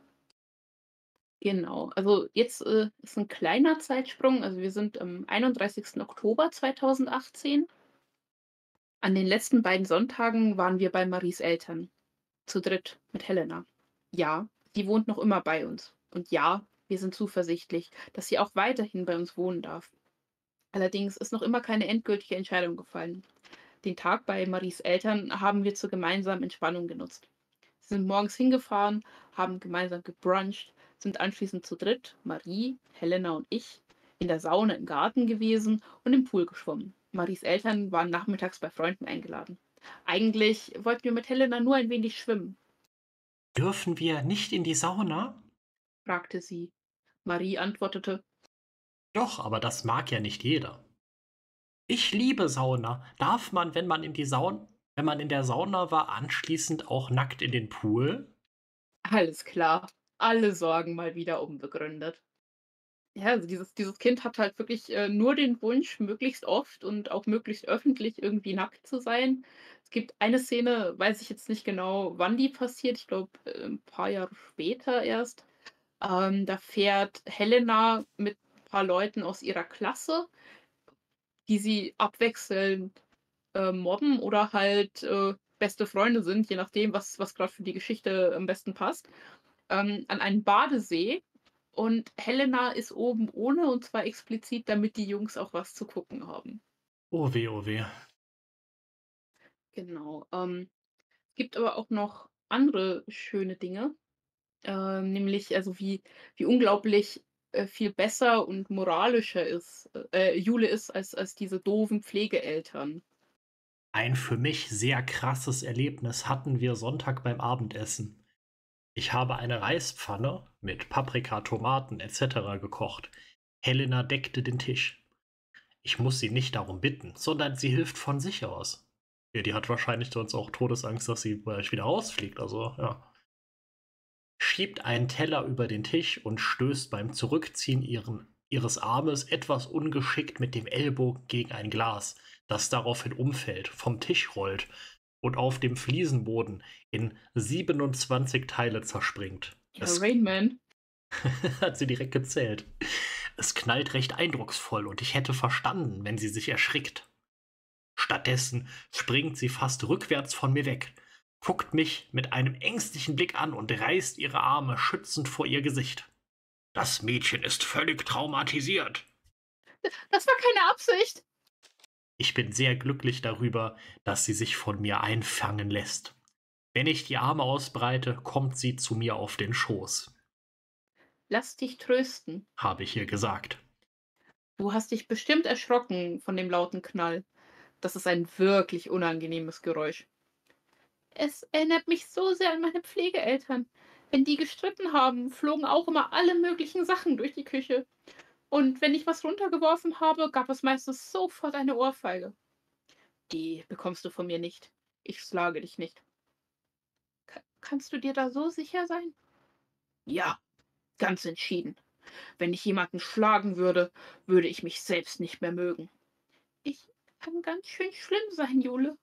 Genau. Also, jetzt, äh, ist ein kleiner Zeitsprung. Also, wir sind am 31. Oktober 2018. An den letzten beiden Sonntagen waren wir bei Maries Eltern. Zu dritt mit Helena. Ja, sie wohnt noch immer bei uns. Und ja, wir sind zuversichtlich, dass sie auch weiterhin bei uns wohnen darf. Allerdings ist noch immer keine endgültige Entscheidung gefallen. Den Tag bei Maries Eltern haben wir zur gemeinsamen Entspannung genutzt. Sie sind morgens hingefahren, haben gemeinsam gebruncht, sind anschließend zu dritt, Marie, Helena und ich, in der Sauna im Garten gewesen und im Pool geschwommen. Maries Eltern waren nachmittags bei Freunden eingeladen. Eigentlich wollten wir mit Helena nur ein wenig schwimmen, Dürfen wir nicht in die Sauna? fragte sie. Marie antwortete, Doch, aber das mag ja nicht jeder. Ich liebe Sauna. Darf man, wenn man in die Sauna, wenn man in der Sauna war, anschließend auch nackt in den Pool? alles klar, alle Sorgen mal wieder unbegründet. Ja, also dieses dieses Kind hat halt wirklich, äh, nur den Wunsch, möglichst oft und auch möglichst öffentlich irgendwie nackt zu sein. Es gibt eine Szene, weiß ich jetzt nicht genau, wann die passiert, ich glaube, äh, 'n paar Jahre später erst. Ähm, da fährt Helena mit ein paar Leuten aus ihrer Klasse, die sie abwechselnd, äh, mobben oder halt, äh, beste Freunde sind, je nachdem, was was grad für die Geschichte am besten passt, ähm, an einen Badesee und Helena ist oben ohne und zwar explizit, damit die Jungs auch was zu gucken haben. Oh weh, oh weh. Genau. Ähm, es gibt aber auch noch andere schöne Dinge, ähm, nämlich also wie wie unglaublich, äh, viel besser und moralischer ist äh, Jule ist als als diese doofen Pflegeeltern. Ein für mich sehr krasses Erlebnis hatten wir Sonntag beim Abendessen. Ich habe eine Reispfanne mit Paprika, Tomaten etc. gekocht. Helena deckte den Tisch. Ich muss sie nicht darum bitten, sondern sie hilft von sich aus. Ja, die hat wahrscheinlich sonst auch Todesangst, dass sie gleich wieder rausfliegt. Also, ja. Schiebt einen Teller über den Tisch und stößt beim Zurückziehen ihren, ihres Armes etwas ungeschickt mit dem Ellbogen gegen ein Glas, das daraufhin umfällt, vom Tisch rollt und auf dem Fliesenboden in 27 Teile zerspringt. Ja, Es Rain Man. hat sie direkt gezählt. Es knallt recht eindrucksvoll und ich hätte verstanden, wenn sie sich erschrickt. Stattdessen springt sie fast rückwärts von mir weg, guckt mich mit einem ängstlichen Blick an und reißt ihre Arme schützend vor ihr Gesicht. Das Mädchen ist völlig traumatisiert. Das war keine Absicht. Ich bin sehr glücklich darüber, dass sie sich von mir einfangen lässt. Wenn ich die Arme ausbreite, kommt sie zu mir auf den Schoß, Lass dich trösten. habe ich ihr gesagt. Du hast dich bestimmt erschrocken von dem lauten Knall. Das ist ein wirklich unangenehmes Geräusch. Es erinnert mich so sehr an meine Pflegeeltern. Wenn die gestritten haben, flogen auch immer alle möglichen Sachen durch die Küche. Und wenn ich was runtergeworfen habe, gab es meistens sofort eine Ohrfeige. Die bekommst du von mir nicht. Ich schlage dich nicht. Ka kannst du dir da so sicher sein? Ja, ganz entschieden. Wenn ich jemanden schlagen würde, würde ich mich selbst nicht mehr mögen. Ich kann ganz schön schlimm sein, Jule.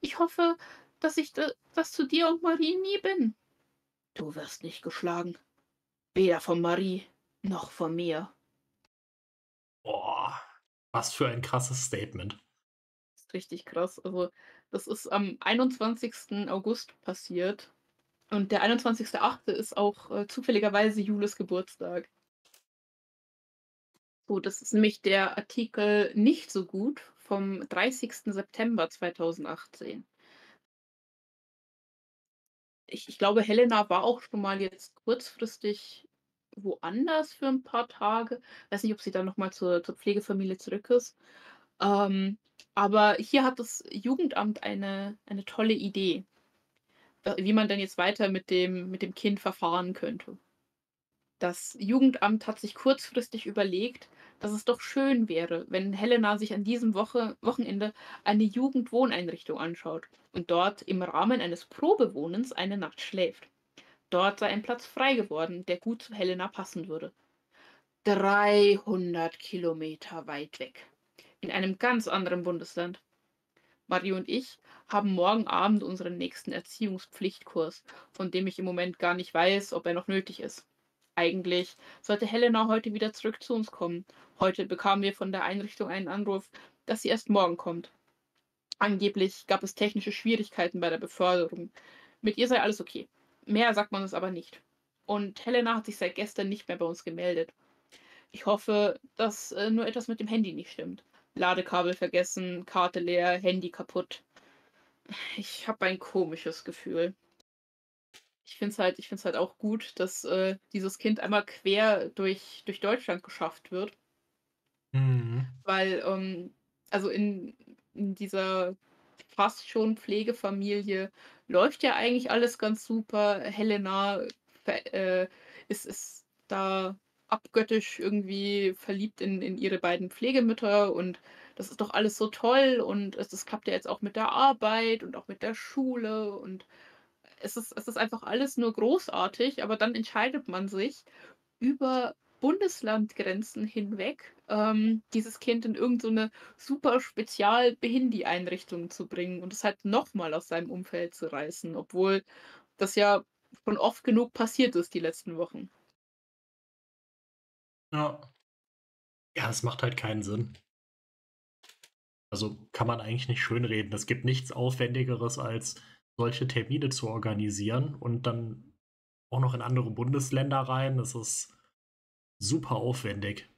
Ich hoffe, dass ich da, das zu dir und Marie nie bin. Du wirst nicht geschlagen. Weder von Marie noch von mir. Boah, was für ein krasses Statement. Das ist richtig krass. Also, das ist am 21. August passiert. Und der 21.8. ist auch äh, zufälligerweise Jules Geburtstag. So, das ist nämlich der Artikel nicht so gut vom 30. September 2018. Ich, ich glaube, Helena war auch schon mal jetzt kurzfristig woanders für ein paar Tage. Weiß nicht, ob sie dann nochmal zur, zur Pflegefamilie zurück ist. Ähm, aber hier hat das Jugendamt eine eine tolle Idee, wie man denn jetzt weiter mit dem mit dem Kind verfahren könnte. Das Jugendamt hat sich kurzfristig überlegt, dass es doch schön wäre, wenn Helena sich an diesem Woche Wochenende eine Jugendwohneinrichtung anschaut und dort im Rahmen eines Probewohnens eine Nacht schläft. Dort sei ein Platz frei geworden, der gut zu Helena passen würde. 300 Kilometer weit weg, in einem ganz anderen Bundesland. Mario und ich haben morgen Abend unseren nächsten Erziehungspflichtkurs, von dem ich im Moment gar nicht weiß, ob er noch nötig ist. Eigentlich sollte Helena heute wieder zurück zu uns kommen. Heute bekamen wir von der Einrichtung einen Anruf, dass sie erst morgen kommt. Angeblich gab es technische Schwierigkeiten bei der Beförderung. Mit ihr sei alles okay. Mehr sagt man es aber nicht. Und Helena hat sich seit gestern nicht mehr bei uns gemeldet. Ich hoffe, dass äh, nur etwas mit dem Handy nicht stimmt. Ladekabel vergessen, Karte leer, Handy kaputt. Ich habe ein komisches Gefühl ich finde es halt, ich find's halt auch gut, dass äh, dieses Kind einmal quer durch, durch Deutschland geschafft wird. Mhm. Weil, ähm, also in, in dieser fast schon Pflegefamilie läuft ja eigentlich alles ganz super. Helena äh, ist, ist da abgöttisch irgendwie verliebt in, in ihre beiden Pflegemütter und das ist doch alles so toll und es, das klappt ja jetzt auch mit der Arbeit und auch mit der Schule und es ist, es ist einfach alles nur großartig, aber dann entscheidet man sich über Bundeslandgrenzen hinweg, ähm, dieses Kind in irgendeine so super Spezial-Behindi-Einrichtung zu bringen und es halt nochmal aus seinem Umfeld zu reißen, obwohl das ja schon oft genug passiert ist die letzten Wochen. Ja. Ja, es macht halt keinen Sinn. Also kann man eigentlich nicht schönreden. Es gibt nichts Aufwendigeres als solche Termine zu organisieren und dann auch noch in andere Bundesländer rein. Das ist super aufwendig.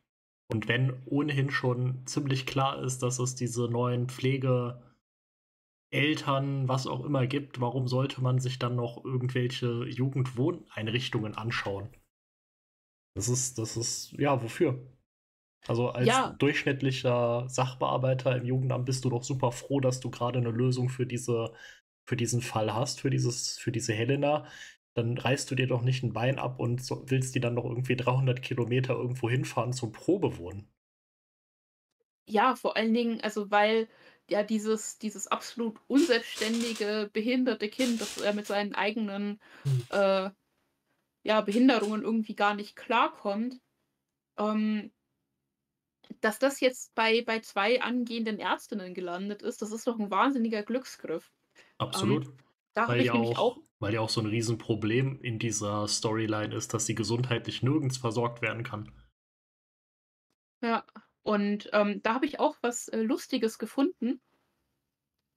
Und wenn ohnehin schon ziemlich klar ist, dass es diese neuen Pflegeeltern, was auch immer gibt, warum sollte man sich dann noch irgendwelche Jugendwohneinrichtungen anschauen? Das ist, das ist, ja, wofür? Also als Ja, durchschnittlicher Sachbearbeiter im Jugendamt bist du doch super froh, dass du gerade eine Lösung für diese für diesen Fall hast, für dieses, für diese Helena, dann reißt du dir doch nicht ein Bein ab und so, willst die dann noch irgendwie 300 Kilometer irgendwo hinfahren zum Probewohnen. ja, vor allen Dingen, also weil ja dieses, dieses absolut unselbstständige, behinderte Kind, das er mit seinen eigenen Hm. äh, ja, Behinderungen irgendwie gar nicht klarkommt, ähm, dass das jetzt bei, bei zwei angehenden Ärztinnen gelandet ist, das ist doch ein wahnsinniger Glücksgriff. Ähm, Absolut. da habe Weil ja auch auch, weil ja auch so ein Riesenproblem in dieser Storyline ist, dass sie gesundheitlich nirgends versorgt werden kann. Ja, und, ähm, da habe ich auch was, äh, Lustiges gefunden,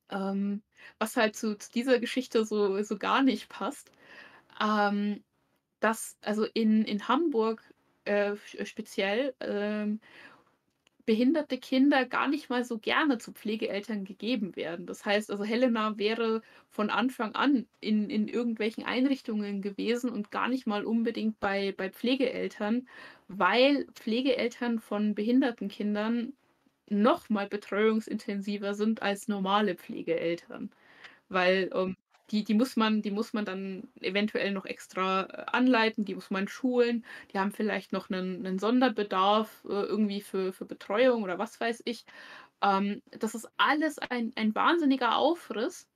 ähm, was halt zu zu dieser Geschichte so so gar nicht passt. Ähm, dass also in in Hamburg, äh, speziell, ähm, behinderte Kinder gar nicht mal so gerne zu Pflegeeltern gegeben werden. Das heißt also, Helena wäre von Anfang an in in irgendwelchen Einrichtungen gewesen und gar nicht mal unbedingt bei bei Pflegeeltern, weil Pflegeeltern von behinderten Kindern noch mal betreuungsintensiver sind als normale Pflegeeltern. Weil, ähm, die die muss man die muss man dann eventuell noch extra, äh, anleiten, die muss man schulen, die haben vielleicht noch einen 'nen Sonderbedarf, äh, irgendwie für für Betreuung oder was weiß ich. Ähm, das ist alles ein ein wahnsinniger Aufriss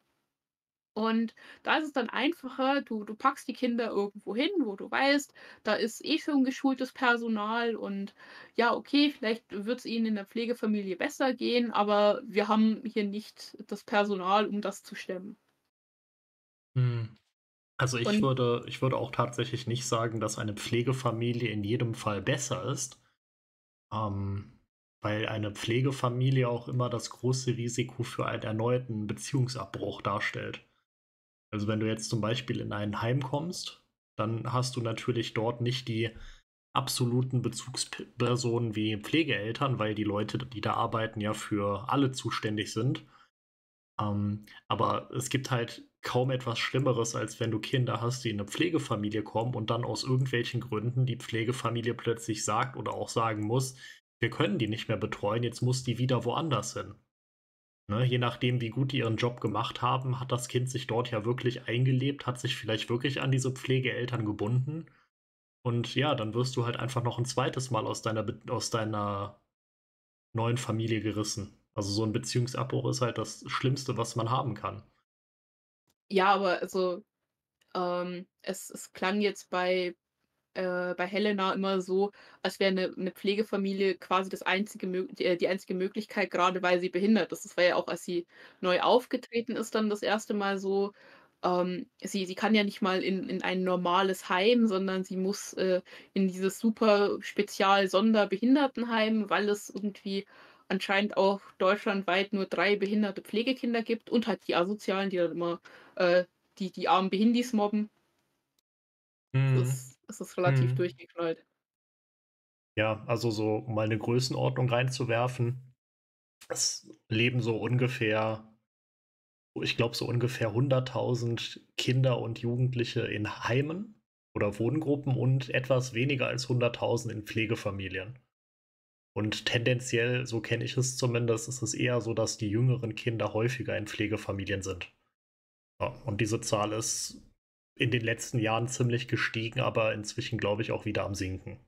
und da ist es dann einfacher, du du packst die Kinder irgendwo hin, wo du weißt, da ist eh schon geschultes Personal und ja, okay, vielleicht wird es ihnen in der Pflegefamilie besser gehen, aber wir haben hier nicht das Personal, um das zu stemmen. Hm. Also ich Und würde, ich würde auch tatsächlich nicht sagen, dass eine Pflegefamilie in jedem Fall besser ist, ähm, weil eine Pflegefamilie auch immer das große Risiko für einen erneuten Beziehungsabbruch darstellt. Also wenn du jetzt zum Beispiel in ein Heim kommst, dann hast du natürlich dort nicht die absoluten Bezugspersonen wie Pflegeeltern, weil die Leute, die da arbeiten, ja für alle zuständig sind. Ähm, aber es gibt halt kaum etwas Schlimmeres, als wenn du Kinder hast, die in eine Pflegefamilie kommen und dann aus irgendwelchen Gründen die Pflegefamilie plötzlich sagt oder auch sagen muss, wir können die nicht mehr betreuen, jetzt muss die wieder woanders hin. Ne, je nachdem, wie gut die ihren Job gemacht haben, hat das Kind sich dort ja wirklich eingelebt, hat sich vielleicht wirklich an diese Pflegeeltern gebunden. Und ja, dann wirst du halt einfach noch ein zweites Mal aus deiner, aus deiner neuen Familie gerissen. Also so ein Beziehungsabbruch ist halt das Schlimmste, was man haben kann. Ja, aber also, ähm, es, es klang jetzt bei äh, bei Helena immer so, als wäre eine 'ne Pflegefamilie quasi das einzige Mög äh, die einzige Möglichkeit, gerade weil sie behindert ist. Das war ja auch, als sie neu aufgetreten ist, dann das erste Mal so. Ähm, sie sie kann ja nicht mal in in ein normales Heim, sondern sie muss, äh, in dieses super Spezial-Sonderbehindertenheim, weil es irgendwie anscheinend auch deutschlandweit nur 3 behinderte Pflegekinder gibt und halt die Asozialen, die dann immer, äh, die die armen Behindis mobben. Mhm. Das das ist relativ Mhm. durchgeknallt. Ja, also so, um mal 'ne Größenordnung reinzuwerfen. Es leben so ungefähr ich glaube, so ungefähr 100.000 Kinder und Jugendliche in Heimen oder Wohngruppen und etwas weniger als 100.000 in Pflegefamilien. Und tendenziell, so kenne ich es zumindest, ist es eher so, dass die jüngeren Kinder häufiger in Pflegefamilien sind. Ja, und diese Zahl ist in den letzten Jahren ziemlich gestiegen, aber inzwischen, glaube ich, auch wieder am Sinken.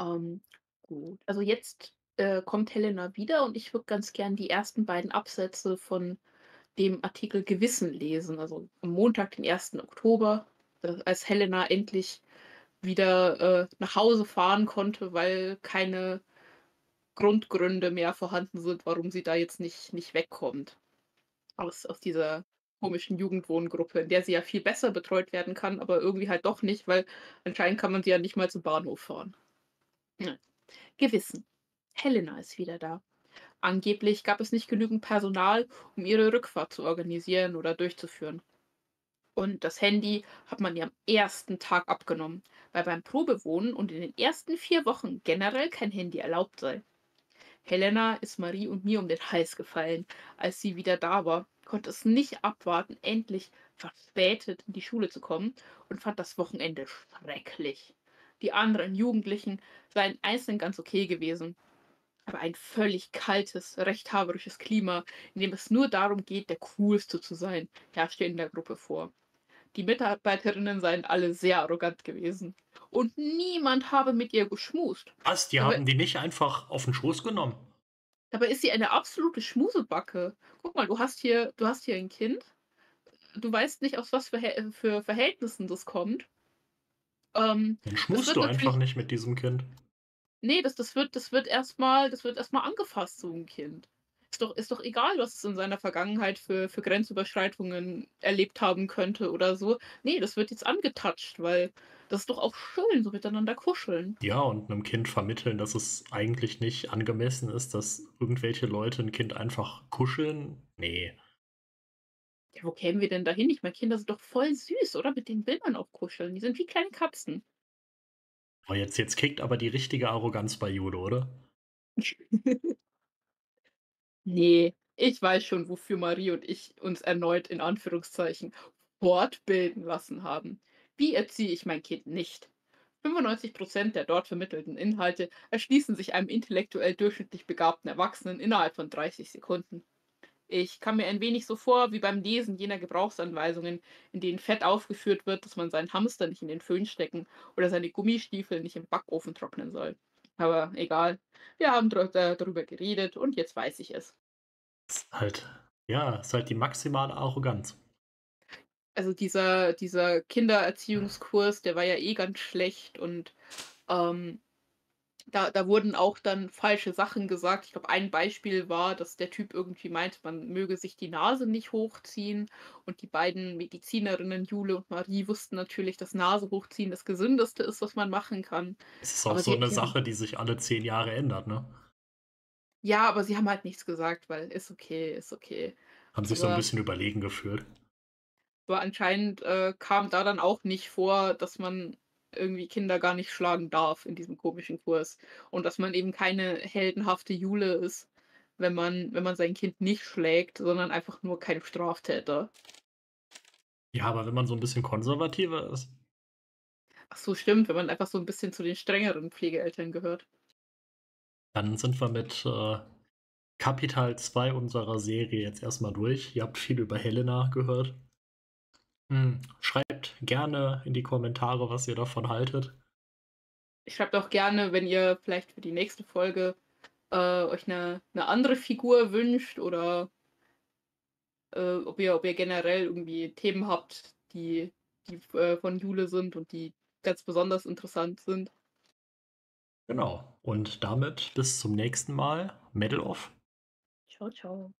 Ähm, gut. Also jetzt, äh, kommt Helena wieder und ich würde ganz gern die ersten beiden Absätze von dem Artikel Gewissen lesen. Also am Montag, den ersten Oktober, als Helena endlich wieder, äh, nach Hause fahren konnte, weil keine Grundgründe mehr vorhanden sind, warum sie da jetzt nicht nicht wegkommt aus aus dieser komischen Jugendwohngruppe, in der sie ja viel besser betreut werden kann, aber irgendwie halt doch nicht, weil anscheinend kann man sie ja nicht mal zum Bahnhof fahren. Ja. Gewissen. Helena ist wieder da. Angeblich gab es nicht genügend Personal, um ihre Rückfahrt zu organisieren oder durchzuführen. Und das Handy hat man ihr am ersten Tag abgenommen, weil beim Probewohnen und in den ersten vier Wochen generell kein Handy erlaubt sei. Helena ist Marie und mir um den Hals gefallen, als sie wieder da war, konnte es nicht abwarten, endlich verspätet in die Schule zu kommen und fand das Wochenende schrecklich. Die anderen Jugendlichen seien einzeln ganz okay gewesen, aber ein völlig kaltes, rechthaberisches Klima, in dem es nur darum geht, der Coolste zu sein, herrschte in der Gruppe vor. Die Mitarbeiterinnen seien alle sehr arrogant gewesen. Und niemand habe mit ihr geschmust. Was? Die Dabei, haben die nicht einfach auf den Schoß genommen? dabei ist sie eine absolute Schmusebacke. Guck mal, du hast hier, du hast hier ein Kind. Du weißt nicht, aus was für, für Verhältnissen das kommt. Ähm, Dann schmust du einfach nicht mit diesem Kind. Nee, das das wird das wird erstmal das wird erstmal angefasst, so 'n Kind. Ist doch ist doch egal, was es in seiner Vergangenheit für für Grenzüberschreitungen erlebt haben könnte oder so. Ne, das wird jetzt angetatscht, weil das ist doch auch schön, so miteinander kuscheln. Ja, und einem Kind vermitteln, dass es eigentlich nicht angemessen ist, dass irgendwelche Leute ein Kind einfach kuscheln? Ne. Ja, wo kämen wir denn da hin? Ich meine, Kinder sind doch voll süß, oder? Mit denen will man auch kuscheln. Die sind wie kleine Katzen. Oh, jetzt jetzt kickt aber die richtige Arroganz bei Judo, oder? Ne, ich weiß schon, wofür Marie und ich uns erneut in Anführungszeichen fortbilden lassen haben. Wie erziehe ich mein Kind nicht? 95% der dort vermittelten Inhalte erschließen sich einem intellektuell durchschnittlich begabten Erwachsenen innerhalb von 30 Sekunden. Ich kam mir ein wenig so vor wie beim Lesen jener Gebrauchsanweisungen, in denen fett aufgeführt wird, dass man seinen Hamster nicht in den Föhn stecken oder seine Gummistiefel nicht im Backofen trocknen soll. Aber egal, wir haben dr da darüber geredet und jetzt weiß ich es. Ist halt ja, ist halt die maximale Arroganz. Also dieser dieser Kindererziehungskurs, der war ja eh ganz schlecht und, ähm, da da wurden auch dann falsche Sachen gesagt. Ich glaube, ein Beispiel war, dass der Typ irgendwie meinte, man möge sich die Nase nicht hochziehen und die beiden Medizinerinnen Jule und Marie wussten natürlich, dass Nase hochziehen das Gesündeste ist, was man machen kann. Es ist auch Aber so 'ne sie haben Sache, die sich alle 10 Jahre ändert, ne? ja, aber sie haben halt nichts gesagt, weil ist okay, ist okay. Haben sich so 'n Aber bisschen überlegen gefühlt. Aber anscheinend, äh, kam da dann auch nicht vor, dass man irgendwie Kinder gar nicht schlagen darf in diesem komischen Kurs und dass man eben keine heldenhafte Jule ist, wenn man wenn man sein Kind nicht schlägt, sondern einfach nur kein Straftäter. Ja, aber wenn man so 'n bisschen konservativer ist Ach so, stimmt, wenn man einfach so 'n bisschen zu den strengeren Pflegeeltern gehört. Dann sind wir mit äh, Kapital 2 unserer Serie jetzt erstmal durch. Ihr habt viel über Helena gehört. Hm, schreibt gerne in die Kommentare, was ihr davon haltet. Schreibt auch gerne, wenn ihr vielleicht für die nächste Folge äh, euch eine, eine andere Figur wünscht oder äh, ob, ihr, ob ihr generell irgendwie Themen habt, die, die äh, von Jule sind und die ganz besonders interessant sind. Genau. Und damit bis zum nächsten Mal. Medal off. Ciao, ciao.